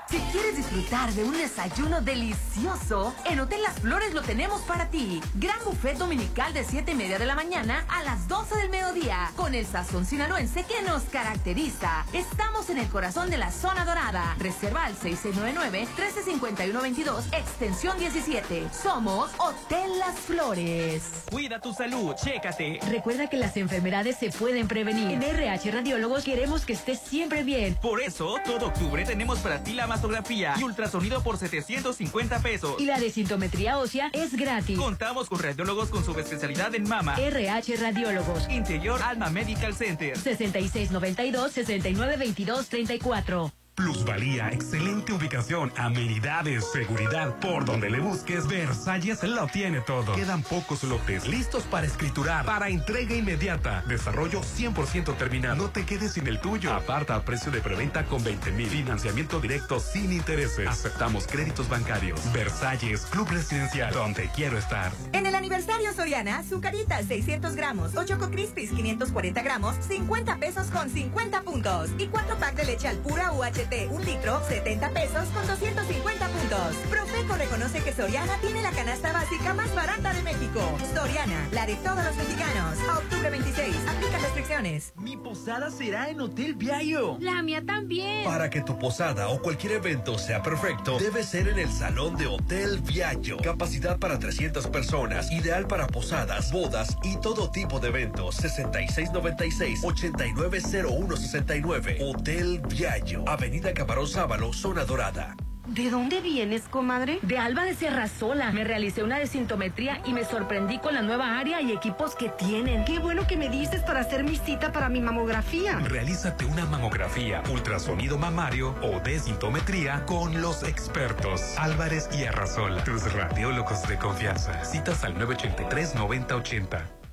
Speaker 42: Si quieres disfrutar de un desayuno delicioso, en Hotel Las Flores lo tenemos para ti. Gran buffet dominical de 7 y media de la mañana a las 12 del mediodía, con el sazón sinaloense que nos caracteriza. Estamos en el corazón de la zona dorada. Reserva al 6699-135122, extensión 17. Somos Hotel Las Flores.
Speaker 29: Cuida tu salud, chécate.
Speaker 13: Recuerda que las enfermedades se pueden prevenir. En RH Radiólogos queremos que estés siempre bien.
Speaker 29: Por eso, todo octubre tenemos para ti la mastografía y ultrasonido por 750 pesos.
Speaker 13: Y la desintometría ósea es gratis.
Speaker 29: Contamos con radiólogos con subespecialidad en mama.
Speaker 13: RH Radiólogos.
Speaker 29: Interior Alma Medical Center.
Speaker 13: 6692-6922-34.
Speaker 14: Plusvalía, excelente ubicación, amenidades, seguridad. Por donde le busques, Versalles lo tiene todo. Quedan pocos lotes listos para escriturar, para entrega inmediata. Desarrollo 100% terminado. No te quedes sin el tuyo. Aparta a precio de preventa con 20 mil. Financiamiento directo sin intereses. Aceptamos créditos bancarios. Versalles, Club Residencial, donde quiero estar.
Speaker 31: En el aniversario Soriana, Zucaritas 600 gramos o Choco Crispies 540 gramos, 50 pesos con 50 puntos. Y 4 pack de leche al pura UHT, un litro, 70 pesos con 250 puntos. Profeco reconoce que Soriana tiene la canasta básica más barata de México. Soriana, la de todos los mexicanos. A octubre 26, aplica restricciones.
Speaker 8: Mi posada será en Hotel Viallo.
Speaker 19: La mía también.
Speaker 8: Para que tu posada o cualquier evento sea perfecto, debe ser en el salón de Hotel Viallo. Capacidad para 300 personas, ideal para posadas, bodas y todo tipo de eventos. 6696-890169. Hotel Viallo, Avenida Avenida zona dorada.
Speaker 49: ¿De dónde vienes, comadre?
Speaker 13: De Alba de Serrasola. Me realicé una desintometría y me sorprendí con la nueva área y equipos que tienen.
Speaker 49: Qué bueno que me dices para hacer mi cita para mi mamografía.
Speaker 14: Realízate una mamografía, ultrasonido mamario o desintometría con los expertos Álvarez y Arrasola, tus radiólogos de confianza. Citas al 983
Speaker 19: 9080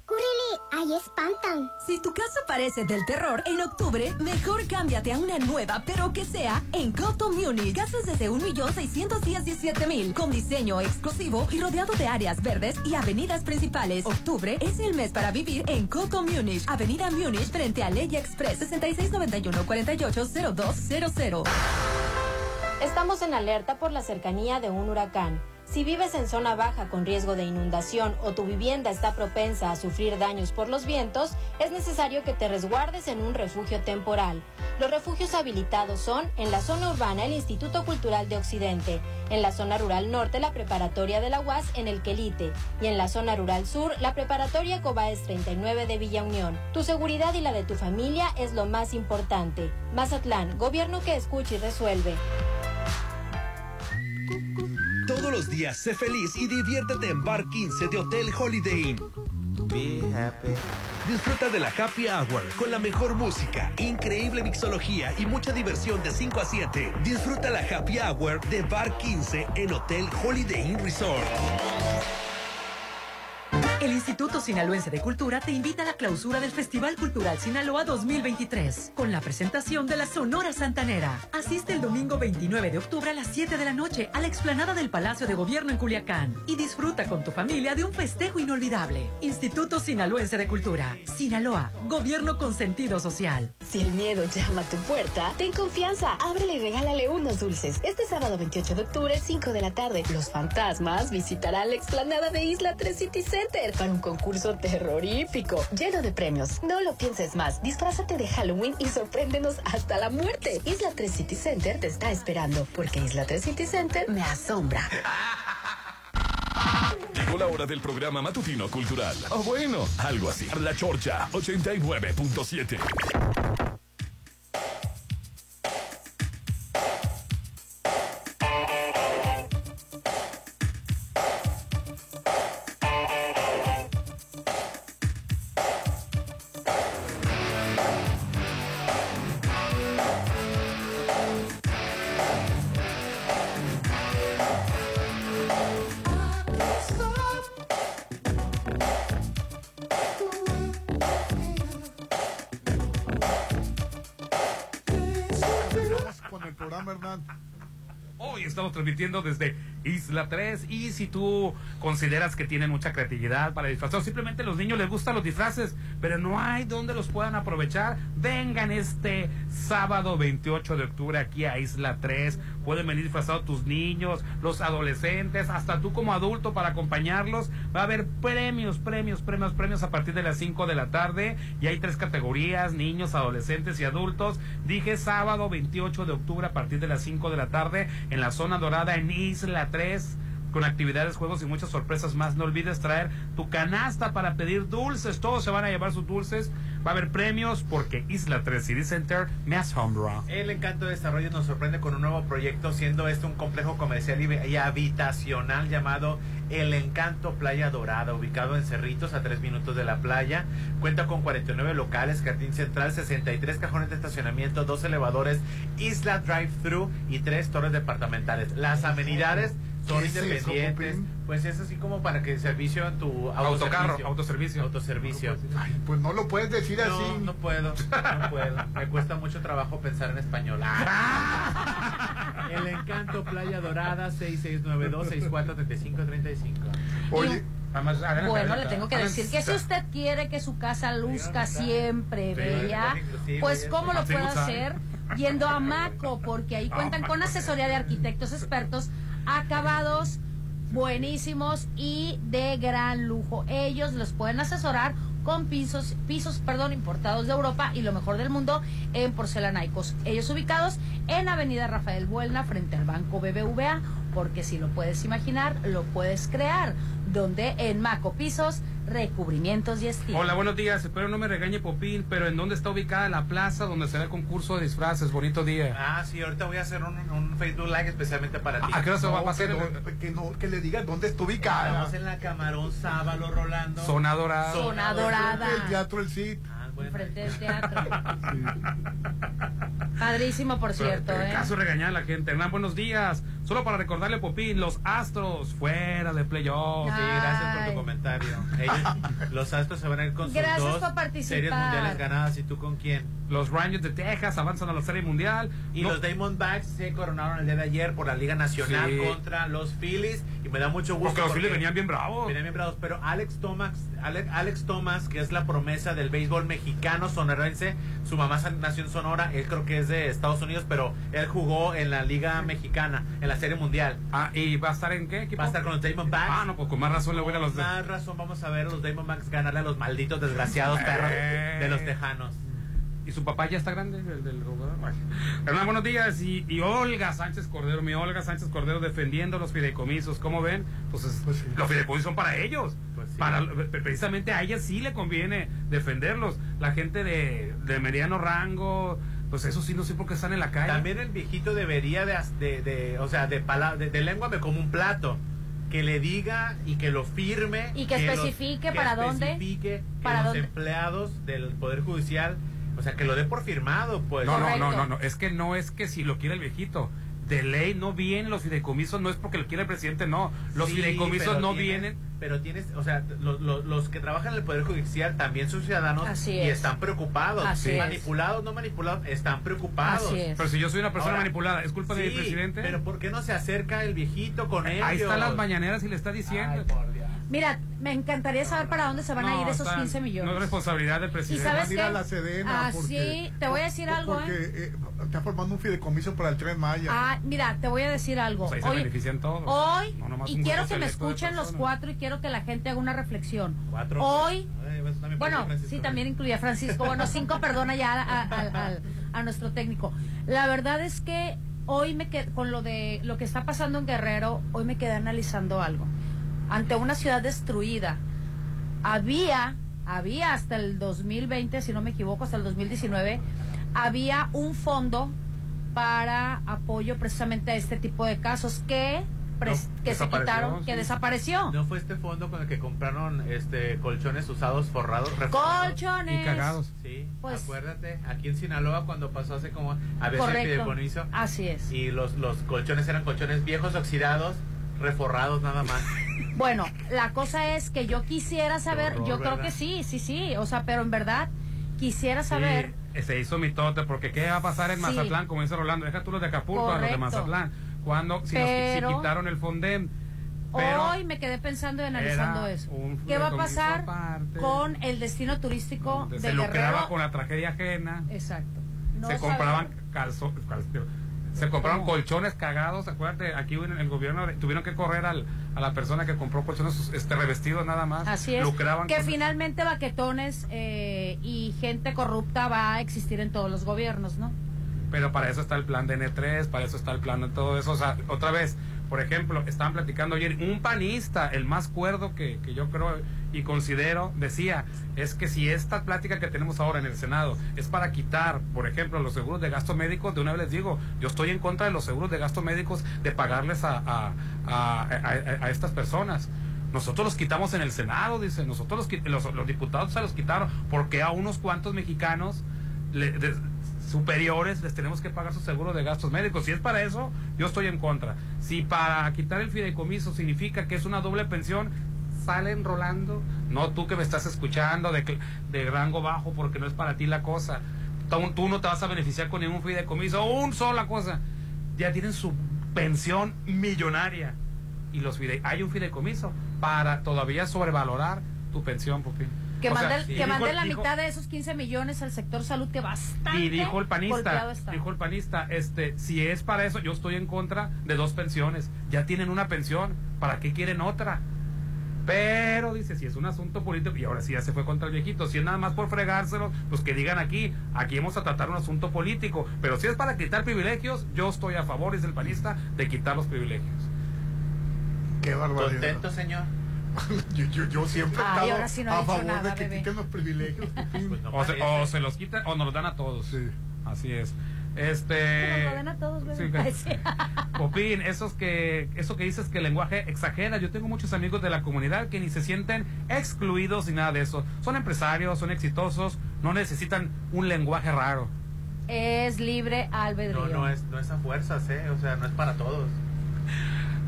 Speaker 19: calle espantan.
Speaker 7: Si tu casa parece del terror, en octubre, mejor cámbiate a una nueva, pero que sea en Coto Munich. Casas desde 1.617.000, con diseño exclusivo y rodeado de áreas verdes y avenidas principales. Octubre es el mes para vivir en Coto Munich. Avenida Munich, frente a Ley Express, 6691-480200.
Speaker 50: Estamos en alerta por la cercanía de un huracán. Si vives en zona baja con riesgo de inundación o tu vivienda está propensa a sufrir daños por los vientos, es necesario que te resguardes en un refugio temporal. Los refugios habilitados son en la zona urbana el Instituto Cultural de Occidente, en la zona rural norte la preparatoria de la UAS en el Quelite y en la zona rural sur la preparatoria Cobaes 39 de Villa Unión. Tu seguridad y la de tu familia es lo más importante. Mazatlán, gobierno que escucha y resuelve.
Speaker 8: Los días sé feliz y diviértete en Bar 15 de Hotel Holiday Inn. Disfruta de la Happy Hour con la mejor música, increíble mixología y mucha diversión de 5 a 7. Disfruta la Happy Hour de Bar 15 en Hotel Holiday Inn Resort.
Speaker 33: El Instituto Sinaloense de Cultura te invita a la clausura del Festival Cultural Sinaloa 2023 con la presentación de la Sonora Santanera. Asiste el domingo 29 de octubre a las 7 de la noche a la explanada del Palacio de Gobierno en Culiacán y disfruta con tu familia de un festejo inolvidable. Instituto Sinaloense de Cultura. Sinaloa, Gobierno con sentido social.
Speaker 24: Si el miedo llama a tu puerta, ten confianza, ábrele y regálale unos dulces. Este sábado 28 de octubre, 5 de la tarde, los fantasmas visitarán la explanada de Isla 3 City Center para un concurso terrorífico, lleno de premios. No lo pienses más, disfrázate de Halloween y sorpréndenos hasta la muerte. Isla 3 City Center te está esperando, porque Isla 3 City Center me asombra.
Speaker 1: Llegó la hora del programa matutino cultural. O bueno, algo así. La Chorcha 89.7.
Speaker 3: desde Isla 3 y si tú consideras que tienen mucha creatividad para disfrazar, simplemente a los niños les gustan los disfraces, pero no hay donde los puedan aprovechar, vengan este sábado 28 de octubre aquí a Isla 3. Pueden venir disfrazados tus niños, los adolescentes, hasta tú como adulto para acompañarlos. Va a haber premios, premios, premios, premios a partir de las 5 de la tarde y hay tres categorías, niños, adolescentes y adultos. Dije sábado 28 de octubre a partir de las 5 de la tarde en la zona dorada en Isla 3 con actividades, juegos y muchas sorpresas más. No olvides traer tu canasta para pedir dulces. Todos se van a llevar sus dulces. Va a haber premios porque Isla 3 City Center me asombra.
Speaker 5: El Encanto de Desarrollo nos sorprende con un nuevo proyecto, siendo este un complejo comercial y, y habitacional llamado El Encanto Playa Dorada, ubicado en Cerritos, a tres minutos de la playa. Cuenta con 49 locales, jardín central, 63 cajones de estacionamiento, dos elevadores, isla drive-thru y tres torres departamentales. Las amenidades son
Speaker 2: ¿Qué es eso,
Speaker 5: independientes. Pues es así como para que servicio en tu
Speaker 3: Autocarro,
Speaker 5: autoservicio. Autoservicio.
Speaker 2: Ay, pues no lo puedes decir
Speaker 5: No,
Speaker 2: así.
Speaker 5: no puedo, no puedo. Me cuesta mucho trabajo pensar en español. Ah. El Encanto Playa Dorada 6692-643535.
Speaker 2: Oye,
Speaker 3: adelante,
Speaker 4: Bueno, le tengo que decir que si usted quiere que su casa luzca siempre bella, pues ¿cómo lo puede hacer? Yendo a Maco, porque ahí cuentan con asesoría de arquitectos expertos, acabados buenísimos y de gran lujo. Ellos los pueden asesorar con pisos, pisos, perdón, importados de Europa y lo mejor del mundo en porcelanaicos. Ellos ubicados en Avenida Rafael Buelna frente al Banco BBVA, porque si lo puedes imaginar, lo puedes crear, donde en Maco Pisos, recubrimientos y estilo.
Speaker 3: Hola, buenos días. Espero no me regañe Popín, pero ¿en dónde está ubicada la plaza donde será el concurso de disfraces? Bonito día.
Speaker 5: Ah, sí, ahorita voy a hacer un, un Facebook Live especialmente para ti.
Speaker 3: ¿A qué hora se va a
Speaker 2: no,
Speaker 3: hacer?
Speaker 2: que, no, que, no- que le digas dónde está ubicada.
Speaker 5: Estamos en la Camarón Sábalo, Rolando.
Speaker 3: Zona dorada.
Speaker 4: Zona dorada.
Speaker 2: El teatro El Cid.
Speaker 5: Ah, bueno.
Speaker 4: Frente del teatro. Padrísimo, por cierto,
Speaker 3: Pero,
Speaker 4: ¿eh?
Speaker 3: caso regañar a la gente. Hernán, buenos días. Solo para recordarle, Popín, los Astros fuera de playoff.
Speaker 5: Sí, gracias por tu comentario. Ellos, los Astros se van a ir con sus
Speaker 4: Gracias
Speaker 5: dos
Speaker 4: por participar.
Speaker 5: series mundiales ganadas. ¿Y tú con quién?
Speaker 3: Los Rangers de Texas avanzan a la Serie Mundial.
Speaker 5: Y
Speaker 3: No-
Speaker 5: los Diamondbacks se coronaron el día de ayer por la Liga Nacional
Speaker 3: Sí.
Speaker 5: contra los Phillies. Y me da mucho gusto.
Speaker 3: Porque los Phillies venían bien bravos.
Speaker 5: Venían bien bravos. Pero Alex Thomas, Alex, Alex Thomas, que es la promesa del béisbol mexicano sonorense, su mamá nació en Sonora. Él creo que es de Estados Unidos, pero él jugó en la Liga Mexicana, en la Serie Mundial.
Speaker 3: Ah, ¿y va a estar en qué equipo?
Speaker 5: Va a estar con los Diamondbacks.
Speaker 3: Ah, no, pues con más razón le voy a los
Speaker 5: Con más razón vamos a ver a los Diamondbacks ganarle a los malditos desgraciados perros
Speaker 3: Eh.
Speaker 5: de los Tejanos.
Speaker 3: ¿Y su papá ya está grande, el del jugador? Bueno. Hernán, buenos días. Y, y Olga Sánchez Cordero, mi Olga Sánchez Cordero defendiendo los fideicomisos. ¿Cómo ven? Pues, es-
Speaker 2: Pues sí.
Speaker 3: los fideicomisos son para ellos.
Speaker 5: Pues sí.
Speaker 3: Para, precisamente a ella sí le conviene defenderlos. La gente de, de mediano rango, pues eso sí no sé por qué están en la calle.
Speaker 5: También el viejito debería de, as- de, de- o sea, de, pala- de, de lengua me como un plato. Que le diga y que lo firme.
Speaker 4: Y que especifique
Speaker 5: que
Speaker 4: para dónde,
Speaker 5: especifique que
Speaker 4: para
Speaker 5: los
Speaker 4: dónde.
Speaker 5: empleados del Poder Judicial, o sea, que lo dé por firmado, pues.
Speaker 3: No, no, no, no, no, es que no es que si lo quiere el viejito. De ley no vienen los fideicomisos, no es porque lo quiere el presidente, no. Los
Speaker 5: Sí,
Speaker 3: fideicomisos no vienen.
Speaker 5: Pero tienes, o sea, lo- lo- los que trabajan en el Poder Judicial también son ciudadanos
Speaker 4: Así
Speaker 5: y
Speaker 4: es.
Speaker 5: están preocupados.
Speaker 4: Así es.
Speaker 5: manipulados, no manipulados, están preocupados.
Speaker 4: Así es.
Speaker 3: Pero si yo soy una persona
Speaker 5: Ahora,
Speaker 3: manipulada, ¿es culpa del
Speaker 5: Sí,
Speaker 3: presidente?
Speaker 5: Pero ¿por qué no se acerca el viejito con ellos?
Speaker 3: Ahí están las mañaneras y le está diciendo.
Speaker 5: Ay, por Dios.
Speaker 4: Mira, me encantaría saber para dónde se van a ir esos
Speaker 3: está-
Speaker 4: 15 millones.
Speaker 3: No es responsabilidad del
Speaker 4: ¿Y
Speaker 3: presidente.
Speaker 4: sabes
Speaker 2: Ir a
Speaker 4: qué?
Speaker 2: la Sedena.
Speaker 4: Ah,
Speaker 2: porque-
Speaker 4: sí, te voy a decir algo,
Speaker 2: Porque
Speaker 4: ¿eh?
Speaker 2: eh, está formando un fideicomiso para el Tren Maya.
Speaker 4: Ah, mira, te voy a decir algo.
Speaker 3: Pues ahí se
Speaker 4: Hoy-
Speaker 3: benefician todos.
Speaker 4: Hoy,
Speaker 3: No nomás
Speaker 4: y quiero que me escuchen los cuatro y quiero que la gente haga una reflexión.
Speaker 5: Cuatro.
Speaker 4: Hoy,
Speaker 5: Ay, pues, también
Speaker 4: bueno, sí, también incluía a Francisco. Bueno, cinco, perdona ya a, a- a- a nuestro técnico. La verdad es que hoy me quedé, con lo de lo que está pasando en Guerrero, hoy me quedé analizando algo. Ante una ciudad destruida, había, había hasta el 2020, si no me equivoco, hasta el 2019, había un fondo para apoyo precisamente a este tipo de casos que,
Speaker 5: No,
Speaker 4: que se quitaron, que desapareció.
Speaker 5: ¿No fue este fondo con el que compraron este colchones usados, forrados, reforzados?
Speaker 4: Colchones. Y cagados.
Speaker 5: Sí,
Speaker 4: Pues-
Speaker 5: acuérdate, aquí en Sinaloa cuando pasó hace como a veces
Speaker 4: Así es.
Speaker 5: y los, los colchones eran colchones viejos, oxidados, reforrados nada más.
Speaker 4: Bueno, la cosa es que yo quisiera saber,
Speaker 5: horror,
Speaker 4: yo creo
Speaker 5: ¿verdad?
Speaker 4: que sí, sí, sí, o sea, pero en verdad quisiera saber.
Speaker 3: Sí, se hizo mitote, porque ¿qué va a pasar en
Speaker 4: Sí.
Speaker 3: Mazatlán? Como dice Rolando, deja tú los de Acapulco, a los de. Mazatlán. Cuando, si, nos- si
Speaker 4: Pero-
Speaker 3: quitaron el Fondem, pero
Speaker 4: Hoy me quedé pensando y analizando eso. ¿Qué va a pasar
Speaker 3: aparte.
Speaker 4: con el destino turístico de
Speaker 3: se lucraba
Speaker 4: Guerrero?
Speaker 3: con la tragedia ajena.
Speaker 4: Exacto. No
Speaker 3: se compraban
Speaker 4: sabemos.
Speaker 3: calzo- cal- se compraron
Speaker 4: ¿Cómo?
Speaker 3: colchones cagados, acuérdate, aquí en el gobierno tuvieron que correr al, a la persona que compró colchones este revestidos nada más.
Speaker 4: Así es.
Speaker 3: Lucraban
Speaker 4: que finalmente baquetones eh, y gente corrupta va a existir en todos los gobiernos, ¿no?
Speaker 3: Pero para eso está el plan de N3, para eso está el plan de todo eso. O sea, otra vez, por ejemplo, estaban platicando ayer, un panista, el más cuerdo que, que yo creo y considero, decía, es que si esta plática que tenemos ahora en el Senado es para quitar, por ejemplo, los seguros de gastos médicos, de una vez les digo, yo estoy en contra de los seguros de gastos médicos, de pagarles a, a, a- estas personas. Nosotros los quitamos en el Senado, dice, nosotros los, los, los diputados se los quitaron, porque a unos cuantos mexicanos le- superiores les tenemos que pagar su seguro de gastos médicos. Si es para eso, yo estoy en contra. Si para quitar el fideicomiso significa que es una doble pensión, salen rolando. No tú que me estás escuchando de, de rango bajo porque no es para ti la cosa. Tú, no te vas a beneficiar con ningún fideicomiso, un sola cosa. Ya tienen su pensión millonaria. Y los fide- hay un fideicomiso para todavía sobrevalorar tu pensión, Pupi.
Speaker 4: Que
Speaker 3: O sea,
Speaker 4: manden,
Speaker 3: y
Speaker 4: que
Speaker 3: dijo-
Speaker 4: manden la
Speaker 3: dijo-
Speaker 4: mitad de esos 15 millones al sector salud, que bastante
Speaker 3: y dijo el panista, dijo el panista, este, si es para eso, yo estoy en contra de dos pensiones. Ya tienen una pensión, ¿para qué quieren otra? Pero dice, si es un asunto político, y ahora sí ya se fue contra el viejito, si es nada más por fregárselo, pues que digan aquí, aquí vamos a tratar un asunto político. Pero si es para quitar privilegios, yo estoy a favor, dice el panista, de quitar los privilegios.
Speaker 2: Qué barbaridad.
Speaker 5: ¿Contento, señor?
Speaker 2: yo, yo, yo siempre he
Speaker 4: Ay,
Speaker 2: estado
Speaker 4: sí no
Speaker 2: a favor
Speaker 4: nada,
Speaker 2: de que
Speaker 4: bebé.
Speaker 2: quiten los privilegios.
Speaker 5: Pues no
Speaker 3: O se,
Speaker 5: parece.
Speaker 3: o se los quitan o nos los dan a todos. Así es. Este.
Speaker 4: Que nos lo den a todos, bebé.
Speaker 3: sí, que-
Speaker 4: Ay, sí.
Speaker 3: Popín, esos que, eso que dices que el lenguaje exagera, yo tengo muchos amigos de la comunidad que ni se sienten excluidos ni nada de eso. Son empresarios, son exitosos, no necesitan un lenguaje raro.
Speaker 4: Es libre albedrío.
Speaker 5: No, no es, no es a fuerzas, ¿eh? O sea, no es para todos.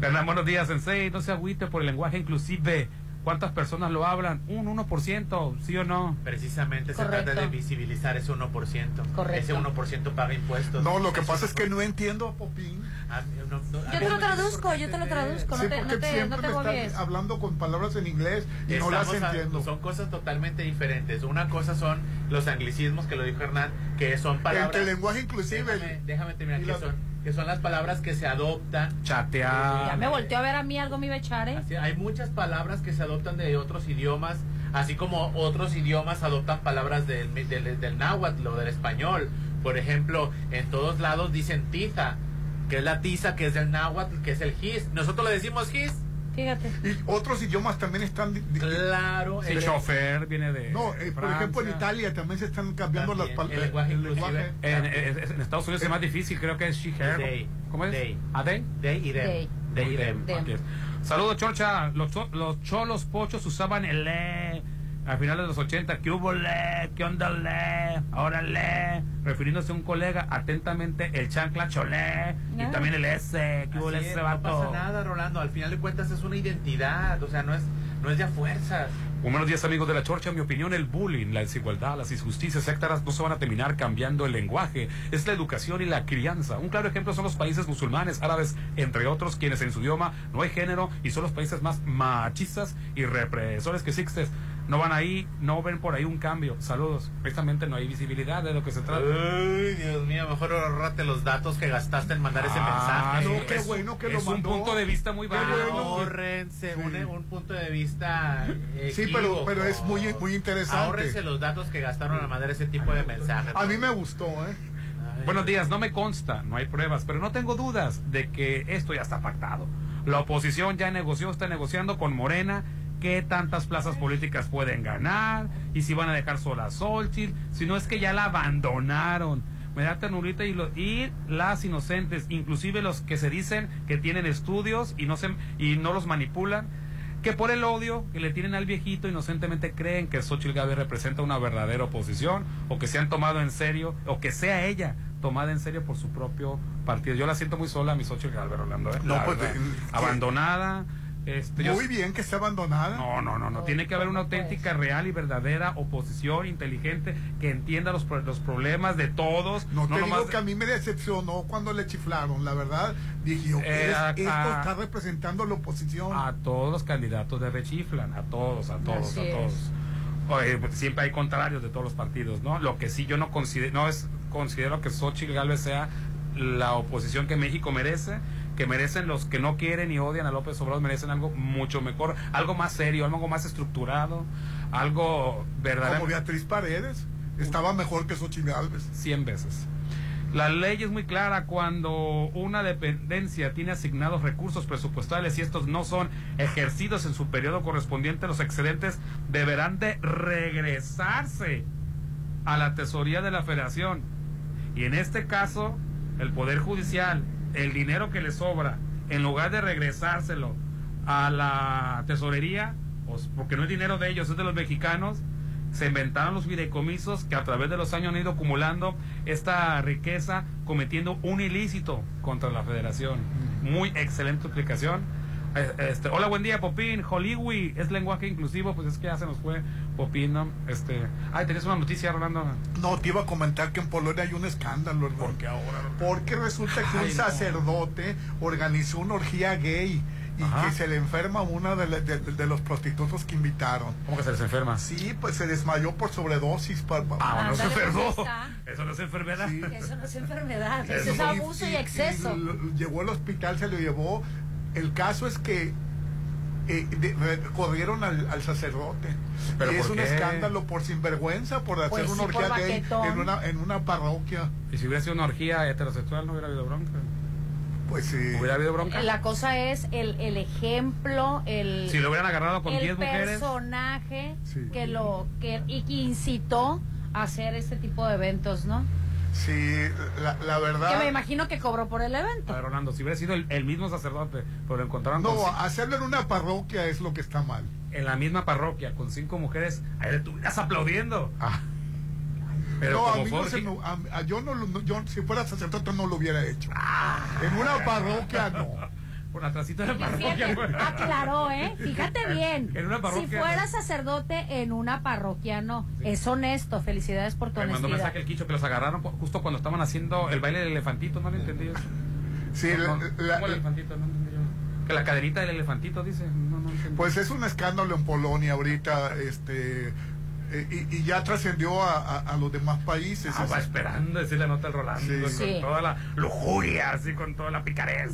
Speaker 3: Hernán, buenos días, Sensei. No se agüite por el lenguaje inclusive. ¿Cuántas personas lo hablan? Un 1%, ¿sí o no?
Speaker 5: Precisamente se
Speaker 4: Correcto.
Speaker 5: trata de visibilizar ese 1%.
Speaker 4: Correcto.
Speaker 5: Ese 1% paga impuestos.
Speaker 2: No, lo que
Speaker 5: Ese
Speaker 2: pasa es que
Speaker 5: 1%.
Speaker 2: no entiendo, Popín.
Speaker 5: Ah, no, no,
Speaker 4: Yo te lo traduzco, yo te lo traduzco, no
Speaker 2: Sí,
Speaker 4: te,
Speaker 2: porque
Speaker 4: no te,
Speaker 2: siempre
Speaker 4: no te
Speaker 2: me están hablando con palabras en inglés y no las
Speaker 5: Estamos a-
Speaker 2: entiendo.
Speaker 5: son cosas totalmente diferentes. Una cosa son los anglicismos que lo dijo Hernán, que son palabras.
Speaker 2: Entre el lenguaje inclusive.
Speaker 5: Déjame, déjame terminar. Que
Speaker 2: las-
Speaker 5: son, que son las palabras que se adoptan.
Speaker 3: Chatear.
Speaker 4: Ya me volteó a ver a mí, algo me iba a echar, ¿eh?
Speaker 5: Así, hay muchas palabras que se adoptan de otros idiomas, así como otros idiomas adoptan palabras del, del, del náhuatl o del español. Por ejemplo, en todos lados dicen tiza, que es la tiza, que es del náhuatl, que es el his. Nosotros le decimos his.
Speaker 4: Fíjate.
Speaker 2: Y otros idiomas también están.
Speaker 5: Claro.
Speaker 3: Sí,
Speaker 5: el-
Speaker 3: chofer viene de.
Speaker 2: No, eh, por ejemplo en Italia también se están cambiando
Speaker 5: También,
Speaker 2: las palabras.
Speaker 5: el lenguaje inclusive.
Speaker 3: En, en- en Estados Unidos es más difícil, creo que es she, her.
Speaker 5: They.
Speaker 3: ¿Cómo es?
Speaker 5: They.
Speaker 3: ¿A they?
Speaker 5: They y them.
Speaker 4: They.
Speaker 5: They y them.
Speaker 4: Them.
Speaker 3: Es. Saludos, Chorcha. Los, los cholos pochos usaban el le a finales de los 80. ¿Qué hubo le? ¿Qué onda le? Ahora le. Refiriéndose a un colega, atentamente el chancla cholé. Y también el S. ¿Qué hubo
Speaker 5: Así
Speaker 3: ese
Speaker 5: es, no
Speaker 3: vato?
Speaker 5: pasa nada, Rolando. Al final de cuentas es una identidad. O sea, no es, no es de a fuerzas.
Speaker 3: Buenos días amigos de la Chorcha, en mi opinión el bullying, la desigualdad, las injusticias sectaras no se van a terminar cambiando el lenguaje, es la educación y la crianza. Un claro ejemplo son los países musulmanes, árabes, entre otros, quienes en su idioma no hay género y son los países más machistas y represores que existen. No van ahí, no ven por ahí un cambio. Saludos. Precisamente no hay visibilidad de lo que se trata.
Speaker 5: Uy, Dios mío, mejor ahorrate los datos que gastaste en mandar ese
Speaker 3: Ah,
Speaker 5: mensaje.
Speaker 3: no, qué bueno que lo Es un mandó. punto de vista muy válido.
Speaker 5: bueno. Ahórrense un, un punto de vista
Speaker 2: Sí, pero,
Speaker 5: equívoco.
Speaker 2: pero es muy, muy interesante.
Speaker 5: Ahórrense los datos que gastaron al mandar ese tipo de mensajes.
Speaker 2: A mí me gustó, ¿eh?
Speaker 3: Buenos días, no me consta, no hay pruebas, pero no tengo dudas de que esto ya está pactado. La oposición ya negoció, está negociando con Morena qué tantas plazas políticas pueden ganar y si van a dejar sola a Solchil, si no es que ya la abandonaron. Me da ternurita y, lo- y las inocentes, inclusive los que se dicen que tienen estudios y no, se, y no los manipulan, que por el odio que le tienen al viejito inocentemente creen que Xochitl Gávez representa una verdadera oposición o que se han tomado en serio o que sea ella tomada en serio por su propio partido. Yo la siento muy sola, mi Xochitl Gálvez, Rolando. ¿eh?
Speaker 2: No, pues,
Speaker 3: verdad.
Speaker 2: eh,
Speaker 3: abandonada. Este, yo-
Speaker 2: Muy bien que esté abandonada.
Speaker 3: no, no, no, no. Tiene que haber una auténtica, real y verdadera oposición inteligente que entienda los, los problemas de todos.
Speaker 2: No, te
Speaker 3: nomás
Speaker 2: digo que a mí me decepcionó cuando le chiflaron, la verdad. Dije yo,
Speaker 3: Eh,
Speaker 2: es-
Speaker 3: a-
Speaker 2: esto
Speaker 3: a-
Speaker 2: está representando la oposición.
Speaker 3: a todos los candidatos de rechiflan, a todos, a todos,
Speaker 2: Así
Speaker 3: a todos. Oye, pues, siempre hay contrarios de todos los partidos, ¿no? Lo que sí yo no considero, no es considero que Xochitl Gálvez sea la oposición que México merece, que merecen los que no quieren y odian a López Obrador, merecen algo mucho mejor, algo más serio, algo más estructurado, algo verdadero.
Speaker 2: Como Beatriz Paredes. Estaba mejor que Xochitl Gálvez.
Speaker 3: 100 veces. La ley es muy clara cuando una dependencia tiene asignados recursos presupuestales y estos no son ejercidos en su periodo correspondiente, los excedentes deberán de regresarse a la tesorería de la federación. Y en este caso, el Poder Judicial, el dinero que le sobra, en lugar de regresárselo a la tesorería, pues, porque no es dinero de ellos, es de los mexicanos, se inventaron los fideicomisos que a través de los años han ido acumulando esta riqueza cometiendo un ilícito contra la federación. Muy excelente explicación. Eh, Este, hola, buen día, Popín. Hollywood es lenguaje inclusivo, pues es que ya se nos fue ¿no? Este, ay, tenías una noticia, Rolando.
Speaker 2: No, te iba a comentar que en Polonia hay un escándalo, hermano. ¿Por
Speaker 3: qué ahora?
Speaker 2: Porque resulta que
Speaker 3: Ay,
Speaker 2: un
Speaker 3: no.
Speaker 2: sacerdote organizó una orgía gay y
Speaker 3: Ajá.
Speaker 2: que se le enferma una de, la- de- de los prostitutos que invitaron.
Speaker 3: ¿Cómo que se les enferma?
Speaker 2: Sí, pues se desmayó por sobredosis. pa- pa-
Speaker 3: Ah, no se
Speaker 4: Ándale,
Speaker 3: enfermó.
Speaker 4: pues,
Speaker 3: Eso no es enfermedad.
Speaker 4: Eso no es enfermedad,
Speaker 2: Eso.
Speaker 4: eso es abuso y, exceso.
Speaker 2: llegó al hospital, se lo llevó. El caso es que eh, de- re- corrieron al, al sacerdote.
Speaker 3: ¿Pero
Speaker 2: y es un
Speaker 3: qué?
Speaker 2: escándalo por sinvergüenza, por hacer
Speaker 4: Pues
Speaker 2: una
Speaker 4: sí,
Speaker 2: orgía gay en una, en una parroquia.
Speaker 3: Y si hubiera sido una orgía heterosexual, no hubiera habido bronca.
Speaker 2: Pues sí.
Speaker 3: Hubiera habido bronca.
Speaker 4: La cosa es el, el ejemplo, el,
Speaker 3: Si lo hubieran agarrado con
Speaker 4: el
Speaker 3: 10 mujeres.
Speaker 4: personaje
Speaker 2: Sí.
Speaker 4: que lo que y que incitó a hacer este tipo de eventos, ¿no?
Speaker 2: Sí, la, la verdad.
Speaker 4: Que me imagino que cobró por el evento.
Speaker 3: A ver, Rolando, si hubiera sido el, el mismo sacerdote, pero lo encontraron con
Speaker 2: No, hacerlo en una parroquia es lo que está mal.
Speaker 3: en la misma parroquia con cinco mujeres, ahí le estuvieras aplaudiendo. Pero
Speaker 2: no, a mí no se me- a- a- yo no, lo- no- yo si fuera sacerdote no lo hubiera hecho.
Speaker 3: Ah.
Speaker 2: En una parroquia no.
Speaker 3: Por atrásito de la
Speaker 4: Fíjate,
Speaker 3: parroquia. güey.
Speaker 4: aclaró, ¿eh? Fíjate bien.
Speaker 3: En una parroquia,
Speaker 4: si fuera
Speaker 3: ¿no?
Speaker 4: sacerdote en una parroquia, no. Es honesto. Felicidades por tu
Speaker 3: Me mandó
Speaker 4: honestidad.
Speaker 3: mensaje el quicho que los agarraron justo cuando estaban haciendo el baile del elefantito, no lo entendí eso.
Speaker 2: Sí,
Speaker 3: No,
Speaker 2: la-
Speaker 3: no,
Speaker 2: la-
Speaker 3: ¿cómo el elefantito? No entendí yo. Que la caderita del elefantito dice. No, no entendí.
Speaker 2: Pues es un escándalo en Polonia ahorita, este, eh, y, y ya trascendió a, a- a los demás países.
Speaker 3: Ah, va
Speaker 2: Es-
Speaker 3: esperando decirle nota al Rolando
Speaker 2: Sí.
Speaker 3: con
Speaker 2: Sí.
Speaker 3: toda la lujuria, así con toda la picarez.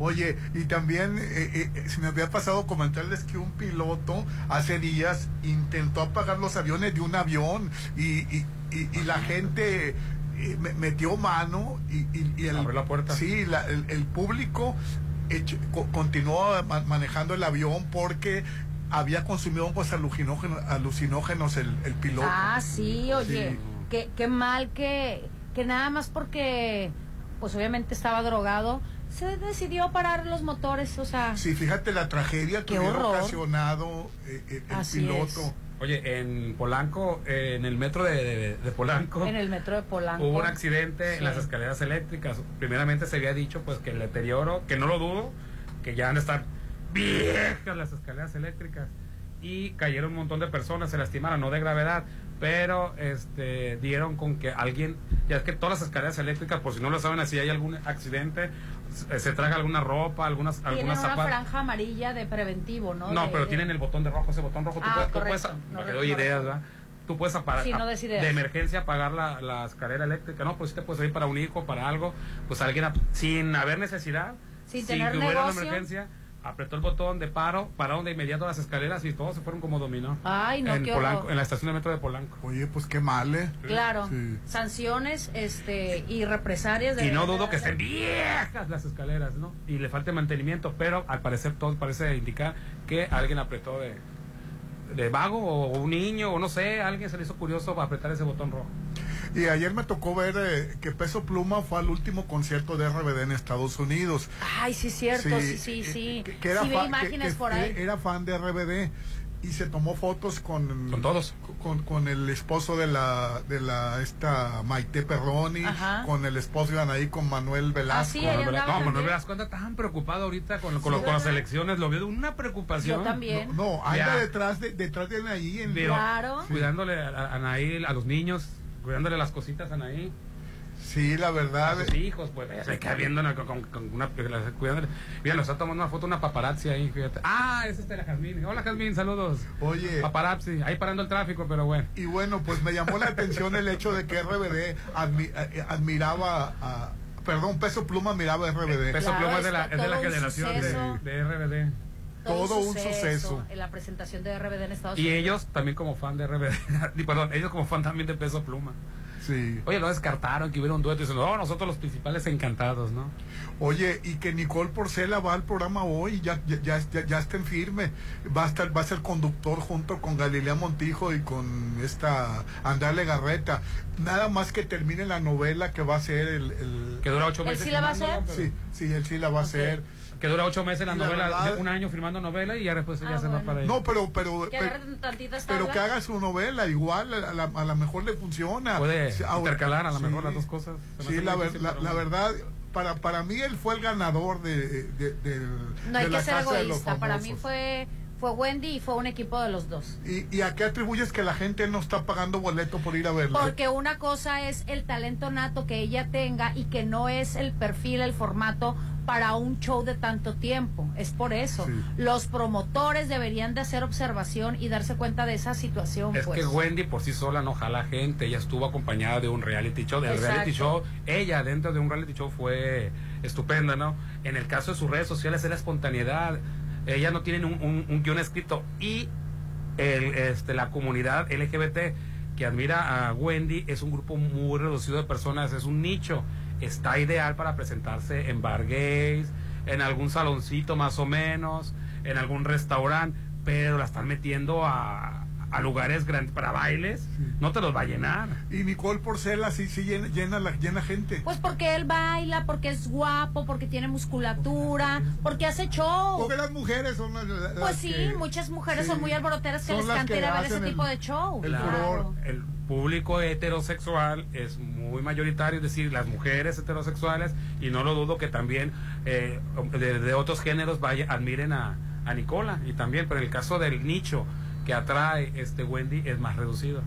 Speaker 2: Oye, y también eh, eh, se me había pasado comentarles que un piloto hace días intentó apagar los aviones de un avión y, y- y- y la gente eh, me- metió mano y, y- y el,
Speaker 3: Abrió la puerta.
Speaker 2: Sí, la- el, el público hecho- co- continuó ma- manejando el avión porque había consumido hongos alucinógenos, alucinógenos el, el piloto.
Speaker 4: Ah, sí, oye,
Speaker 2: Sí.
Speaker 4: Qué, qué mal que, que nada más porque, pues obviamente estaba drogado, se decidió parar los motores, o sea,
Speaker 2: Sí, fíjate la tragedia que hubiera
Speaker 4: horror.
Speaker 2: ocasionado eh, eh, el
Speaker 4: Así
Speaker 2: piloto.
Speaker 4: es.
Speaker 3: Oye, en Polanco, eh, en el metro de, de- de Polanco,
Speaker 4: en el metro de Polanco.
Speaker 3: hubo un accidente
Speaker 4: Sí.
Speaker 3: en las escaleras eléctricas. Primeramente se había dicho pues que el deterioro, que no lo dudo, que ya han de estar viejas las escaleras eléctricas y cayeron un montón de personas, se lastimaron, no de gravedad, pero este dieron con que alguien, ya es que todas las escaleras eléctricas, por si no lo saben, si hay algún accidente, se, se traga alguna ropa, algunas,
Speaker 4: Tienen
Speaker 3: algunas
Speaker 4: una
Speaker 3: zapatos.
Speaker 4: franja amarilla de preventivo, ¿no?
Speaker 3: No,
Speaker 4: De-
Speaker 3: pero
Speaker 4: de-
Speaker 3: tienen el botón de rojo, ese botón rojo. Tú
Speaker 4: Ah,
Speaker 3: puedes, tú
Speaker 4: correcto.
Speaker 3: puedes-
Speaker 4: No
Speaker 3: para que
Speaker 4: re-
Speaker 3: doy
Speaker 4: no
Speaker 3: ideas. ¿verdad? Tú puedes apagar,
Speaker 4: Sí, no
Speaker 3: de emergencia apagar la, la escalera eléctrica. No, pues si te puedes ir para un hijo, para algo. Pues alguien, sin haber necesidad,
Speaker 4: Sin
Speaker 3: sin
Speaker 4: tener
Speaker 3: que hubiera una
Speaker 4: negocio.
Speaker 3: emergencia, apretó el botón de paro, pararon de inmediato las escaleras y todos se fueron como dominó.
Speaker 4: Ay, no,
Speaker 3: en,
Speaker 4: qué
Speaker 3: Polanco, en la estación de metro de Polanco.
Speaker 2: Oye, pues qué mal, ¿eh?
Speaker 4: Claro,
Speaker 2: Sí.
Speaker 4: sanciones este y represalias de
Speaker 3: Y no dudo que estén viejas las escaleras, ¿no? Y le falte mantenimiento, pero al parecer todo parece indicar que alguien apretó de, de vago o un niño o no sé, alguien se le hizo curioso para apretar ese botón rojo.
Speaker 2: Y ayer me tocó ver eh, que Peso Pluma fue al último concierto de RBD en Estados Unidos.
Speaker 4: Ay, sí, cierto, sí, sí, sí.
Speaker 2: que, que era
Speaker 4: sí, ve
Speaker 2: fa-
Speaker 4: imágenes
Speaker 2: que- que
Speaker 4: por ahí.
Speaker 2: Era fan de RBD y se tomó fotos con
Speaker 3: con todos
Speaker 2: con, con el esposo de la de la esta Maite Perroni
Speaker 4: Ajá.
Speaker 2: con el esposo iban ahí con Manuel Velasco
Speaker 4: sí, ahí
Speaker 3: Manuel
Speaker 4: andaba
Speaker 3: no, Manuel. Velasco anda tan preocupado ahorita con, con,
Speaker 2: Sí,
Speaker 3: con las elecciones, lo veo de una preocupación.
Speaker 4: Yo también.
Speaker 2: no anda
Speaker 3: Ya.
Speaker 2: detrás de detrás de ahí en
Speaker 3: Pero
Speaker 4: Claro.
Speaker 3: Cuidándole a, a Anaí, a los niños, cuidándole las cositas a Anaí.
Speaker 2: Sí, la verdad.
Speaker 3: A sus hijos, pues, se queda viendo con, con- con una. Cuidándole. Mira, nos está tomando una foto una paparazzi ahí, fíjate. Ah, es este la Jazmín. Hola, Jazmín, saludos.
Speaker 2: Oye.
Speaker 3: Paparazzi, ahí parando el tráfico, pero bueno.
Speaker 2: Y bueno, pues me llamó la atención el hecho de que RBD admi- eh, admiraba a. Perdón, Peso Pluma admiraba a RBD.
Speaker 3: Peso Pluma es de la, es de la generación de, de RBD.
Speaker 2: Todo un suceso.
Speaker 4: en la presentación de RBD en Estados
Speaker 3: Y
Speaker 4: Unidos.
Speaker 3: ellos también como fan de RBD. Y, Perdón, ellos como fan también de Peso Pluma.
Speaker 2: Sí.
Speaker 3: Oye, lo descartaron, que hubiera un dueto. Y dicen, no, nosotros los principales encantados, ¿no?
Speaker 2: Oye, y que Nicole Porcela va al programa hoy, ya, ya, ya, ya, en firme. Va a, estar, va a ser conductor junto con Galilea Montijo y con esta Andale Garreta. Nada más que termine la novela que va a ser el. el-
Speaker 3: Que dura ocho
Speaker 4: ¿Él
Speaker 3: meses.
Speaker 4: sí la va a hacer?
Speaker 2: Sí, sí, él sí la va a hacer.
Speaker 3: Que dura ocho meses la novela,
Speaker 2: verdad-
Speaker 3: de un año firmando novela y ya después ya
Speaker 4: Ah,
Speaker 3: se va
Speaker 4: bueno.
Speaker 3: para ahí.
Speaker 2: No, pero, pero,
Speaker 4: Que
Speaker 2: pero, que haga su novela, igual a la, a la mejor le funciona.
Speaker 3: Puede
Speaker 2: ahora-
Speaker 3: intercalar a lo
Speaker 2: sí.
Speaker 3: mejor las dos cosas.
Speaker 2: Sí, la, ver- la,
Speaker 3: bueno.
Speaker 2: verdad, para, para mí él fue el ganador de, de, de-
Speaker 4: No hay
Speaker 2: de
Speaker 4: que
Speaker 2: la
Speaker 4: ser
Speaker 2: de
Speaker 4: egoísta. Para mí fue, fue Wendy y fue un equipo de los dos.
Speaker 2: ¿Y, ¿Y a qué atribuyes que la gente no está pagando boleto por ir a verla?
Speaker 4: Porque una cosa es el talento nato que ella tenga y que no es el perfil, el formato para un show de tanto tiempo. Es por eso.
Speaker 2: Sí.
Speaker 4: Los promotores deberían de hacer observación y darse cuenta de esa situación.
Speaker 3: Es
Speaker 4: pues.
Speaker 3: que Wendy por sí sola no jala gente, ella estuvo acompañada de un reality show, del
Speaker 4: Exacto.
Speaker 3: reality show, ella dentro de un reality show fue estupenda, ¿no? En el caso de sus redes sociales era espontaneidad, ella no tiene un, un- un guion escrito y el, este, la comunidad LGBT que admira a Wendy es un grupo muy reducido de personas, es un nicho, está ideal para presentarse en bar gays, en algún saloncito más o menos, en algún restaurante, pero la están metiendo a, a lugares grandes para bailes, no te los va a llenar.
Speaker 2: Y Nicole Porcela sí, sí llena, llena, la, llena gente.
Speaker 4: Pues porque él baila, porque es guapo, porque tiene musculatura, porque hace show.
Speaker 2: Porque las mujeres son las, las
Speaker 4: Pues sí,
Speaker 2: que-
Speaker 4: muchas mujeres
Speaker 2: sí,
Speaker 4: son muy alboroteras que les
Speaker 2: las
Speaker 4: canta ir a ver ese
Speaker 2: el-
Speaker 4: tipo de show.
Speaker 2: el
Speaker 4: Claro.
Speaker 2: furor.
Speaker 3: El público heterosexual es muy mayoritario, es decir, las mujeres heterosexuales, y no lo dudo que también eh, de, de otros géneros vaya, admiren a, a Nicola, y también, pero en el caso del nicho que atrae este Wendy es más reducido.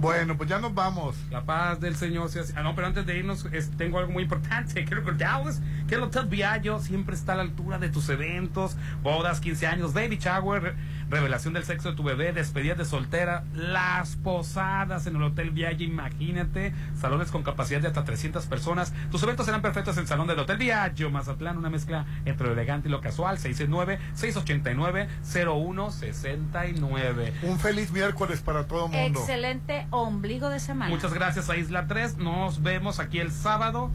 Speaker 2: Bueno, pues ya nos vamos.
Speaker 3: La paz del Señor sea. Ah, no, pero antes de irnos, es- tengo algo muy importante. Quiero recordarles que el Hotel Viallo siempre está a la altura de tus eventos, bodas, 15 años, baby shower, revelación del sexo de tu bebé, despedidas de soltera, las posadas en el Hotel Viallo, imagínate, salones con capacidad de hasta 300 personas. Tus eventos serán perfectos en el salón del Hotel Viallo, Mazatlán, una mezcla entre lo elegante y lo casual, 669-689-0169.
Speaker 2: Un feliz miércoles para todo el mundo.
Speaker 4: Excelente ombligo de semana.
Speaker 3: Muchas gracias a Isla 3. Nos vemos aquí el sábado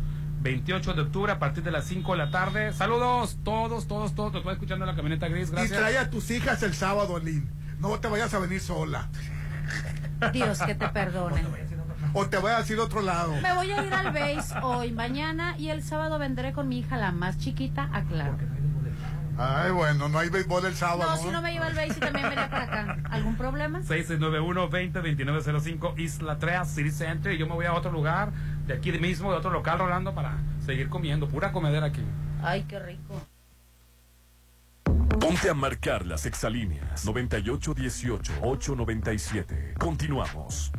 Speaker 3: 28 de octubre a partir de las 5 de la tarde. Saludos, todos, todos, todos. Los voy escuchando en la camioneta gris.
Speaker 2: Y
Speaker 3: Gracias.
Speaker 2: trae a tus hijas el sábado, Lynn. No te vayas a venir sola.
Speaker 4: Dios que te perdone.
Speaker 2: O te vayas a ir a otro lado.
Speaker 4: Me voy a ir al base hoy, mañana y el sábado vendré con mi hija, la más chiquita, a Claro.
Speaker 2: Ay, bueno, no hay béisbol el sábado.
Speaker 4: No, si no me iba al base y también venía para acá. ¿Algún problema?
Speaker 3: 691-20-2905 Isla 3 City Center. Y yo me voy a otro lugar, de aquí mismo, de otro local, Rolando, para seguir comiendo. Pura comedera aquí.
Speaker 4: Ay, qué rico.
Speaker 1: Ponte a marcar las exalíneas 9818-897. Continuamos.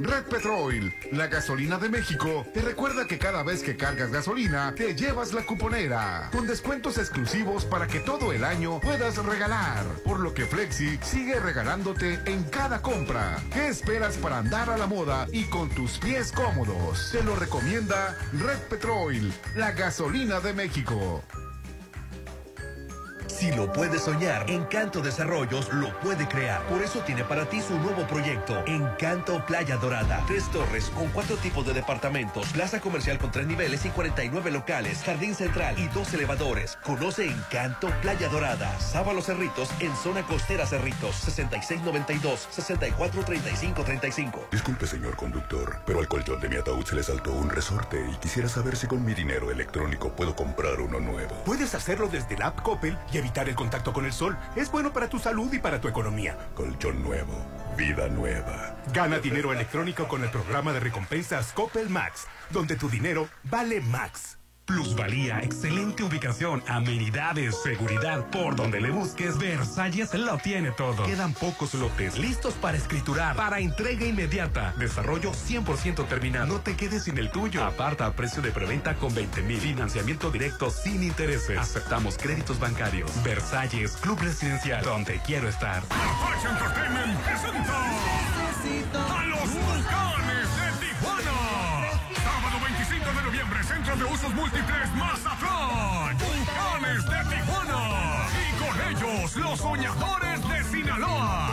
Speaker 41: Red Petrol, la gasolina de México, te recuerda que cada vez que cargas gasolina, te llevas la cuponera, con descuentos exclusivos para que todo el año puedas regalar, por lo que Flexi sigue regalándote en cada compra. ¿Qué esperas para andar a la moda y con tus pies cómodos? Te lo recomienda Red Petrol, la gasolina de México.
Speaker 8: Si lo puede soñar, Encanto Desarrollos lo puede crear. Por eso tiene para ti su nuevo proyecto, Encanto Playa Dorada. Tres torres con cuatro tipos de departamentos, plaza comercial con tres niveles y 49 locales, jardín central y dos elevadores. Conoce Encanto Playa Dorada. Sábalo Cerritos en zona costera Cerritos, 6692-643535.
Speaker 43: Disculpe, señor conductor, pero al colchón de mi ataúd se le saltó un resorte y quisiera saber si con mi dinero electrónico puedo comprar uno nuevo.
Speaker 51: Puedes hacerlo desde la app Coppel y evitar el contacto con el sol. Es bueno para tu salud y para tu economía.
Speaker 43: Colchón nuevo, vida nueva.
Speaker 51: Gana dinero electrónico con el programa de recompensas Coppel Max, donde tu dinero vale Max.
Speaker 14: Plusvalía, excelente ubicación, amenidades, seguridad. Por donde le busques, Versalles lo tiene todo. Quedan pocos lotes listos para escriturar, para entrega inmediata. Desarrollo 100% terminado. No te quedes sin el tuyo. Aparta a precio de preventa con 20 mil. Financiamiento directo sin intereses. Aceptamos créditos bancarios. Versalles, Club Residencial, donde quiero estar.
Speaker 52: Entertainment presenta a los volcanes de Tijuana. Centro de Usos Múltiples Mazatlán. Volcanes de Tijuana. Y con ellos, los soñadores de Sinaloa.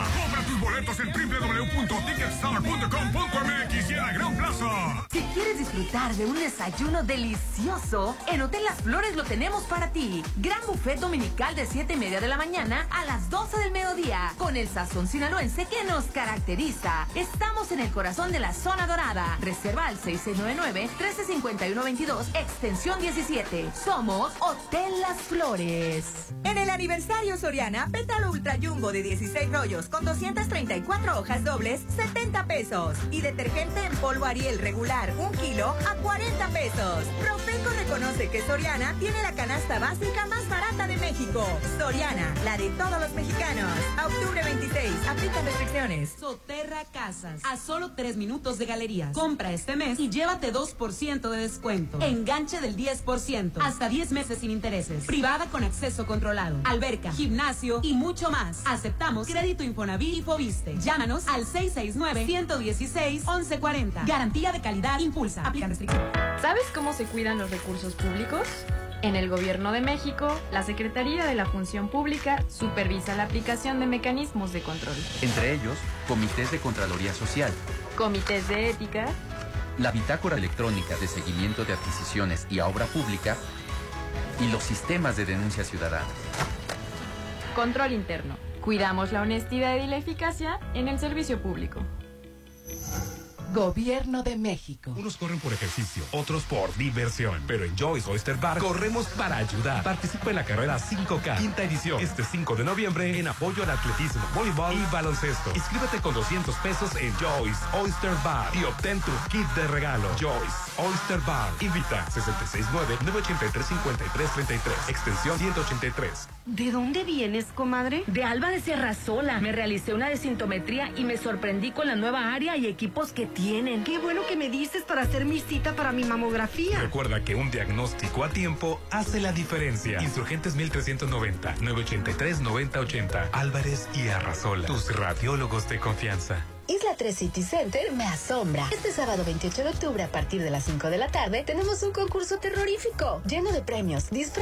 Speaker 52: Boletos en www.ticketstar.com.mx y en la Gran Plaza.
Speaker 42: Si quieres disfrutar de un desayuno delicioso, en Hotel Las Flores lo tenemos para ti. Gran buffet dominical de 7 y media de la mañana a las 12 del mediodía, con el sazón sinaloense que nos caracteriza. Estamos en el corazón de la zona dorada. Reserva al 6699-135122, extensión 17. Somos Hotel Las Flores.
Speaker 31: En el aniversario Soriana, pétalo Ultra Jumbo de 16 rollos con 234 hojas dobles, 70 pesos. Y detergente en polvo Ariel regular, 1 kilo, a 40 pesos. Profeco reconoce que Soriana tiene la canasta básica más barata de México. Soriana, la de todos los mexicanos. Octubre 26, aplica restricciones.
Speaker 22: Soterra Casas, a solo 3 minutos de galerías. Compra este mes y llévate 2% de descuento. Enganche del 10%, hasta 10 meses sin intereses. Privada con acceso controlado. Alberca, gimnasio y mucho más. Aceptamos crédito Infonavit y Llámanos al 669-116-1140. Garantía de calidad impulsa. Aplican restricciones.
Speaker 48: ¿Sabes cómo se cuidan los recursos públicos? En el Gobierno de México, la Secretaría de la Función Pública supervisa la aplicación de mecanismos de control.
Speaker 53: Entre ellos, comités de Contraloría Social,
Speaker 48: Comités de ética,
Speaker 53: la bitácora electrónica de seguimiento de adquisiciones y a obra pública y los sistemas de denuncia ciudadana.
Speaker 48: control interno. Cuidamos la honestidad y la eficacia en el servicio público.
Speaker 54: Gobierno de México.
Speaker 14: Unos corren por ejercicio, otros por diversión. Pero en Joyce Oyster Bar corremos para ayudar. Participa en la carrera 5K, quinta edición, este 5 de noviembre en apoyo al atletismo, voleibol y baloncesto. Inscríbete con 200 pesos en Joyce Oyster Bar y obtén tu kit de regalo. Joyce Oyster Bar. Invita 669-983-5333, extensión 183.
Speaker 55: ¿De dónde vienes, comadre?
Speaker 49: De Alba de Sierrasola. Me realicé una desintometría y me sorprendí con la nueva área y equipos que tienen.
Speaker 55: Qué bueno que me dices para hacer mi cita para mi mamografía.
Speaker 14: Recuerda que un diagnóstico a tiempo hace la diferencia. Insurgentes 1390, 983-9080, Álvarez y Arrasola. Tus radiólogos de confianza.
Speaker 24: Isla 3 City Center me asombra. Este sábado 28 de octubre a partir de las 5 de la tarde tenemos un concurso terrorífico lleno de premios,